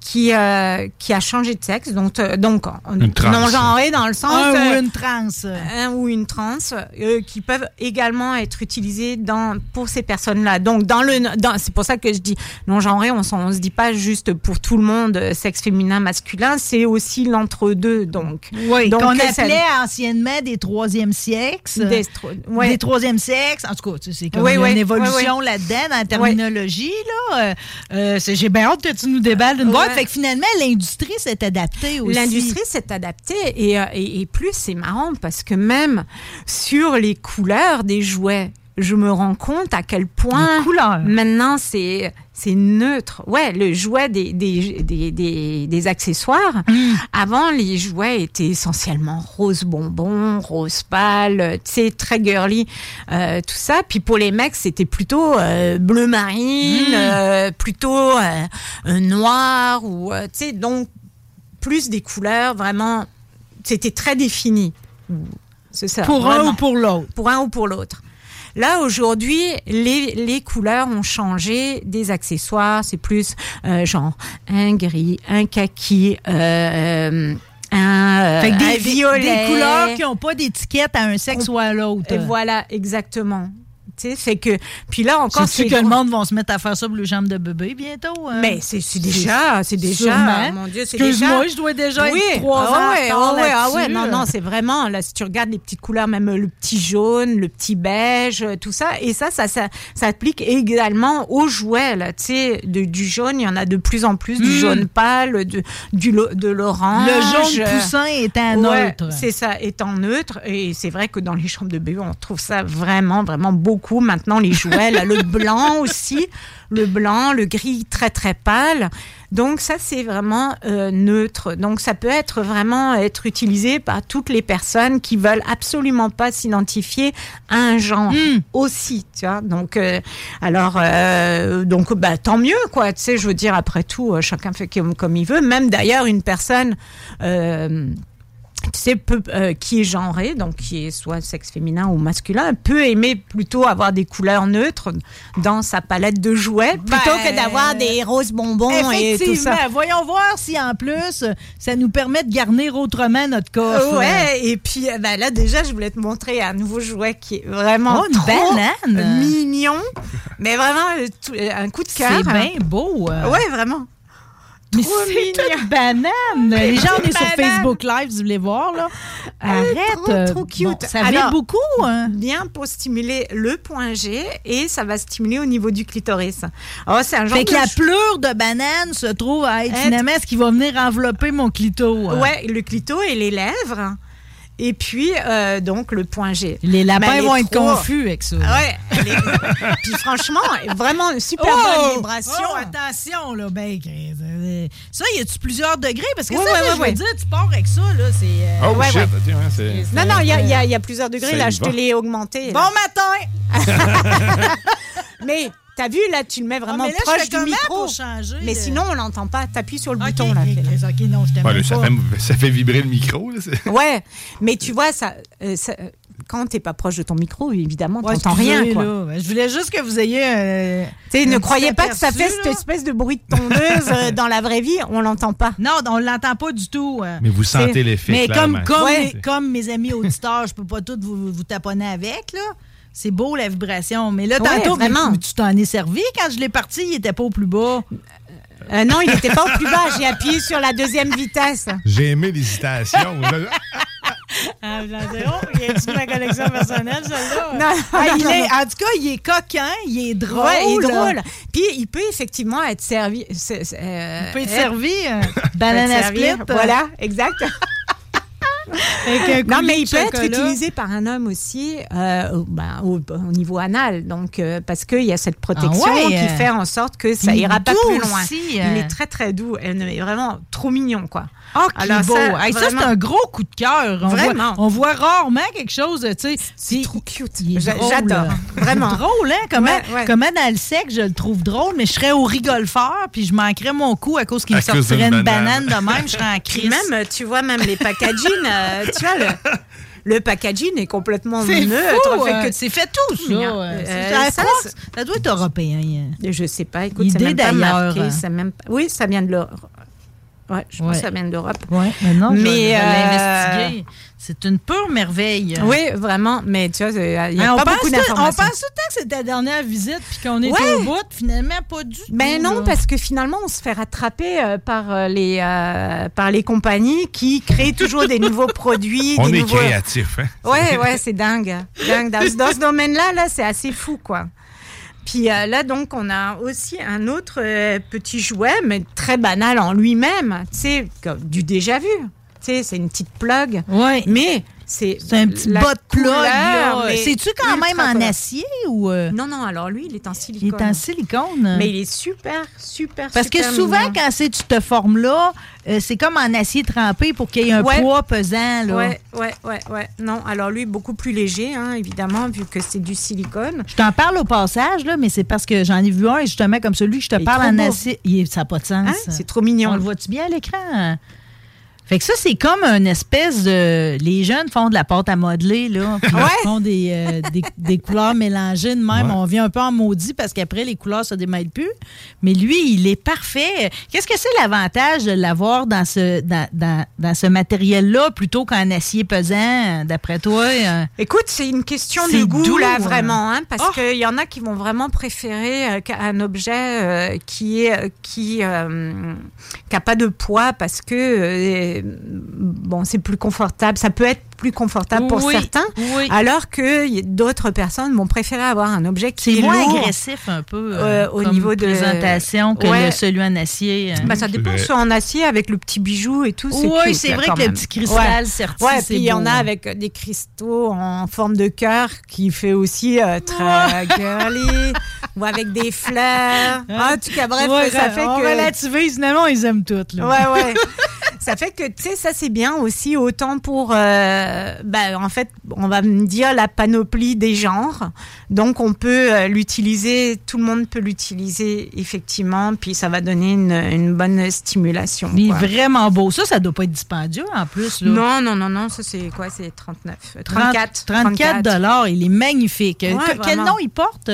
euh, qui, euh, qui a changé de sexe, donc, euh, donc Une trans. non genré dans le sens Un euh, ou une trans. un ou une trans euh, qui peuvent également être utilisés dans pour ces personnes-là. Donc dans le dans, c'est pour ça que je dis non genré, on, on se dit pas juste pour tout le monde euh, sexe féminin masculin, c'est aussi l'entre-deux donc. Oui, donc qu'on euh, ça- appelait anciennement des troisième sexes. Des tro- ouais. Des troisième sexes. En tout cas, tu sais, c'est comme Oui, il y a oui, une évolution là-dedans dans la terminologie. Là. Euh, euh, c'est- J'ai bien hâte que tu nous déballes d'une boîte. Fait que finalement, l'industrie s'est adaptée aussi. L'industrie s'est adaptée et, euh, et, et plus c'est marrant parce que même sur les couleurs des jouets, je me rends compte à quel point maintenant c'est c'est neutre. Ouais, le jouet des, des, des, des, des accessoires. Mm. Avant, les jouets étaient essentiellement rose bonbon, rose pâle, tu sais, très girly, euh, tout ça. Puis pour les mecs, c'était plutôt euh, bleu marine, Mm. euh, plutôt noir ou tu sais donc plus des couleurs vraiment. C'était très défini. C'est ça. Pour un ou pour l'autre. Pour un ou pour l'autre. Là, aujourd'hui, les, les couleurs ont changé des accessoires. C'est plus euh, genre un gris, un kaki, euh, un, euh, Fait que un des, des- violet. des couleurs qui n'ont pas d'étiquette à un sexe ou à l'autre. Et voilà, exactement. Tu sais, fait que. Puis là encore, Sais-tu que le monde va se mettre à faire ça pour les jambes de bébé bientôt? hein? Mais c'est c'est déjà, c'est déjà, mon Dieu, c'est déjà. Excuse-moi, je dois déjà oui. être trois ah ans en ouais, ah ouais, ah ouais, non, non, c'est vraiment, là, si tu regardes les petites couleurs, même le petit jaune, le petit beige, euh, tout ça, et ça, ça, ça, ça applique également aux jouets, là, tu sais, de- du jaune, il y en a de plus en plus, du Mm. jaune pâle, de, du, de l'orange. Le jaune poussin étant Ouais, neutre. C'est ça, étant neutre, et c'est vrai que dans les chambres de bébé, on trouve ça vraiment, vraiment beaucoup beaucoup maintenant les jouets. Là, le blanc aussi, le blanc, le gris très très pâle. Donc ça c'est vraiment euh, neutre. Donc ça peut être vraiment être utilisé par toutes les personnes qui veulent absolument pas s'identifier à un genre aussi. Tu vois. Donc euh, alors euh, donc bah tant mieux quoi. Tu sais, je veux dire après tout, chacun fait comme, comme il veut. Même d'ailleurs une personne. Sais, peut, euh, qui est genré, donc qui est soit sexe féminin ou masculin, peut aimer plutôt avoir des couleurs neutres dans sa palette de jouets plutôt Ben, que d'avoir des roses bonbons et tout ça. Effectivement. Voyons voir si en plus, ça nous permet de garnir autrement notre coffre. Ouais, et puis euh, ben là déjà, je voulais te montrer un nouveau jouet qui est vraiment Oh, une trop banane. mignon, mais vraiment euh, un coup de cœur. C'est bien beau. Ouais, vraiment. Mais c'est une banane. Les gens, on est sur. Facebook Live, vous voulez voir. Là? Est Arrête. trop, euh, trop cute. bon, ça Alors, beaucoup. Hein? Bien pour stimuler le point G et ça va stimuler au niveau du clitoris. Oh, c'est un genre Fait que de la ch- pleure de banane se trouve à être Être- finalement ce qui va venir envelopper mon clito. hein? Ouais, le clito et les lèvres. Et puis, euh, donc, le point G. Les lapins elle vont être confus avec ça. Ouais. est- puis franchement, vraiment une super Oh! bonne vibration. Oh, attention, là, ben, Chris, euh, Ça, y a-tu plusieurs degrés? Parce que Ouais, ça, ouais, là, ouais, je veux dire, tu pars avec ça, là, c'est... euh, Oh Ouais, shit, ouais. Non, non, il y a, il y a- il y a plusieurs degrés. Ça Là, je te l'ai augmenté. Bon matin! Mais t'as vu, là, tu le mets vraiment Ah, mais là, je proche fais du micro. pour changer, mais sinon, on l'entend pas. T'appuies sur le bouton, là. ok, fais-le. Chris, OK, non, je t'aime Ouais, ça, fait, ça fait vibrer le micro. Là, Ouais, mais tu vois, ça, euh, ça- quand t'es pas proche de ton micro, évidemment, Ouais, t'entends rien, quoi. là. Je voulais juste que vous ayez... euh, Tu sais, un ne croyez pas que ça fait cette espèce de bruit de tondeuse euh, dans la vraie vie, on l'entend pas. Non, on l'entend pas du tout. euh. Mais vous sentez l'effet, Mais comme, comme, Ouais. mes, comme mes amis auditeurs, je peux pas toutes vous, vous taponner avec, là. C'est beau, la vibration. Mais là, Ouais, tantôt, vraiment. tu t'en es servi. Quand je l'ai parti, il était pas au plus bas. Euh, non, il n'était pas au plus bas. J'ai appuyé sur la deuxième vitesse. J'ai aimé l'hésitation. Ah, oh, il a ma collection personnelle, celle-là? Non, Ah, non, il est, non. en tout cas, il est coquin, il est drôle. Ouais, il est drôle. Puis il peut effectivement être servi. c'est- c'est, euh, Il peut être être- servi. euh, banana split. euh, Voilà, exact. Avec un Non, mais il peut être utilisé par un homme aussi euh, au, ben, au- au niveau anal. Donc, euh, parce qu'il y a cette protection Ah ouais, qui euh, fait en sorte que ça ira pas plus loin. aussi, Il est très, très doux. Elle est vraiment trop mignon, quoi. Ah, qui Alors, beau. ça, Hey, Ça, c'est un gros coup de cœur. On Vraiment. Voit, on voit rarement quelque chose, tu sais. C'est trop cute. J'adore. Vraiment. drôle, hein? Comment, Ouais, ouais. comment dans le sec, je le trouve drôle, mais je serais au rigolfeur, puis je manquerais mon coup à cause qu'il me sortirait une banane. banane de même, je serais en crise. même, tu vois, même les packaging, euh, tu vois, le, le packaging est complètement C'est neutre. fou, fait euh, que c'est fait tout, ça. Euh, ça, que ça doit être européen. hein. Je sais pas, écoute, Idée c'est même pas marqué. c'est même pas- Oui, ça vient de l'Europe. Ouais, je pense Ouais. que ça vient de l'Europe. Ouais, mais non, je Mais, je vais euh, l'investiguer. C'est une pure merveille. Oui, vraiment, mais tu vois, il n'y a Hein, on, pas beaucoup tout- on d'informations. pense tout le temps que c'est ta dernière visite puis qu'on est Ouais. au bout. Finalement, pas du tout. Ben non, là. parce que finalement, on se fait rattraper euh, par, euh, les, euh, par les compagnies qui créent toujours des nouveaux produits. On des est nouveaux... créatif. Hein? Ouais, ouais, c'est dingue. dingue. Dans, dans ce domaine-là, là, c'est assez fou, quoi. Puis euh, là, donc, on a aussi un autre euh, petit jouet, mais très banal en lui-même. Tu sais, comme du déjà vu. Sais, c'est une petite plug. Ouais. Mais c'est. C'est un petit bas de plug. là. C'est-tu quand même en acier ou. euh, Non, non, alors lui, il est en Il silicone. est en silicone. Mais il est super, super, Parce que souvent, mignon. quand c'est cette forme-là, euh, c'est comme en acier trempé pour qu'il y ait un Ouais. poids pesant. Là. Ouais, ouais, ouais, ouais. Non, alors lui, beaucoup plus léger, hein, évidemment, vu que c'est du silicone. Je t'en parle au passage, là, mais c'est parce que j'en ai vu un, justement, comme celui que je te Il parle en beau. acier. Il ça n'a pas de sens. Hein? C'est trop mignon. On le voit-tu bien à l'écran? Fait que ça, c'est comme une espèce de. Les jeunes font de la pâte à modeler, là. Puis Ouais. ils font des, euh, des, des couleurs mélangées de même. Ouais. On vient un peu en maudit parce qu'après, les couleurs se démêlent plus. Mais lui, il est parfait. Qu'est-ce que c'est l'avantage de l'avoir dans ce, dans, dans, dans ce matériel-là plutôt qu'en acier pesant, d'après toi? euh? Écoute, c'est une question de goût, doux, là, hein. vraiment, hein, parce Oh. qu'il y en a qui vont vraiment préférer euh, un objet euh, qui est qui euh, qui a pas de poids parce que euh, bon, c'est plus confortable. Ça peut être plus confortable pour Oui, certains, oui. alors que d'autres personnes vont préférer avoir un objet qui est moins lourd. agressif un peu euh, Euh, au comme niveau de présentation que Ouais. le- celui en acier. hein. Bah, ça dépend, soit en acier avec le petit bijou et tout. Oui, c'est vrai que le même. petit cristal Ouais, puis il y en a avec euh, des cristaux en forme de cœur qui fait aussi euh, très girly ou avec des fleurs. En tout cas, bref, Ouais, ça fait on que. relativise, finalement, ils aiment toutes. Là. Ouais, ouais. ça fait que, tu sais, ça c'est bien aussi, autant pour, euh, ben, en fait, on va me dire la panoplie des genres. Donc, on peut euh, l'utiliser, tout le monde peut l'utiliser, effectivement, puis ça va donner une, une bonne stimulation. Il est vraiment beau. Ça, ça doit pas être dispendieux en plus. Là. Non, non, non, non, ça c'est quoi? C'est 39. euh, 30 34. 34 dollars. Il est magnifique. Ouais, quel vraiment. nom il porte?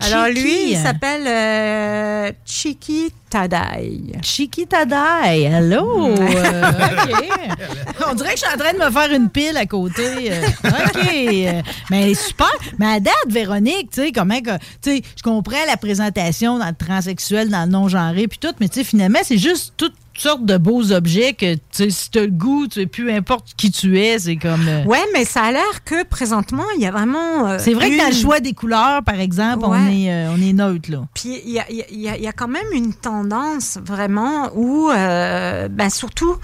Alors Chiki, lui, il euh, s'appelle euh, Chiki Tadai. Chiki Tadai. Hello. OK. On dirait que je suis en train de me faire une pile à côté. Euh, OK. Mais super. Mais à date, Véronique, tu sais, comment que. Tu sais, je comprends la présentation dans le transsexuel, dans le non-genré, puis tout, mais tu sais, finalement, c'est juste toutes sortes de beaux objets que, tu si t'as le goût, tu sais, peu importe qui tu es, c'est comme. euh, Ouais, mais ça a l'air que présentement, il y a vraiment. euh, C'est vrai que dans le choix des couleurs, par exemple, on, est, euh, on est neutre, là. Puis il y a, y a- y a- quand même une tendance vraiment où, euh, ben, surtout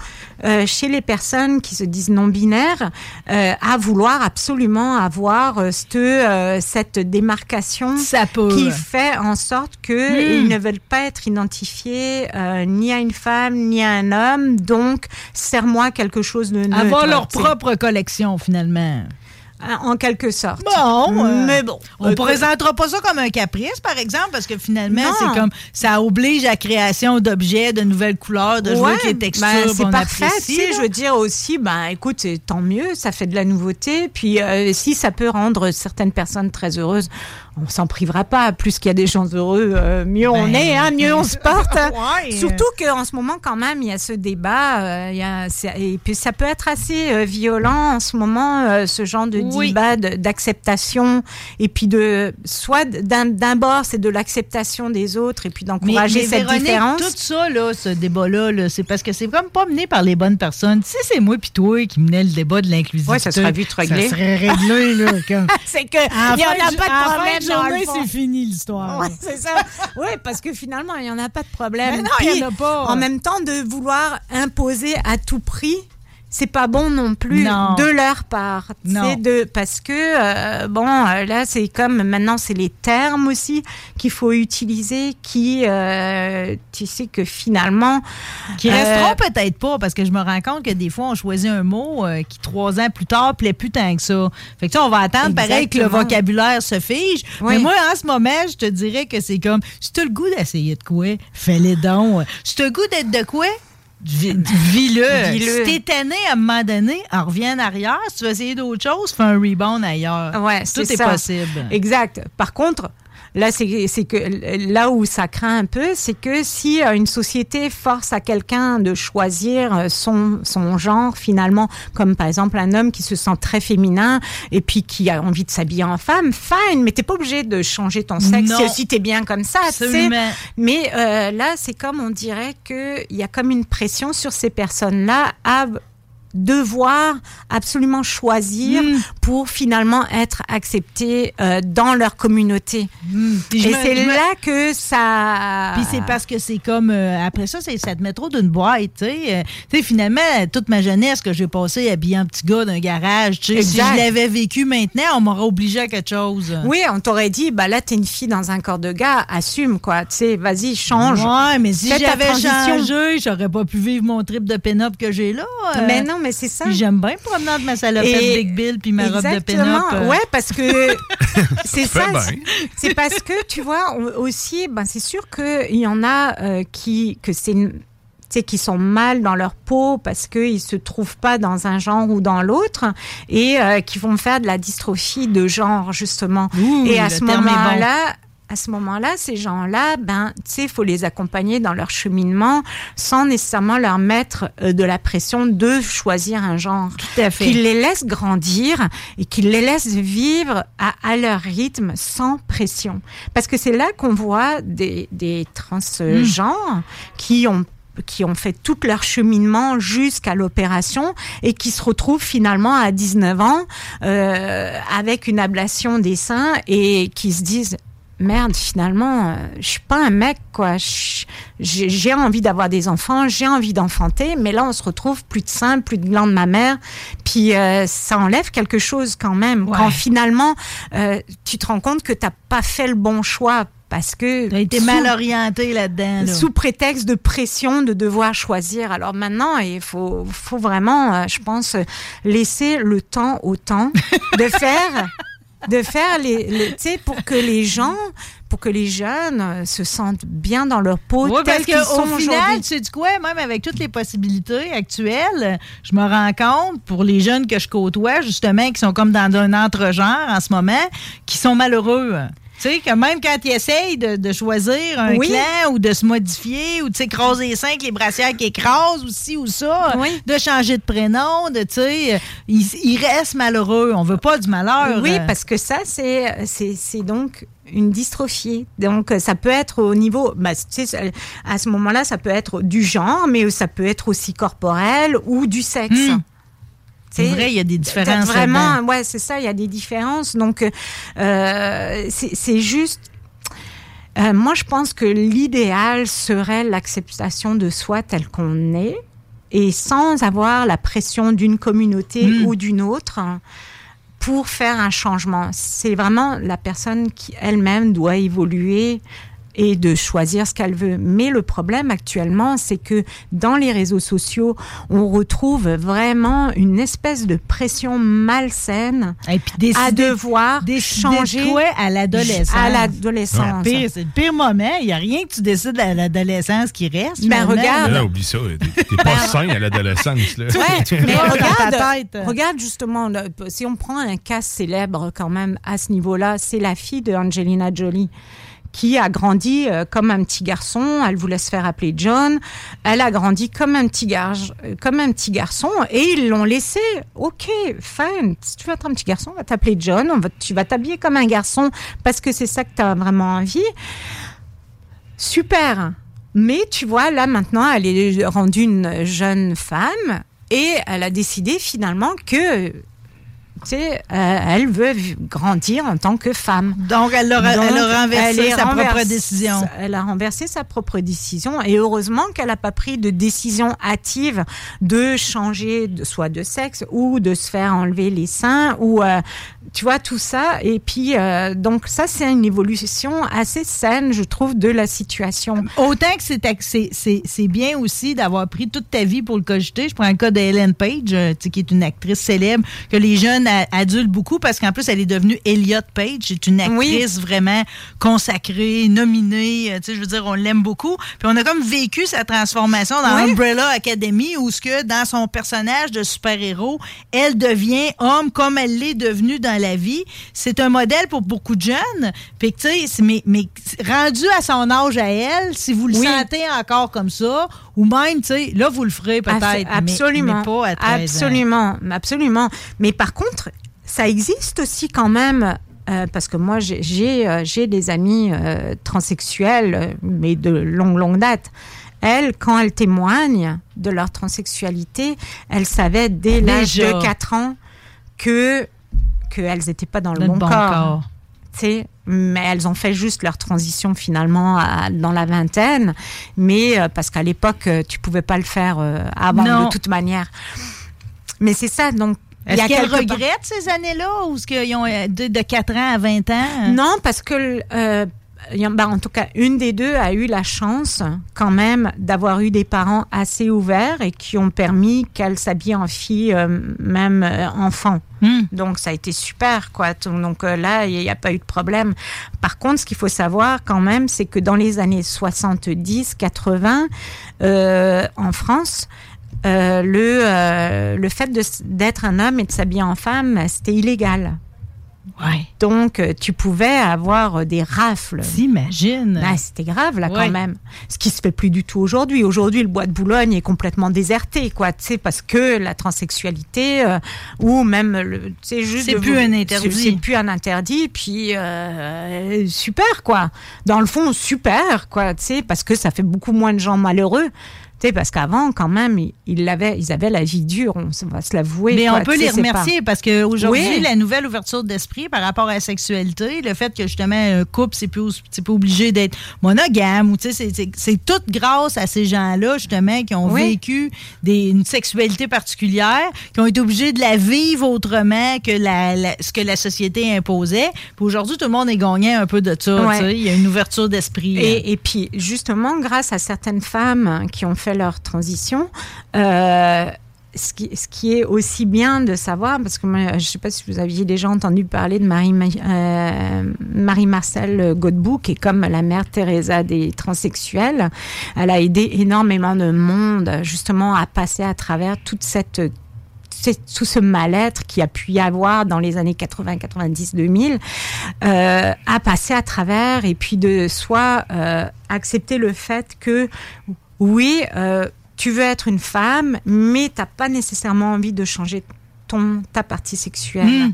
chez les personnes qui se disent non binaires, euh, à vouloir absolument avoir euh, cette, cette démarcation qui fait en sorte que Hmm. ils ne veulent pas être identifiés ni à une femme ni à un homme. Donc, serre-moi quelque chose de neutre. Avoir leur propre collection, finalement. En quelque sorte. Bon, euh, mais bon. On ne présentera pas ça comme un caprice, par exemple, parce que finalement, c'est comme ça oblige à la création d'objets, de nouvelles couleurs, de jouer Ouais, avec les textures. ben, puis c'est parfait. apprécie, je veux dire aussi, ben, écoute, tant mieux, ça fait de la nouveauté. Puis euh, si ça peut rendre certaines personnes très heureuses, on s'en privera pas. Plus qu'il y a des gens heureux, euh, mieux on Ben, est, hein, mieux on se porte. Ouais. Surtout qu'en ce moment, quand même, il y a ce débat. euh, y a, et puis ça peut être assez euh, violent en ce moment, ce genre de Oui. débat d'acceptation. Et puis de, soit d'un bord, c'est de l'acceptation des autres et puis d'encourager cette Véronique, différence. tout ça, là, ce débat-là, là, c'est parce que c'est comme pas mené par les bonnes personnes. Sais, c'est moi puis toi qui menais le débat de l'inclusivité. Ouais, ça sera vite réglé. Ça serait réglé, là. c'est que il y en a pas de problème journée, c'est fini l'histoire. Ouais, c'est ça. Oui, parce que finalement, il n'y en a pas de problème. Mais non, il y Puis, en a pas. En même temps, de vouloir imposer à tout prix, c'est pas bon non plus Non. de leur part. Tu Non. sais, De, parce que, euh, bon, euh, là, c'est comme maintenant, c'est les termes aussi qu'il faut utiliser qui, euh, tu sais, que finalement. Qui resteront peut-être pas, parce que je me rends compte que des fois, on choisit un mot qui, trois ans plus tard, plaît plus tant que ça. Fait que ça, on va attendre pareil que le vocabulaire se fige. Oui. Mais moi, en ce moment, je te dirais que c'est comme, si tu as le goût d'essayer de quoi, fais-les donc. Si tu as le goût d'être de quoi, vi- vis-le. Vis-le. si t'es tanné à un moment donné, on revient en arrière. Si tu veux essayer d'autres choses, fais un rebound ailleurs. Ouais, Tout est possible. Exact. Par contre, là, c'est c'est que là où ça craint un peu, c'est que si euh, une société force à quelqu'un de choisir euh, son, son genre, finalement, comme par exemple un homme qui se sent très féminin et puis qui a envie de s'habiller en femme, fine, mais t'es pas obligé de changer ton sexe Non. si, t'es bien comme ça. Mais euh, là, c'est comme on dirait qu'il y a comme une pression sur ces personnes-là à devoir absolument choisir Hmm. pour finalement être acceptés euh, dans leur communauté. Je Et c'est me- là que ça... Puis c'est parce que c'est comme euh, après ça, c'est ça te met trop d'une boîte, tu sais. Euh, tu sais, finalement, toute ma jeunesse que j'ai passée habillé en petit gars d'un garage, tu sais, si je l'avais vécu maintenant, on m'aurait obligé à quelque chose. Oui, on t'aurait dit, bah là, t'es une fille dans un corps de gars, assume, quoi. Tu sais, vas-y, change. Ouais, mais si j'avais changé, j'aurais pas pu vivre mon trip de pin-up que j'ai là. euh. Mais non, mais c'est ça. Puis j'aime bien entre ma salopette Et- Big Bill puis ma robe de Exactement. pin-up. euh. Ouais, parce que c'est Ça c'est- parce que tu vois aussi, ben c'est sûr que il y en a euh, qui que c'est une- tu sais, qui sont mal dans leur peau parce qu'ils se trouvent pas dans un genre ou dans l'autre et euh, qui vont faire de la dystrophie de genre justement. Ouh, et à ce moment-là, à ce moment-là, ces gens-là, ben, tu sais, il faut les accompagner dans leur cheminement sans nécessairement leur mettre euh, de la pression de choisir un genre. Tout à fait. Qu'ils les laissent grandir et qu'ils les laissent vivre à, à leur rythme sans pression. Parce que c'est là qu'on voit des, des transgenres qui ont qui ont fait tout leur cheminement jusqu'à l'opération et qui se retrouvent finalement à 19 ans euh, avec une ablation des seins et qui se disent merde finalement euh, je suis pas un mec quoi j'ai envie d'avoir des enfants j'ai envie d'enfanter mais là on se retrouve plus de seins plus de glandes mammaires puis euh, ça enlève quelque chose quand même quand finalement euh, tu te rends compte que t'as pas fait le bon choix parce que T'as été sous- mal orienté là-dedans. là. sous prétexte de pression de devoir choisir. Alors maintenant, il faut, faut vraiment, je pense, laisser le temps au temps de faire, de faire les, les- tu sais, pour que les gens, pour que les jeunes euh, se sentent bien dans leur peau, Oui, parce tels qu'ils sont qu'au final, aujourd'hui. tu sais du quoi, même avec toutes les possibilités actuelles, je me rends compte, pour les jeunes que je côtoie, justement, qui sont comme dans un entre-genre en ce moment, qui sont malheureux. Tu sais, que même quand ils essayent de, de choisir un Oui. clan ou de se modifier ou de s'écraser les seins avec les brassières qui écrasent ou ci ou ça, de changer de prénom, de, tu sais, ils, ils restent malheureux. On veut pas du malheur. Oui, euh. parce que ça, c'est donc une dystrophie. Donc, ça peut être au niveau, bah, tu sais, ça- à ce moment-là, ça peut être du genre, mais ça peut être aussi corporel ou du sexe. Hmm. C'est vrai, il y a des différences Vraiment, ouais, c'est ça, il y a des différences. Donc, euh, c'est juste. euh, moi, je pense que l'idéal serait l'acceptation de soi tel qu'on est et sans avoir la pression d'une communauté Hmm. ou d'une autre pour faire un changement. C'est vraiment la personne qui elle-même doit évoluer et de choisir ce qu'elle veut. Mais le problème actuellement, c'est que dans les réseaux sociaux, on retrouve vraiment une espèce de pression malsaine à décider- devoir décider changer de quoi à l'adolescence. À l'adolescence. C'est le pire- c'est le pire moment. Il n'y a rien que tu décides à l'adolescence qui reste. Ben, regarde. Là, oublie ça. T'es pas sain à l'adolescence. là. Ouais, mais regarde, justement, là, si on prend un cas célèbre quand même à ce niveau-là, c'est la fille de Angelina Jolie qui a grandi euh, comme un petit garçon, elle voulait se faire appeler John, elle a grandi comme un petit, gar- euh, comme un petit garçon et ils l'ont laissé, ok, fine, si tu veux être un petit garçon, on va t'appeler John, on va, tu vas t'habiller comme un garçon parce que c'est ça que tu as vraiment envie. Super. Mais tu vois, là maintenant, elle est rendue une jeune femme et elle a décidé finalement que, sais, euh, elle veut grandir en tant que femme. Donc, elle a- elle a Donc, renversé elle sa propre décision. Elle a renversé sa propre décision et heureusement qu'elle n'a pas pris de décision hâtive de changer de, soit de sexe ou de se faire enlever les seins ou euh, tu vois tout ça et puis euh, donc ça c'est une évolution assez saine je trouve de la situation. Autant que c'est bien aussi d'avoir pris toute ta vie pour le cogiter. Je prends le cas Page, euh, tu sais, qui est une actrice célèbre, que les jeunes a- adultent beaucoup parce qu'en plus, elle est devenue Elliot Page. C'est une actrice vraiment consacrée, nominée. euh, Tu sais, je veux dire, on l'aime beaucoup. Puis on a comme vécu sa transformation dans Oui. Umbrella Academy où ce que dans son personnage de super-héros, elle devient homme comme elle l'est devenue dans la vie. C'est un modèle pour beaucoup de jeunes. Puis tu sais, mais, mais rendu à son âge à elle, si vous le Oui. sentez encore comme ça, ou même, tu sais, là, vous le ferez peut-être. Abs- mais- Absolument. Mais, pas à 13 ans. absolument. Absolument. Mais par contre, ça existe aussi quand même. euh, parce que moi, j'ai- euh, des amis euh, transsexuels, euh, mais de longue, longue date. Elles, quand elles témoignent de leur transsexualité, elles savaient dès l'âge Déjà. de 4 ans que qu'elles n'étaient pas dans le le bon, bon corps. mais elles ont fait juste leur transition finalement à- dans la vingtaine, mais euh, parce qu'à l'époque tu pouvais pas le faire avant Non. de toute manière. Mais c'est ça, donc. Est-ce a qu'elle regrette ces années-là ou est-ce qu'ils ont euh, de, de 4 ans à 20 ans? Non, parce que, euh, ben, en tout cas, une des deux a eu la chance, quand même, d'avoir eu des parents assez ouverts et qui ont permis qu'elle s'habille en fille, euh, même euh, enfant. Donc, ça a été super, quoi. Donc euh, là, il n'y a pas eu de problème. Par contre, ce qu'il faut savoir, quand même, c'est que dans les années 70, 80, euh, en France, euh, le, euh, le fait d'être un homme et de s'habiller en femme, c'était illégal. Donc, euh, tu pouvais avoir des rafles. T'imagines? Ah, C'était grave, là, Ouais. quand même. Ce qui se fait plus du tout aujourd'hui. Aujourd'hui, le bois de Boulogne est complètement déserté, quoi. Tu sais, parce que la transsexualité, euh, ou même, sais, juste. C'est plus un interdit. C'est c'est plus un interdit. Puis, euh, super, quoi. Dans le fond, super, quoi. Tu sais, parce que ça fait beaucoup moins de gens malheureux. Tu sais, parce qu'avant, quand même, ils, ils l'avaient- ils avaient la vie dure, on va se l'avouer. Mais quoi. on peut les pas- remercier parce qu'aujourd'hui, Oui. la nouvelle ouverture d'esprit par rapport à la sexualité, le fait que justement un couple, c'est plus, pas obligé d'être monogame, ou tu sais, c'est- c'est c'est tout grâce à ces gens-là, justement, qui ont Oui. vécu des, une sexualité particulière, qui ont été obligés de la vivre autrement que la, la- ce que la société imposait. Puis aujourd'hui, tout le monde est gagnant un peu de ça. Ouais. Il y a une ouverture d'esprit. Et, et puis, justement, grâce à certaines femmes qui ont fait leur transition, euh, ce, qui, qui est aussi bien de savoir, parce que je ne sais pas si vous aviez déjà entendu parler de euh, Marie-Marcel Godbout, qui est comme la mère Teresa des transsexuels. Elle a aidé énormément de monde, justement, à passer à travers toute cette tout ce mal-être qu'il y a pu y avoir dans les années 80, 90, 2000, euh, à passer à travers et puis de soit euh, accepter le fait que oui, euh, tu veux être une femme, mais t'as pas nécessairement envie de changer ton ta partie sexuelle. Mm.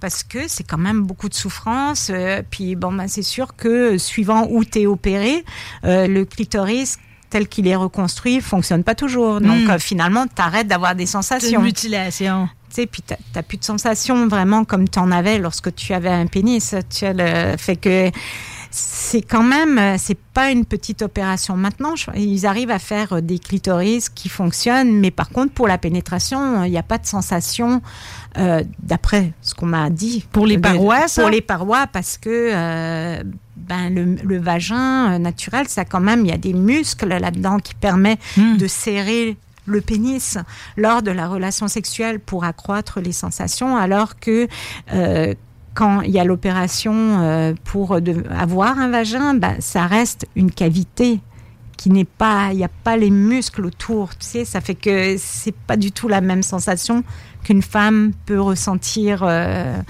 Parce que c'est quand même beaucoup de souffrance. euh, puis bon, ben, c'est sûr que suivant où tu es opéré, euh, le clitoris tel qu'il est reconstruit fonctionne pas toujours. Donc Mm. euh, finalement, tu arrêtes d'avoir des sensations. mutilation. Tu sais, puis t'as t'as plus de sensations vraiment comme tu en avais lorsque tu avais un pénis. Tu as le fait que c'est quand même, euh, c'est pas une petite opération. Maintenant, je- ils arrivent à faire euh, des clitoris qui fonctionnent, mais par contre, pour la pénétration, il n'y a pas de sensation, euh, d'après ce qu'on m'a dit. Pour les De- parois, ça? Pour les parois, parce que euh, ben, le, le vagin euh, naturel, ça quand même, il y a des muscles là-dedans qui permettent Hmm. de serrer le pénis lors de la relation sexuelle pour accroître les sensations, alors que euh, quand il y a l'opération euh, pour avoir un vagin, ben, ça reste une cavité qui n'est pas, il n'y a pas les muscles autour, tu sais, ça fait que c'est pas du tout la même sensation qu'une femme peut ressentir. euh,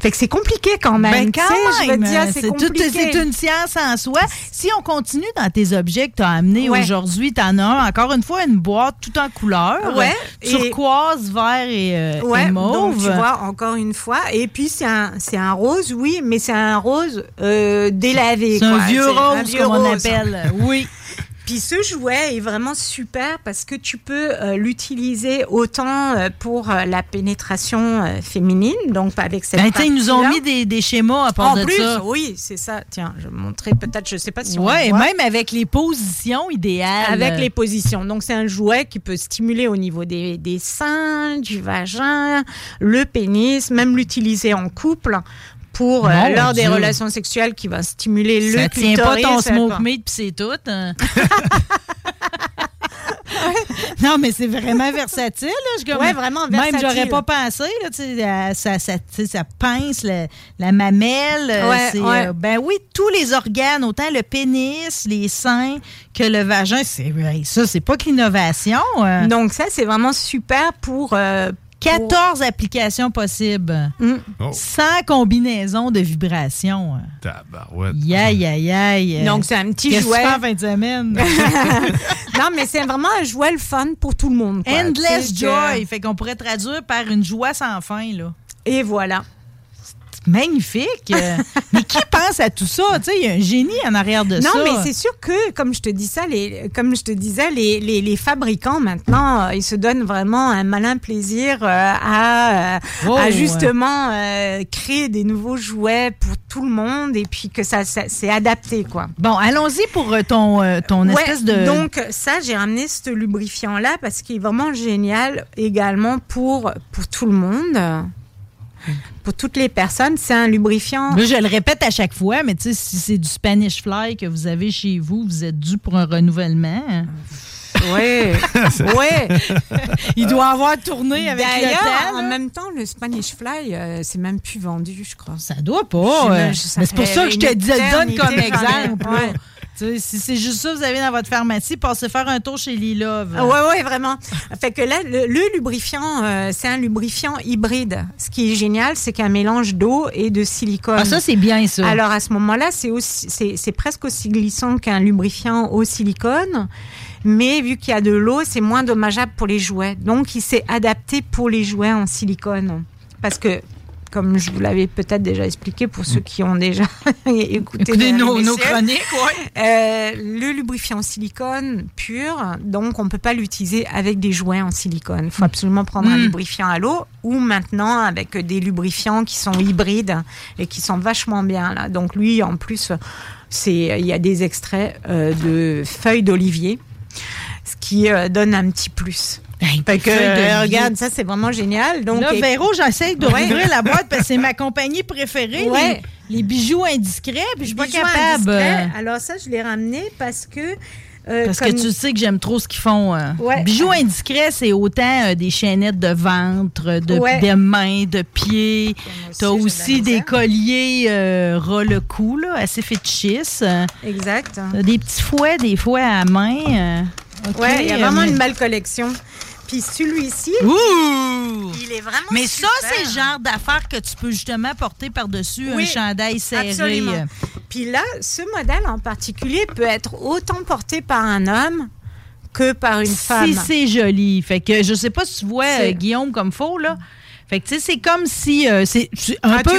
Fait que c'est compliqué quand même. Ben, quand même, c'est c'est tout- compliqué. c'est une science en soi. Si on continue dans tes objets que tu as amenés Ouais. aujourd'hui, tu en as un, encore une fois une boîte tout en couleur. Ouais, et- Turquoise, vert et, euh, et Ouais, mauve. donc tu vois, encore une fois. Et puis c'est un, un rose, oui, mais c'est un rose euh, délavé. C'est un vieux rose, vieux comme on appelle. Oui. Puis ce jouet est vraiment super parce que tu peux euh, l'utiliser autant euh, pour euh, la pénétration féminine, donc avec cette Ben, ils nous ont mis des, des schémas à part En de plus, ça. oui, c'est ça. Tiens, je vais montrer peut-être, je sais pas si on Ouais, le voit. même avec les positions idéales. Avec les positions. Donc, c'est un jouet qui peut stimuler au niveau des, des seins, du vagin, le pénis, même l'utiliser en couple pour, euh, lors des relations sexuelles qui va stimuler le Ça tient pas clitoris. ton ça smoke meat puis c'est tout. hein. non, mais c'est vraiment versatile. Là. Je Ouais, vraiment Même, versatile. j'aurais pas pensé. Là, euh, ça, ça, ça pince la, la mamelle. euh, Ouais, c'est, ouais. euh, ben oui, tous les organes, autant le pénis, les seins que le vagin. C'est, ça, c'est pas que l'innovation. euh. Donc, ça, c'est vraiment super pour. euh, 14 applications possibles. Oh. 100 combinaisons de vibrations. Tabarouette. Aïe, aïe, aïe. Donc, c'est un petit que jouet. en fin de semaine? non, mais c'est vraiment un jouet le fun pour tout le monde. quoi. Endless joy. que- Fait qu'on pourrait traduire par une joie sans fin, là. Et voilà. Magnifique. Euh, mais qui pense à tout ça? Tu sais, il y a un génie en arrière de non, ça. mais c'est sûr que, comme je te dis ça, les, comme je te disais, les, les, les fabricants maintenant, euh, ils se donnent vraiment un malin plaisir euh, à, Oh, à ouais. justement euh, créer des nouveaux jouets pour tout le monde et puis que ça, ça c'est adapté, quoi. Bon, allons-y pour ton, ton Ouais, espèce de... Donc ça, j'ai ramené ce lubrifiant-là parce qu'il est vraiment génial également pour, pour tout le monde. Pour toutes les personnes, c'est un lubrifiant. Là, je le répète à chaque fois, mais tu sais, si c'est du Spanish Fly que vous avez chez vous, vous êtes dû pour un renouvellement. Oui, oui. Il doit avoir tourné avec le D'ailleurs, en même temps, le Spanish Fly, euh, c'est même plus vendu, je crois. Ça doit pas. euh, mais c'est pour ça que je te dis- donne comme exemple. Si c'est juste ça que vous avez dans votre pharmacie, passez faire un tour chez Lilove. Ah ouais, ouais, vraiment. Fait que là, le, le lubrifiant, euh, c'est un lubrifiant hybride. Ce qui est génial, c'est qu'un mélange d'eau et de silicone. Ah, ça, c'est bien, ça. Alors, à ce moment-là, c'est aussi, c'est, c'est presque aussi glissant qu'un lubrifiant au silicone. Mais vu qu'il y a de l'eau, c'est moins dommageable pour les jouets. Donc, il s'est adapté pour les jouets en silicone. Parce que comme je vous l'avais peut-être déjà expliqué pour ceux qui ont déjà écouté Écoutez nos, nos- Euh, le lubrifiant en silicone pur, donc on peut pas l'utiliser avec des jouets en silicone. Il faut absolument prendre un Mm. lubrifiant à l'eau ou maintenant avec des lubrifiants qui sont hybrides et qui sont vachement bien là. Donc lui, en plus, il y a des extraits euh, de feuilles d'olivier, ce qui euh, donne un petit plus. Fait que, feuilles d'olivier. euh, regarde, ça c'est vraiment génial. Donc, là, et- Véro, j'essaie rouvrir la boîte parce que c'est ma compagnie préférée. Ouais. Les, les bijoux indiscrets, puis je suis pas capable. indiscrets. Alors ça, je l'ai ramené parce que... euh, Parce comme- que tu sais que j'aime trop ce qu'ils font. euh. Ouais. Bijoux indiscrets, c'est autant euh, des chaînettes de ventre, de, Ouais. de mains, de pieds. De la aussi des colliers euh, ras le cou, là, assez fétichistes. Euh, Exact. T'as des petits fouets, des fouets à main. euh. OK, Ouais, il y a vraiment euh, une belle collection. Puis celui-ci, Ouh! il est vraiment Mais ça, c'est le genre d'affaires que tu peux justement porter par-dessus un chandail serré. Absolument. Puis là, ce modèle en particulier peut être autant porté par un homme que par une femme. Si c'est joli. Fait que je sais pas si tu vois euh, Guillaume comme faux là. Fait que tu sais c'est comme si euh, c'est un Ah, peu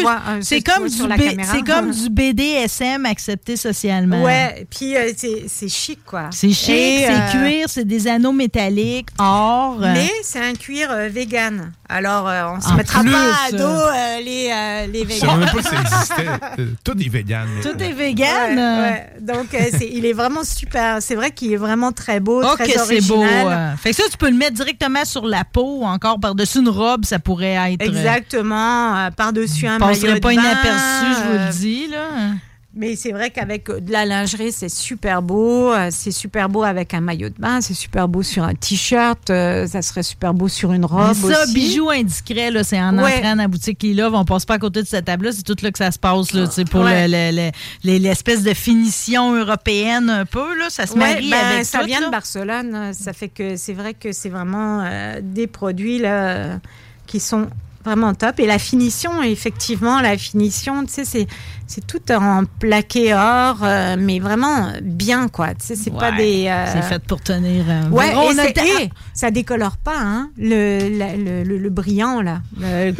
c'est comme du B- comme du BDSM accepté socialement. Ouais, puis euh, c'est c'est chic, quoi. C'est chic, c'est euh, cuir, c'est des anneaux métalliques, or. euh, Mais c'est un cuir euh, vegan. Alors, euh, on se En mettra plus, pas à dos euh, les, euh, les Je végans. savais même pas ça existait. Tout est vegan. Tout est vegan. Ouais, ouais. Donc, euh, c'est- il est vraiment super. C'est vrai qu'il est vraiment très beau, Oh, très que c'est beau. Fait que ça, tu peux le mettre directement sur la peau, encore par-dessus une robe, ça pourrait Exactement, euh, par-dessus un maillot de pas bain, inaperçu, je vous le dis. Là. Mais c'est vrai qu'avec euh, de la lingerie, c'est super beau. Euh, C'est super beau avec un maillot de bain. C'est super beau sur un t-shirt. Ça serait super beau sur une robe Mais ça, aussi. bijoux indiscrets, là, c'est en Ouais. entrant dans la boutique Lilove. On passe pas à côté de cette table-là. C'est tout là que ça se passe, là, pour Ouais. le- le- le- les- l'espèce de finition européenne un peu. Là, ça se Ouais, marie ben, avec ça tout, vient là. de Barcelone. Ça fait que c'est vrai que c'est vraiment euh, des produits là, qui sont vraiment top. Et la finition, effectivement, la finition, tu sais, c'est, c'est tout en plaqué or, euh, mais vraiment bien, quoi. Tu sais, c'est pas des. euh, C'est fait pour tenir. euh, Ouais, Véro, et, on a c'est- le temps- et ça décolore pas, hein, le, la- le, le- le brillant, là.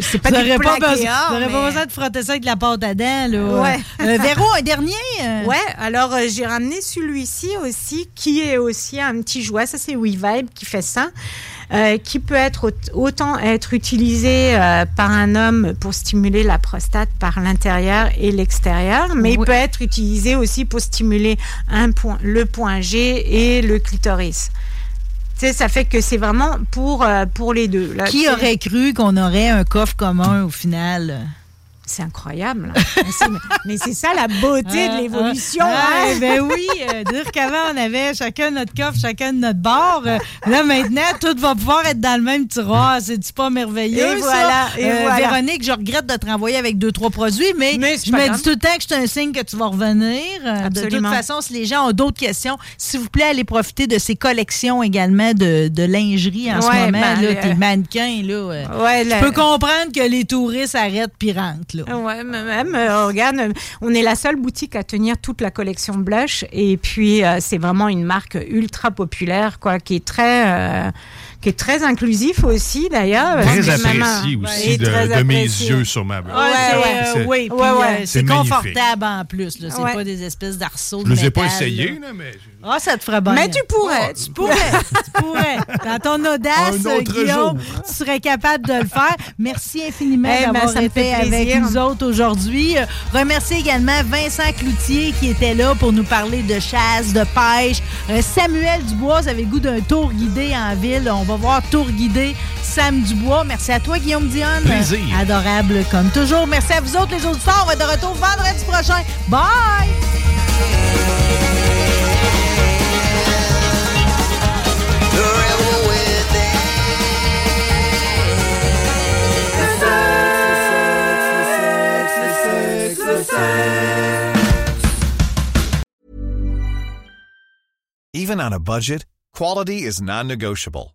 C'est pas des n'aurez pas, besoin, or, vous aurez pas mais- besoin de frotter ça avec de la pâte à dents. Là. Ouais. Euh, Véro, un dernier. Ouais, alors j'ai ramené celui-ci aussi, qui est aussi un petit jouet. Ça, c'est WeVibe qui fait ça. Euh, qui peut être aut- autant être utilisé euh, par un homme pour stimuler la prostate par l'intérieur et l'extérieur, mais il peut être utilisé aussi pour stimuler un point, le point G et le clitoris. Tu sais, ça fait que c'est vraiment pour, euh, pour les deux. là. Qui aurait cru qu'on aurait un coffre commun au final? C'est incroyable. Mais c'est- c'est ça la beauté de l'évolution. Ah, hein. ben oui, euh, dire qu'avant, on avait chacun notre coffre, chacun notre bord. Euh, là, maintenant, tout va pouvoir être dans le même tiroir. C'est-tu pas merveilleux? Et ça? voilà, et Euh, voilà. Véronique, je regrette de te renvoyer avec deux, trois produits, mais, c'est je me dis tout le temps que c'est un signe que tu vas revenir. Euh, De toute façon, si les gens ont d'autres questions, s'il vous plaît, allez profiter de ces collections également de, de lingerie en ce moment. ben, là, euh, tes mannequins, là. euh, Ouais, peux comprendre que les touristes arrêtent puis rentrent, là. Ouais, même, euh, regarde, on est la seule boutique à tenir toute la collection Blush. Et puis, euh, c'est vraiment une marque ultra populaire, quoi, qui est très, euh, qui est très inclusif aussi, d'ailleurs. Très apprécié aussi de, très de mes yeux sur ma blonde. Ouais, ouais. C'est- oui, puis, Ouais, ouais. euh, C'est c'est magnifique. confortable en plus. C'est Ouais. pas des espèces d'arceaux Je de les ai pas là. là, mais... Ah, ça te ferait bien. Mais tu pourrais. Tu pourrais. tu pourrais. Dans ton audace, Un autre Guillaume, jour. tu serais capable de le faire. Merci infiniment Eh ben, d'avoir ça me été fait avec plaisir. nous autres aujourd'hui. Remercie également Vincent Cloutier qui était là pour nous parler de chasse, de pêche. Euh, Samuel Dubois, vous avez le goût d'un tour guidé en ville. On va voir tour guidé Sam Dubois. Merci à toi, Guillaume Dionne. Plaisir. Adorable comme toujours. Merci à vous autres, les auditeurs. On va être de retour vendredi prochain. Bye! Even on a budget, quality is non-negotiable.